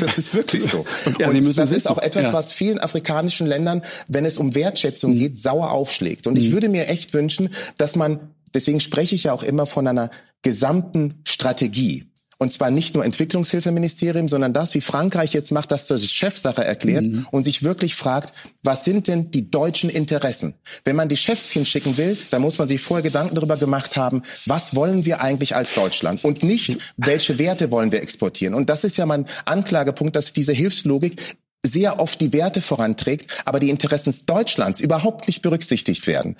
Das ist wirklich so. Ja, und das ist auch etwas, ja. was vielen afrikanischen Ländern, wenn es um Wertschätzung mhm. geht, sauer aufschlägt. Und mhm. ich würde mir echt wünschen, dass man, deswegen spreche ich ja auch immer von einer gesamten Strategie. Und zwar nicht nur Entwicklungshilfeministerium, sondern das, wie Frankreich jetzt macht, das zur Chefsache erklärt mhm. und sich wirklich fragt, was sind denn die deutschen Interessen? Wenn man die Chefs hinschicken will, dann muss man sich vorher Gedanken darüber gemacht haben, was wollen wir eigentlich als Deutschland? Und nicht, welche Werte wollen wir exportieren? Und das ist ja mein Anklagepunkt, dass diese Hilfslogik sehr oft die Werte voranträgt, aber die Interessen Deutschlands überhaupt nicht berücksichtigt werden.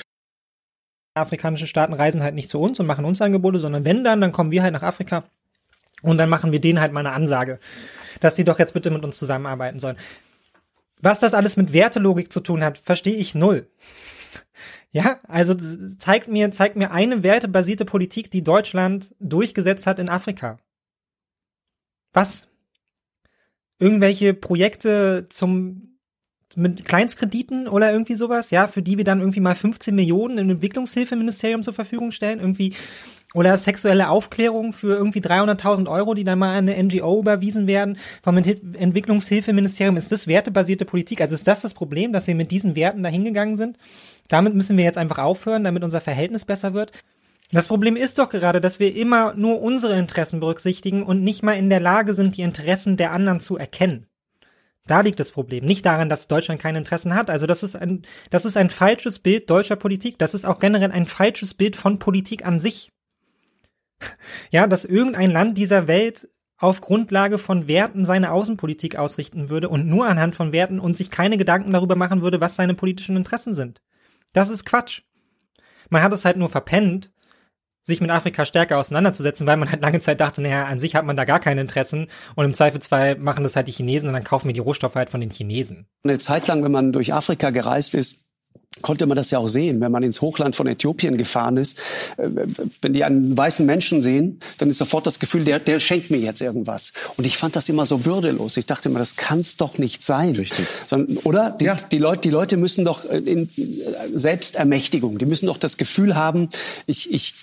Afrikanische Staaten reisen halt nicht zu uns und machen uns Angebote, sondern wenn dann, dann kommen wir halt nach Afrika und dann machen wir denen halt mal eine Ansage, dass sie doch jetzt bitte mit uns zusammenarbeiten sollen. Was das alles mit Wertelogik zu tun hat, verstehe ich null. Ja, also zeigt mir, zeigt mir eine wertebasierte Politik, die Deutschland durchgesetzt hat in Afrika. Was? Irgendwelche Projekte zum mit Kleinstkrediten oder irgendwie sowas, ja, für die wir dann irgendwie mal 15 Millionen im Entwicklungshilfeministerium zur Verfügung stellen, irgendwie oder sexuelle Aufklärung für irgendwie 300.000 Euro, die dann mal an eine NGO überwiesen werden vom Entwicklungshilfeministerium. Ist das wertebasierte Politik? Also ist das das Problem, dass wir mit diesen Werten dahingegangen sind? Damit müssen wir jetzt einfach aufhören, damit unser Verhältnis besser wird. Das Problem ist doch gerade, dass wir immer nur unsere Interessen berücksichtigen und nicht mal in der Lage sind, die Interessen der anderen zu erkennen. Da liegt das Problem. Nicht daran, dass Deutschland keine Interessen hat. Also das ist ein, das ist ein falsches Bild deutscher Politik. Das ist auch generell ein falsches Bild von Politik an sich. Ja, dass irgendein Land dieser Welt auf Grundlage von Werten seine Außenpolitik ausrichten würde und nur anhand von Werten und sich keine Gedanken darüber machen würde, was seine politischen Interessen sind. Das ist Quatsch. Man hat es halt nur verpennt, sich mit Afrika stärker auseinanderzusetzen, weil man halt lange Zeit dachte, naja, an sich hat man da gar keine Interessen und im Zweifelsfall machen das halt die Chinesen und dann kaufen wir die Rohstoffe halt von den Chinesen. Eine Zeit lang, wenn man durch Afrika gereist ist, konnte man das ja auch sehen, wenn man ins Hochland von Äthiopien gefahren ist. Äh, wenn die einen weißen Menschen sehen, dann ist sofort das Gefühl, der, der schenkt mir jetzt irgendwas. Und ich fand das immer so würdelos. Ich dachte immer, das kann's doch nicht sein. Richtig. Sondern, oder? Die, ja. die, Leute, die Leute müssen doch in Selbstermächtigung, die müssen doch das Gefühl haben, ich, ich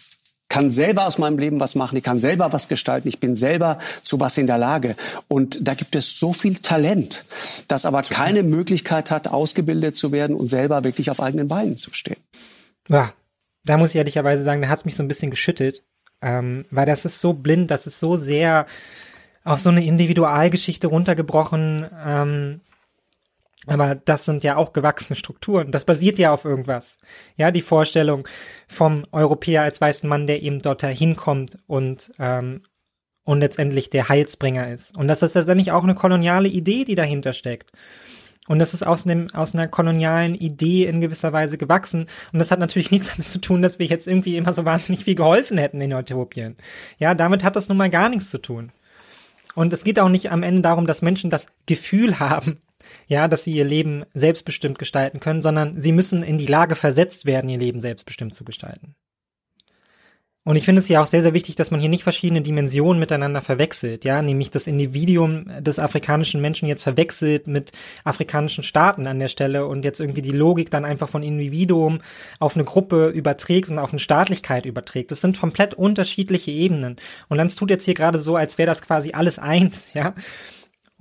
kann selber aus meinem Leben was machen, ich kann selber was gestalten, ich bin selber zu was in der Lage. Und da gibt es so viel Talent, das aber keine Möglichkeit hat, ausgebildet zu werden und selber wirklich auf eigenen Beinen zu stehen. Ja, da muss ich ehrlicherweise sagen, da hat es mich so ein bisschen geschüttelt, ähm, weil das ist so blind, das ist so sehr auf so eine Individualgeschichte runtergebrochen. Ähm, aber das sind ja auch gewachsene Strukturen. Das basiert ja auf irgendwas. Ja, die Vorstellung vom Europäer als weißen Mann, der eben dort hinkommt und, ähm, und letztendlich der Heilsbringer ist. Und das ist letztendlich auch eine koloniale Idee, die dahinter steckt. Und das ist aus, einem, aus einer kolonialen Idee in gewisser Weise gewachsen. Und das hat natürlich nichts damit zu tun, dass wir jetzt irgendwie immer so wahnsinnig viel geholfen hätten in Äthiopien. Ja, damit hat das nun mal gar nichts zu tun. Und es geht auch nicht am Ende darum, dass Menschen das Gefühl haben, ja, dass sie ihr Leben selbstbestimmt gestalten können, sondern sie müssen in die Lage versetzt werden, ihr Leben selbstbestimmt zu gestalten. Und ich finde es ja auch sehr, sehr wichtig, dass man hier nicht verschiedene Dimensionen miteinander verwechselt, ja, nämlich das Individuum des afrikanischen Menschen jetzt verwechselt mit afrikanischen Staaten an der Stelle und jetzt irgendwie die Logik dann einfach von Individuum auf eine Gruppe überträgt und auf eine Staatlichkeit überträgt. Das sind komplett unterschiedliche Ebenen. Und dann tut jetzt hier gerade so, als wäre das quasi alles eins, ja.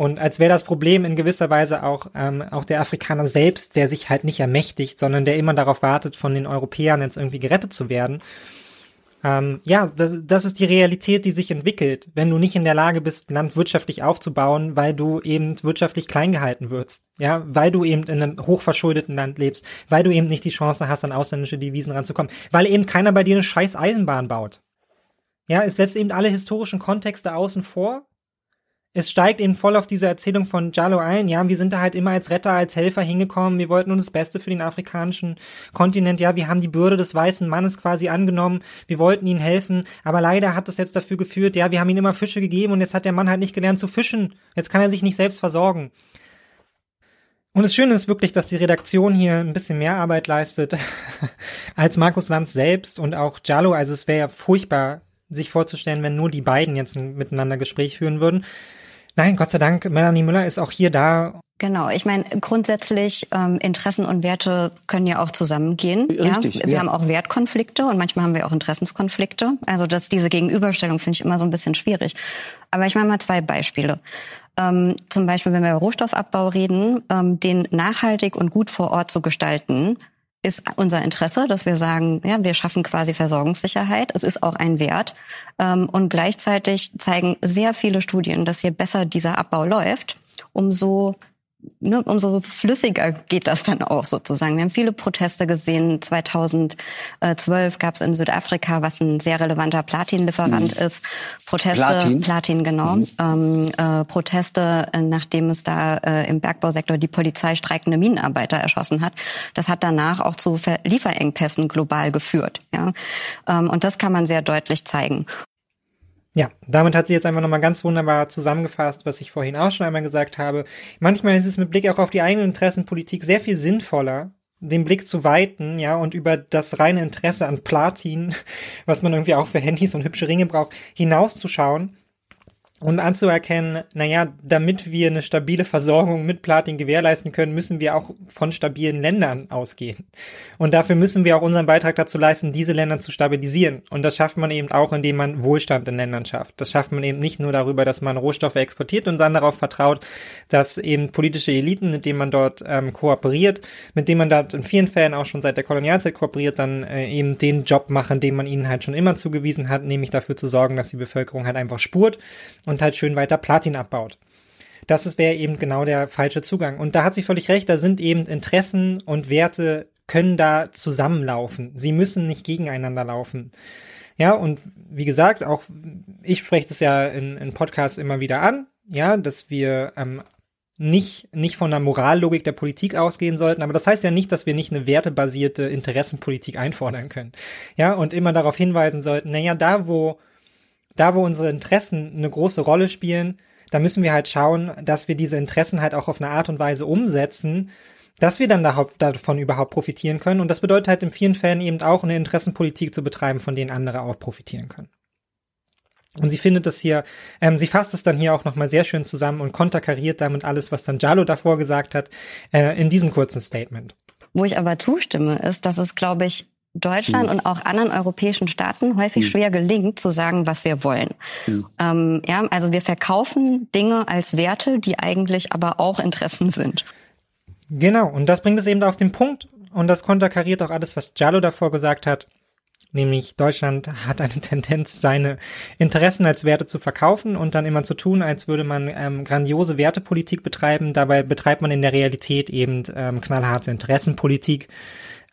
Und als wäre das Problem in gewisser Weise auch, ähm, auch der Afrikaner selbst, der sich halt nicht ermächtigt, sondern der immer darauf wartet, von den Europäern jetzt irgendwie gerettet zu werden. Ähm, ja, das, das ist die Realität, die sich entwickelt, wenn du nicht in der Lage bist, Land wirtschaftlich aufzubauen, weil du eben wirtschaftlich klein gehalten wirst. Ja, weil du eben in einem hochverschuldeten Land lebst, weil du eben nicht die Chance hast, an ausländische Devisen ranzukommen, weil eben keiner bei dir eine scheiß Eisenbahn baut. Ja, es setzt eben alle historischen Kontexte außen vor es steigt eben voll auf diese Erzählung von Jallo ein. Ja, wir sind da halt immer als Retter, als Helfer hingekommen. Wir wollten nur das Beste für den afrikanischen Kontinent. Ja, wir haben die Bürde des weißen Mannes quasi angenommen. Wir wollten ihnen helfen. Aber leider hat das jetzt dafür geführt, ja, wir haben ihm immer Fische gegeben und jetzt hat der Mann halt nicht gelernt zu fischen. Jetzt kann er sich nicht selbst versorgen. Und das Schöne ist wirklich, dass die Redaktion hier ein bisschen mehr Arbeit leistet als Markus Lanz selbst und auch Jallo. Also es wäre ja furchtbar, sich vorzustellen, wenn nur die beiden jetzt ein miteinander Gespräch führen würden. Nein, Gott sei Dank, Melanie Müller ist auch hier da. Genau, ich meine, grundsätzlich ähm, Interessen und Werte können ja auch zusammengehen. Richtig, ja? Wir ja. haben auch Wertkonflikte und manchmal haben wir auch Interessenskonflikte. Also das, diese Gegenüberstellung finde ich immer so ein bisschen schwierig. Aber ich mache mal zwei Beispiele. Ähm, zum Beispiel, wenn wir über Rohstoffabbau reden, ähm, den nachhaltig und gut vor Ort zu gestalten, ist unser Interesse, dass wir sagen, ja, wir schaffen quasi Versorgungssicherheit. Es ist auch ein Wert. Ähm, und gleichzeitig zeigen sehr viele Studien, dass je besser dieser Abbau läuft, umso ne, umso flüssiger geht das dann auch sozusagen. Wir haben viele Proteste gesehen. 2012 gab es in Südafrika, was ein sehr relevanter Platinlieferant mhm. ist. Proteste, Platin, Platin genau. Mhm. Ähm, äh, Proteste, äh, nachdem es da äh, im Bergbausektor die Polizei streikende Minenarbeiter erschossen hat. Das hat danach auch zu Lieferengpässen global geführt. Ja? Ähm, und das kann man sehr deutlich zeigen. Ja, damit hat sie jetzt einfach nochmal ganz wunderbar zusammengefasst, was ich vorhin auch schon einmal gesagt habe. Manchmal ist es mit Blick auch auf die eigene Interessenpolitik sehr viel sinnvoller, den Blick zu weiten, ja, und über das reine Interesse an Platin, was man irgendwie auch für Handys und hübsche Ringe braucht, hinauszuschauen und anzuerkennen, naja, damit wir eine stabile Versorgung mit Platin gewährleisten können, müssen wir auch von stabilen Ländern ausgehen. Und dafür müssen wir auch unseren Beitrag dazu leisten, diese Länder zu stabilisieren. Und das schafft man eben auch, indem man Wohlstand in Ländern schafft. Das schafft man eben nicht nur darüber, dass man Rohstoffe exportiert und dann darauf vertraut, dass eben politische Eliten, mit denen man dort ähm, kooperiert, mit denen man dort in vielen Fällen auch schon seit der Kolonialzeit kooperiert, dann äh, eben den Job machen, den man ihnen halt schon immer zugewiesen hat, nämlich dafür zu sorgen, dass die Bevölkerung halt einfach spurt und halt schön weiter Platin abbaut. Das wäre eben genau der falsche Zugang. Und da hat sie völlig recht, da sind eben Interessen und Werte können da zusammenlaufen. Sie müssen nicht gegeneinander laufen. Ja, und wie gesagt, auch ich spreche das ja in, in Podcasts immer wieder an, ja, dass wir ähm, nicht, nicht von der Morallogik der Politik ausgehen sollten, aber das heißt ja nicht, dass wir nicht eine wertebasierte Interessenpolitik einfordern können. Ja, und immer darauf hinweisen sollten, naja, da wo da wo unsere Interessen eine große Rolle spielen, da müssen wir halt schauen, dass wir diese Interessen halt auch auf eine Art und Weise umsetzen, dass wir dann davon überhaupt profitieren können. Und das bedeutet halt in vielen Fällen eben auch eine Interessenpolitik zu betreiben, von denen andere auch profitieren können. Und sie findet das hier, ähm, sie fasst es dann hier auch nochmal sehr schön zusammen und konterkariert damit alles, was dann Jalo davor gesagt hat, äh, in diesem kurzen Statement. Wo ich aber zustimme, ist, dass es, glaube ich, Deutschland mhm. und auch anderen europäischen Staaten häufig mhm. schwer gelingt, zu sagen, was wir wollen. Mhm. Ähm, ja, also wir verkaufen Dinge als Werte, die eigentlich aber auch Interessen sind. Genau, und das bringt es eben auf den Punkt und das konterkariert auch alles, was Giallo davor gesagt hat. Nämlich Deutschland hat eine Tendenz, seine Interessen als Werte zu verkaufen und dann immer zu tun, als würde man ähm, grandiose Wertepolitik betreiben. Dabei betreibt man in der Realität eben ähm, knallharte Interessenpolitik.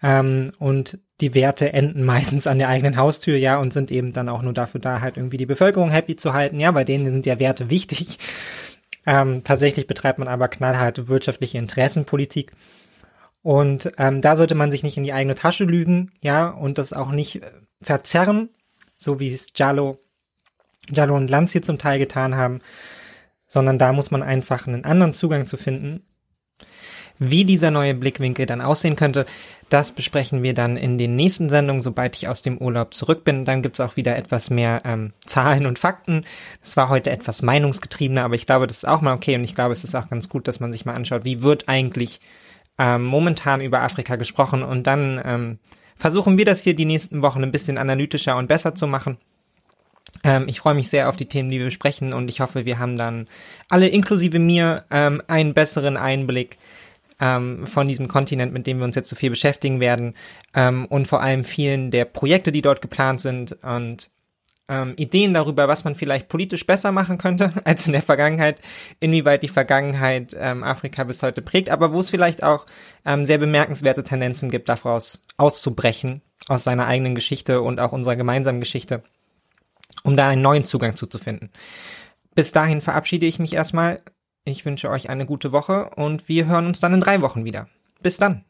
Ähm, und die Werte enden meistens an der eigenen Haustür, ja, und sind eben dann auch nur dafür da, halt irgendwie die Bevölkerung happy zu halten. Ja, bei denen sind ja Werte wichtig. Ähm, tatsächlich betreibt man aber knallharte wirtschaftliche Interessenpolitik. Und ähm, da sollte man sich nicht in die eigene Tasche lügen, ja, und das auch nicht äh, verzerren, so wie es Jallo, Jallo und Lanz hier zum Teil getan haben, sondern da muss man einfach einen anderen Zugang zu finden. Wie dieser neue Blickwinkel dann aussehen könnte, das besprechen wir dann in den nächsten Sendungen, sobald ich aus dem Urlaub zurück bin. Dann gibt's auch wieder etwas mehr ähm, Zahlen und Fakten. Es war heute etwas meinungsgetriebener, aber ich glaube, das ist auch mal okay und ich glaube, es ist auch ganz gut, dass man sich mal anschaut, wie wird eigentlich ähm, momentan über Afrika gesprochen und dann ähm, versuchen wir das hier die nächsten Wochen ein bisschen analytischer und besser zu machen. Ähm, ich freue mich sehr auf die Themen, die wir besprechen und ich hoffe, wir haben dann alle inklusive mir ähm, einen besseren Einblick ähm, von diesem Kontinent, mit dem wir uns jetzt so viel beschäftigen werden ähm, und vor allem vielen der Projekte, die dort geplant sind und ähm, Ideen darüber, was man vielleicht politisch besser machen könnte als in der Vergangenheit, inwieweit die Vergangenheit ähm, Afrika bis heute prägt, aber wo es vielleicht auch ähm, sehr bemerkenswerte Tendenzen gibt, daraus auszubrechen, aus seiner eigenen Geschichte und auch unserer gemeinsamen Geschichte, um da einen neuen Zugang zuzufinden. Bis dahin verabschiede ich mich erstmal. Ich wünsche euch eine gute Woche und wir hören uns dann in drei Wochen wieder. Bis dann.